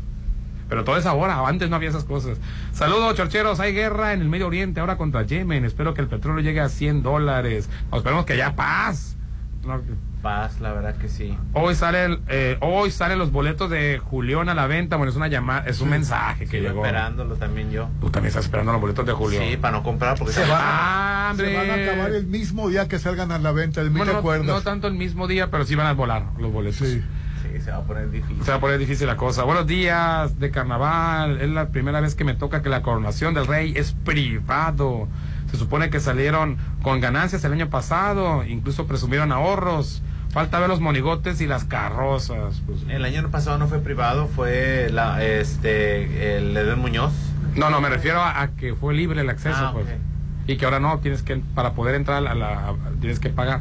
Pero todo es ahora, antes no había esas cosas. Saludos, chorcheros. Hay guerra en el Medio Oriente ahora contra Yemen. Espero que el petróleo llegue a 100 dólares. Esperemos que haya paz. No, Paz, la verdad que sí. Hoy salen, eh, hoy salen los boletos de Julián a la venta. Bueno, es una llamada, es un mensaje que Sigo llegó. esperándolo también yo. Tú también estás esperando los boletos de Julián. Sí, para no comprar porque Se se van, Ah, se van a acabar el mismo día que salgan a la venta. ¿Me Bueno, no, no tanto el mismo día, pero sí van a volar los boletos. Sí. Se va a poner difícil. Se va a poner difícil la cosa. Buenos días de carnaval. Es la primera vez que me toca que la coronación del rey es privado. Se supone que salieron con ganancias el año pasado, incluso presumieron ahorros. Falta ver los monigotes y las carrozas. pues. El año pasado no fue privado, fue la, este, el Edén Muñoz. No, no, me refiero a, a que fue libre el acceso, Ah, pues. Y que ahora no, tienes que, para poder entrar a la, tienes que pagar.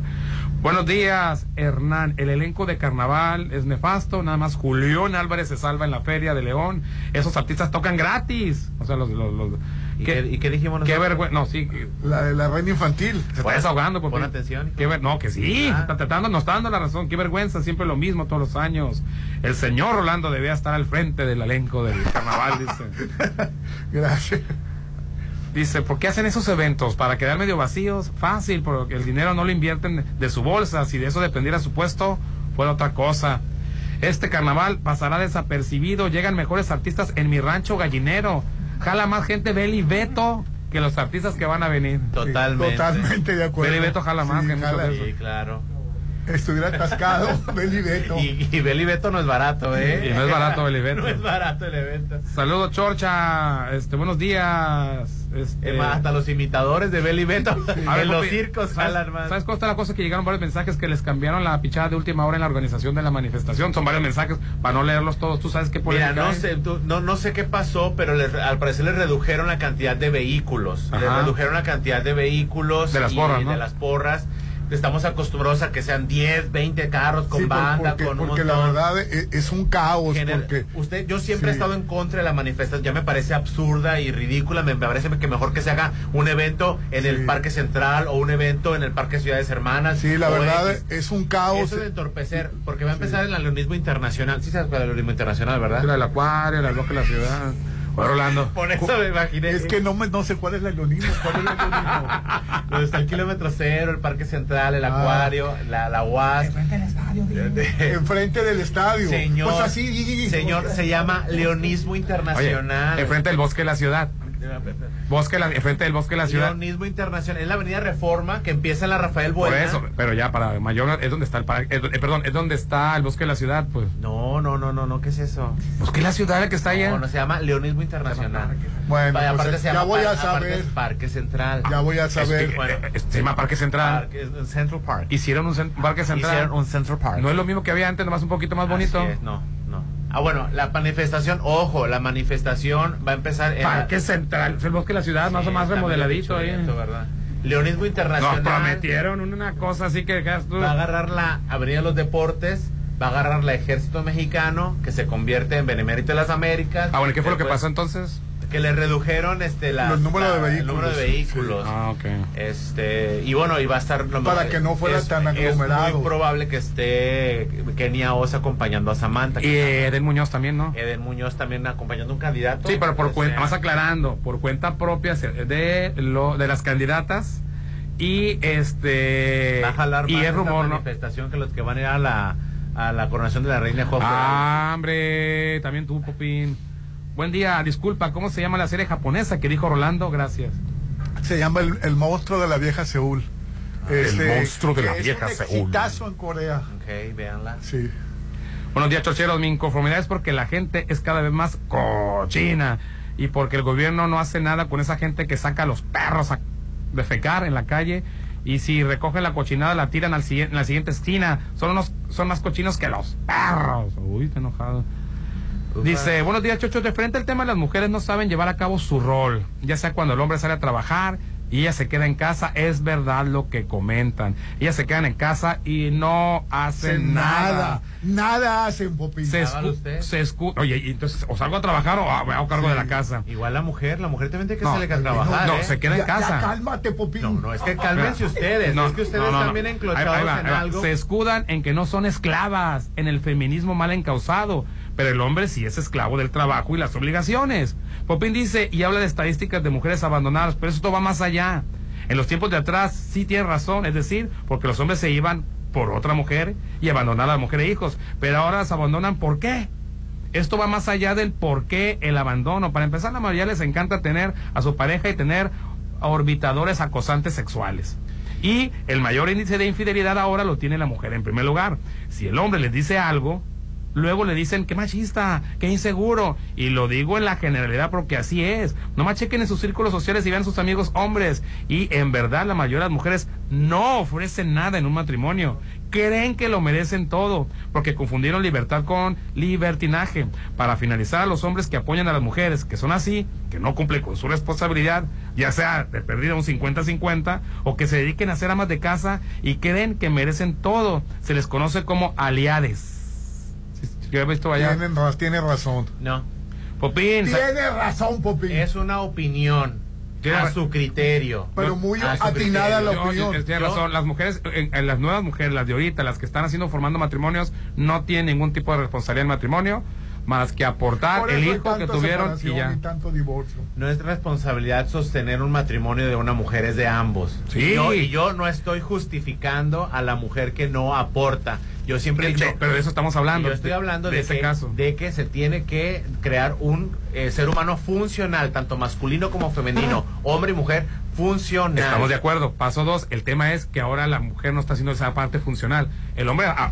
Buenos días, Hernán. El elenco de carnaval es nefasto, nada más Julián Álvarez se salva en la Feria de León. Esos artistas tocan gratis. O sea, los... los, los- ¿Y qué, y qué dijimos Qué nosotros? vergüenza. No, sí, La de la reina infantil. se está desahogando. Porque, pon atención. Qué ver- no, que sí, Ah. está tratando, nos está dando la razón. Qué vergüenza, siempre lo mismo todos los años. El señor Rolando debía estar al frente del elenco del carnaval, dice. *laughs* Gracias. Dice, ¿por qué hacen esos eventos? ¿Para quedar medio vacíos? Fácil, porque el dinero no lo invierten de su bolsa. Si de eso dependiera su puesto, fuera otra cosa. Este carnaval pasará desapercibido. Llegan mejores artistas en mi rancho gallinero. Jala más gente Beli Beto que los artistas que van a venir. Totalmente. Totalmente de acuerdo. Beli Beto jala más Sí, que jala. Sí, claro. Estuviera atascado, *laughs* Beli Beto. Y, y Beli Beto no es barato, ¿eh? Y no es barato Beli *laughs* Beto. no es barato el evento. Saludos, Chorcha. Este, buenos días. Este, Es más, hasta los imitadores de Beli Beto *laughs* ver, *laughs* en los circos ¿sabes, jalan más. ¿Sabes cómo está la cosa? Que llegaron varios mensajes que les cambiaron la pichada de última hora en la organización de la manifestación. Son varios mensajes para no leerlos todos. ¿Tú sabes qué Mira, no hay? sé, tú- no, no sé qué pasó, pero les- al parecer les redujeron la cantidad de vehículos. Les redujeron la cantidad de vehículos. De las y. De las porras. Estamos acostumbrados a que sean 10, 20 carros con Sí, banda, porque, con un porque la verdad es, es un caos. Gener- porque Usted, yo siempre he Sí. estado en contra de la manifestación, ya me parece absurda y ridícula, me, me parece que mejor que se haga un evento en el Parque Central o un evento en el Parque Ciudades Hermanas. Sí, la verdad X. es un caos. Eso de entorpecer, porque va a empezar el aleonismo internacional. Sí sabes cuál es el aleonismo internacional, ¿verdad? La del acuario, la bloque de la ciudad. Oye, Rolando. Por eso me imaginé. Es que no, me, no sé cuál es el leonismo. ¿Cuál es el leonismo? Donde está el kilómetro cero, el Parque Central, el Ah. acuario, la, la UAS. Enfrente del estadio. Señor, Pues así. señor, se llama leonismo Oye, internacional. enfrente del bosque de la ciudad. Bosque, la, enfrente del bosque de la ciudad. Leonismo Internacional. Es la avenida Reforma que empieza en la Rafael Por Buena. eso, pero ya para mayor es donde está el parque, eh, perdón, es donde está el bosque de la ciudad, pues. No, no, no, no, no, ¿qué es eso? Bosque de la ciudad, el que está allá. No, no se llama Leonismo Internacional. Bueno, Vaya, pues, aparte se ya llama voy a aparte saber. Parque Central. Ya voy a saber. Es Bueno. eh, eh, se llama Parque Central. Parque- Central Park. Hicieron un cen- parque central. Hicieron un Central Park. No es lo mismo que había antes, nomás un poquito más bonito. Es, no. Ah, bueno, la manifestación, ojo, la manifestación va a empezar en la- Parque Central, es el bosque de la ciudad, más o más remodeladito ahí. bichonito, ¿verdad? Leonismo Internacional. Nos prometieron una cosa así que tú. Va a agarrar la Avenida de los Deportes, va a agarrar la Ejército Mexicano, que se convierte en Benemérito de las Américas. Ah, bueno, ¿y ¿qué fue lo que pasó entonces? Que le redujeron este la, Los números de el vehículos, número de sí. vehículos. Ah, ok. Este, y bueno, y va a estar lo Para más- que no fuera es- tan aglomerado. Es muy probable que esté Kenia Oz acompañando a Samantha. Y Eden Muñoz también, ¿no? Eden Muñoz también acompañando a un candidato. Sí, pero por cuenta, más aclarando, por cuenta propia se- de lo de las candidatas y este va a jalar y más es esta rumor, ¿no? manifestación que los que van a ir a la, a la coronación de la reina de Ah, hombre, también tú, Popín. Buen día, disculpa, ¿cómo se llama la serie japonesa que dijo Rolando? Gracias. Se llama el, el monstruo de la vieja Seúl. Este, El monstruo de la vieja es un Seúl. en Corea. Ok, véanla. Sí. Buenos días, chocheros. Mi inconformidad es porque la gente es cada vez más cochina y porque el gobierno no hace nada con esa gente que saca a los perros a defecar en la calle y si recogen la cochinada la tiran al siguiente, en la siguiente esquina. Son, unos, son más cochinos que los perros. Uy, está enojado. Dice, buenos días, chochos. De frente al tema, las mujeres no saben llevar a cabo su rol, ya sea cuando el hombre sale a trabajar y ella se queda en casa, es verdad lo que comentan. Ellas se quedan en casa y no hacen nada. nada. Nada hacen, Popín. Se, escu- usted. se escu- Oye, y entonces, o salgo a trabajar o hago cargo de la casa. Igual la mujer, la mujer también tiene que No, salir a trabajar. no, ¿eh? se queda en Ya- ya casa. cálmate, Popín. No, no, es que cálmense ustedes. No, es que ustedes no, no, no. también enclochados ahí va, en ahí va. algo. Se escudan en que no son esclavas, en el feminismo mal encausado, pero el hombre sí es esclavo del trabajo y las obligaciones. Popín dice y habla de estadísticas de mujeres abandonadas, pero esto va más allá. En los tiempos de atrás sí tiene razón, es decir, porque los hombres se iban por otra mujer y abandonaban a la mujer e hijos, pero ahora las abandonan ¿por qué? Esto va más allá del por qué el abandono. Para empezar, la mayoría les encanta tener a su pareja y tener orbitadores acosantes sexuales. Y el mayor índice de infidelidad ahora lo tiene la mujer en primer lugar. Si el hombre les dice algo, luego le dicen que machista, que inseguro. Y lo digo en la generalidad porque así es. No más chequen en sus círculos sociales y vean sus amigos hombres. Y en verdad la mayoría de las mujeres no ofrecen nada en un matrimonio. Creen que lo merecen todo, porque confundieron libertad con libertinaje. Para finalizar, a los hombres que apoyan a las mujeres, que son así, que no cumplen con su responsabilidad, ya sea de perdida un 50-50, o que se dediquen a ser amas de casa y creen que merecen todo, se les conoce como aliades. ¿Qué has visto allá? Tiene razón. No. Popín, sa- Tiene razón, Popín. Es una opinión. A su criterio. Pero muy A atinada la criterio. Yo- opinión. yo- tiene Yo- razón. Las mujeres, en- en las nuevas mujeres, las de ahorita, las que están haciendo, formando matrimonios, no tienen ningún tipo de responsabilidad en matrimonio. Más que aportar Por el hijo que tuvieron y ya. y tanto divorcio. No es responsabilidad sostener un matrimonio de una mujer, es de ambos. Sí. Y yo, y yo no estoy justificando a la mujer que no aporta. Yo siempre he dicho. pero de eso estamos hablando. Yo estoy hablando de, de ese que, caso. de que se tiene que crear un eh, ser humano funcional, tanto masculino como femenino, hombre y mujer, funcional. Estamos de acuerdo. Paso dos, el tema es que ahora la mujer no está haciendo esa parte funcional. El hombre, ah,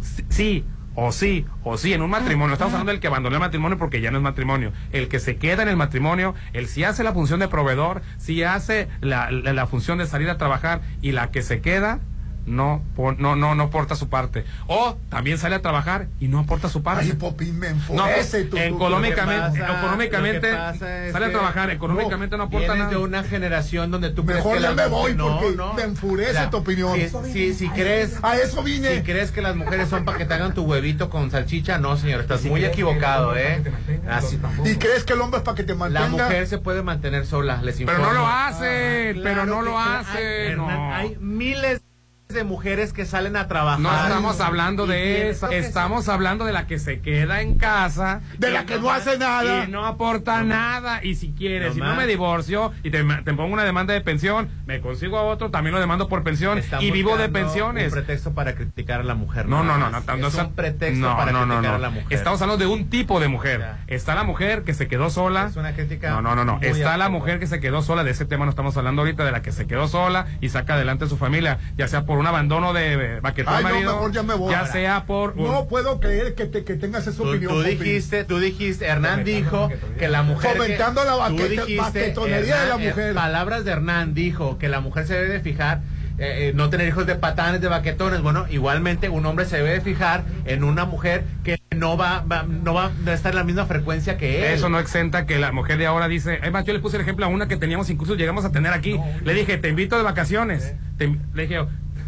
sí- sí, o sí, o sí, en un matrimonio. Estamos hablando del que abandonó el matrimonio porque ya no es matrimonio. El que se queda en el matrimonio, el si hace la función de proveedor, si hace la, función de salir a trabajar y la que se queda, no, no, no, no aporta su parte. O también sale a trabajar y no aporta su parte. Ay, Popín, me No, enfurece tu- tu- económicamente, económicamente sale a trabajar, económicamente no, aporta nada. de una generación donde tú Mejor crees que ya me voy no, porque no. me enfurece O sea, tu opinión. Si, si, si crees A eso vine. Si crees que las mujeres son para que te hagan tu huevito con salchicha, no, señor, estás muy equivocado, ¿eh? Así- ¿Y crees que el hombre es para que te la mantenga? mujer se puede mantener sola, les Pero informo. no lo hace, Ah, pero no lo hace. No. Hay miles de mujeres que salen a trabajar. No estamos hablando de que estamos hablando de la que se queda en casa. De la que no hace nada. Y no aporta nada. Y si quieres, No si no me divorcio y te, te pongo una demanda de pensión, me consigo a otro, también lo demando por pensión y vivo de pensiones. Un pretexto para criticar a la mujer. No, no, no, no, tanto es un pretexto no, para no, no, criticar no. a la mujer. Estamos hablando de un tipo de mujer. Está la mujer que se quedó sola. Es una crítica No, no, no, no. Está la mujer que se quedó sola. De ese tema no estamos hablando ahorita, de la que se quedó sola y saca adelante a su familia, ya sea por un abandono de eh, baquetón Ay, no, marido, mejor ya me voy. ya sea por un- No puedo creer que, te, que tengas esa Tú, opinión. tú dijiste, tú dijiste, Hernán dijo que la mujer. que- Fomentando la dijiste, baquetonería de la Hernán, eh, mujer. palabras de Hernán dijo que la mujer se debe de fijar. eh, eh, no tener hijos de patanes, de baquetones. Bueno, igualmente un hombre se debe de fijar en una mujer que no va, va- no va a estar en la misma frecuencia que él. Eso no exenta que la mujer de ahora dice, además yo le puse el ejemplo a una que teníamos, incluso llegamos a tener aquí. le dije, te invito de vacaciones. Te- le dije,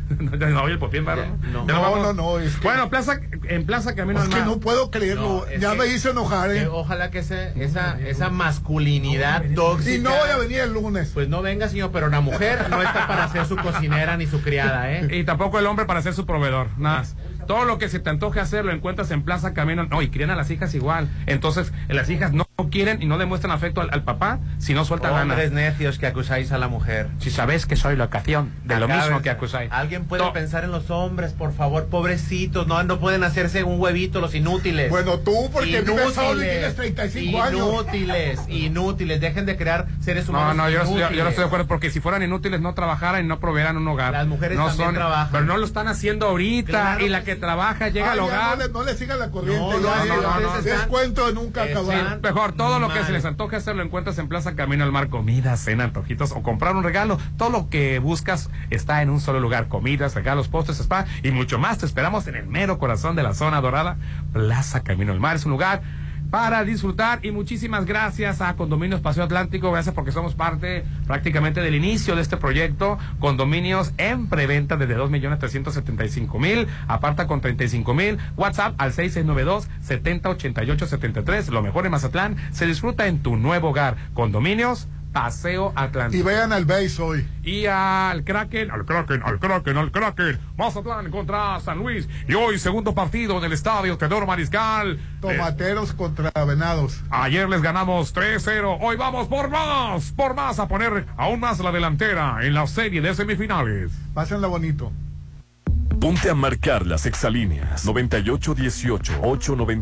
*laughs* no, no, oye, el popín, ¿verdad? no. No, no, no, es que- Bueno, plaza, en Plaza Camino Es al que no puedo creerlo. No, ya que- me hizo enojar, que ¿eh? ojalá que ese- esa, esa masculinidad tóxica. Y no voy a venir el lunes. Pues no venga, señor, pero la mujer no está para ser su cocinera ni su criada, ¿eh? Y tampoco el hombre para ser su proveedor, nada más. Todo lo que se te antoje hacer lo encuentras en Plaza Camino. No, y crían a las hijas igual. Entonces, las hijas no quieren y no demuestran afecto al, al papá si no sueltan lana. Hombres necios que acusáis a la mujer. Si sabéis que soy la ocasión de lo mismo que acusáis. Alguien puede No. pensar en los hombres, por favor, pobrecitos, no, no pueden hacerse un huevito los inútiles. Bueno, tú, porque vives solo y tienes 35 años. Inútiles, inútiles, dejen de crear seres No, humanos. no, no, yo no inútiles. estoy de acuerdo porque si fueran inútiles no trabajaran y no proveeran un hogar. Las mujeres no también trabajan. Pero no lo están haciendo ahorita Claro y la que que trabaja llega Ay, al hogar. No le, no le sigan la corriente. No, no, no, no, no, Descuento de nunca Mejor, todo lo que se les antoje hacer lo encuentras en Plaza Camino al Mar, comida, cena, antojitos o comprar un regalo. Todo lo que buscas está en un solo lugar, comidas, regalos, postres, spa y mucho más. Te esperamos en el mero corazón de la zona dorada, Plaza Camino al Mar. Es un lugar para disfrutar y muchísimas gracias a Condominios Paseo Atlántico, gracias porque somos parte prácticamente del inicio de este proyecto, condominios en preventa desde 2.375.000, aparta con 35.000, WhatsApp al 6692-708873, lo mejor en Mazatlán, se disfruta en tu nuevo hogar, condominios Paseo Y Atlántico. vean al base hoy. Y al Kraken, al Kraken, al Kraken, al Kraken, Mazatlán contra San Luis. Y hoy segundo partido del estadio Teodoro Mariscal. Tomateros contra venados. Ayer les ganamos 3-0. Hoy vamos por más, por más a poner aún más la delantera en la serie de semifinales. Pásenla bonito. Ponte a marcar las exalíneas 9818 890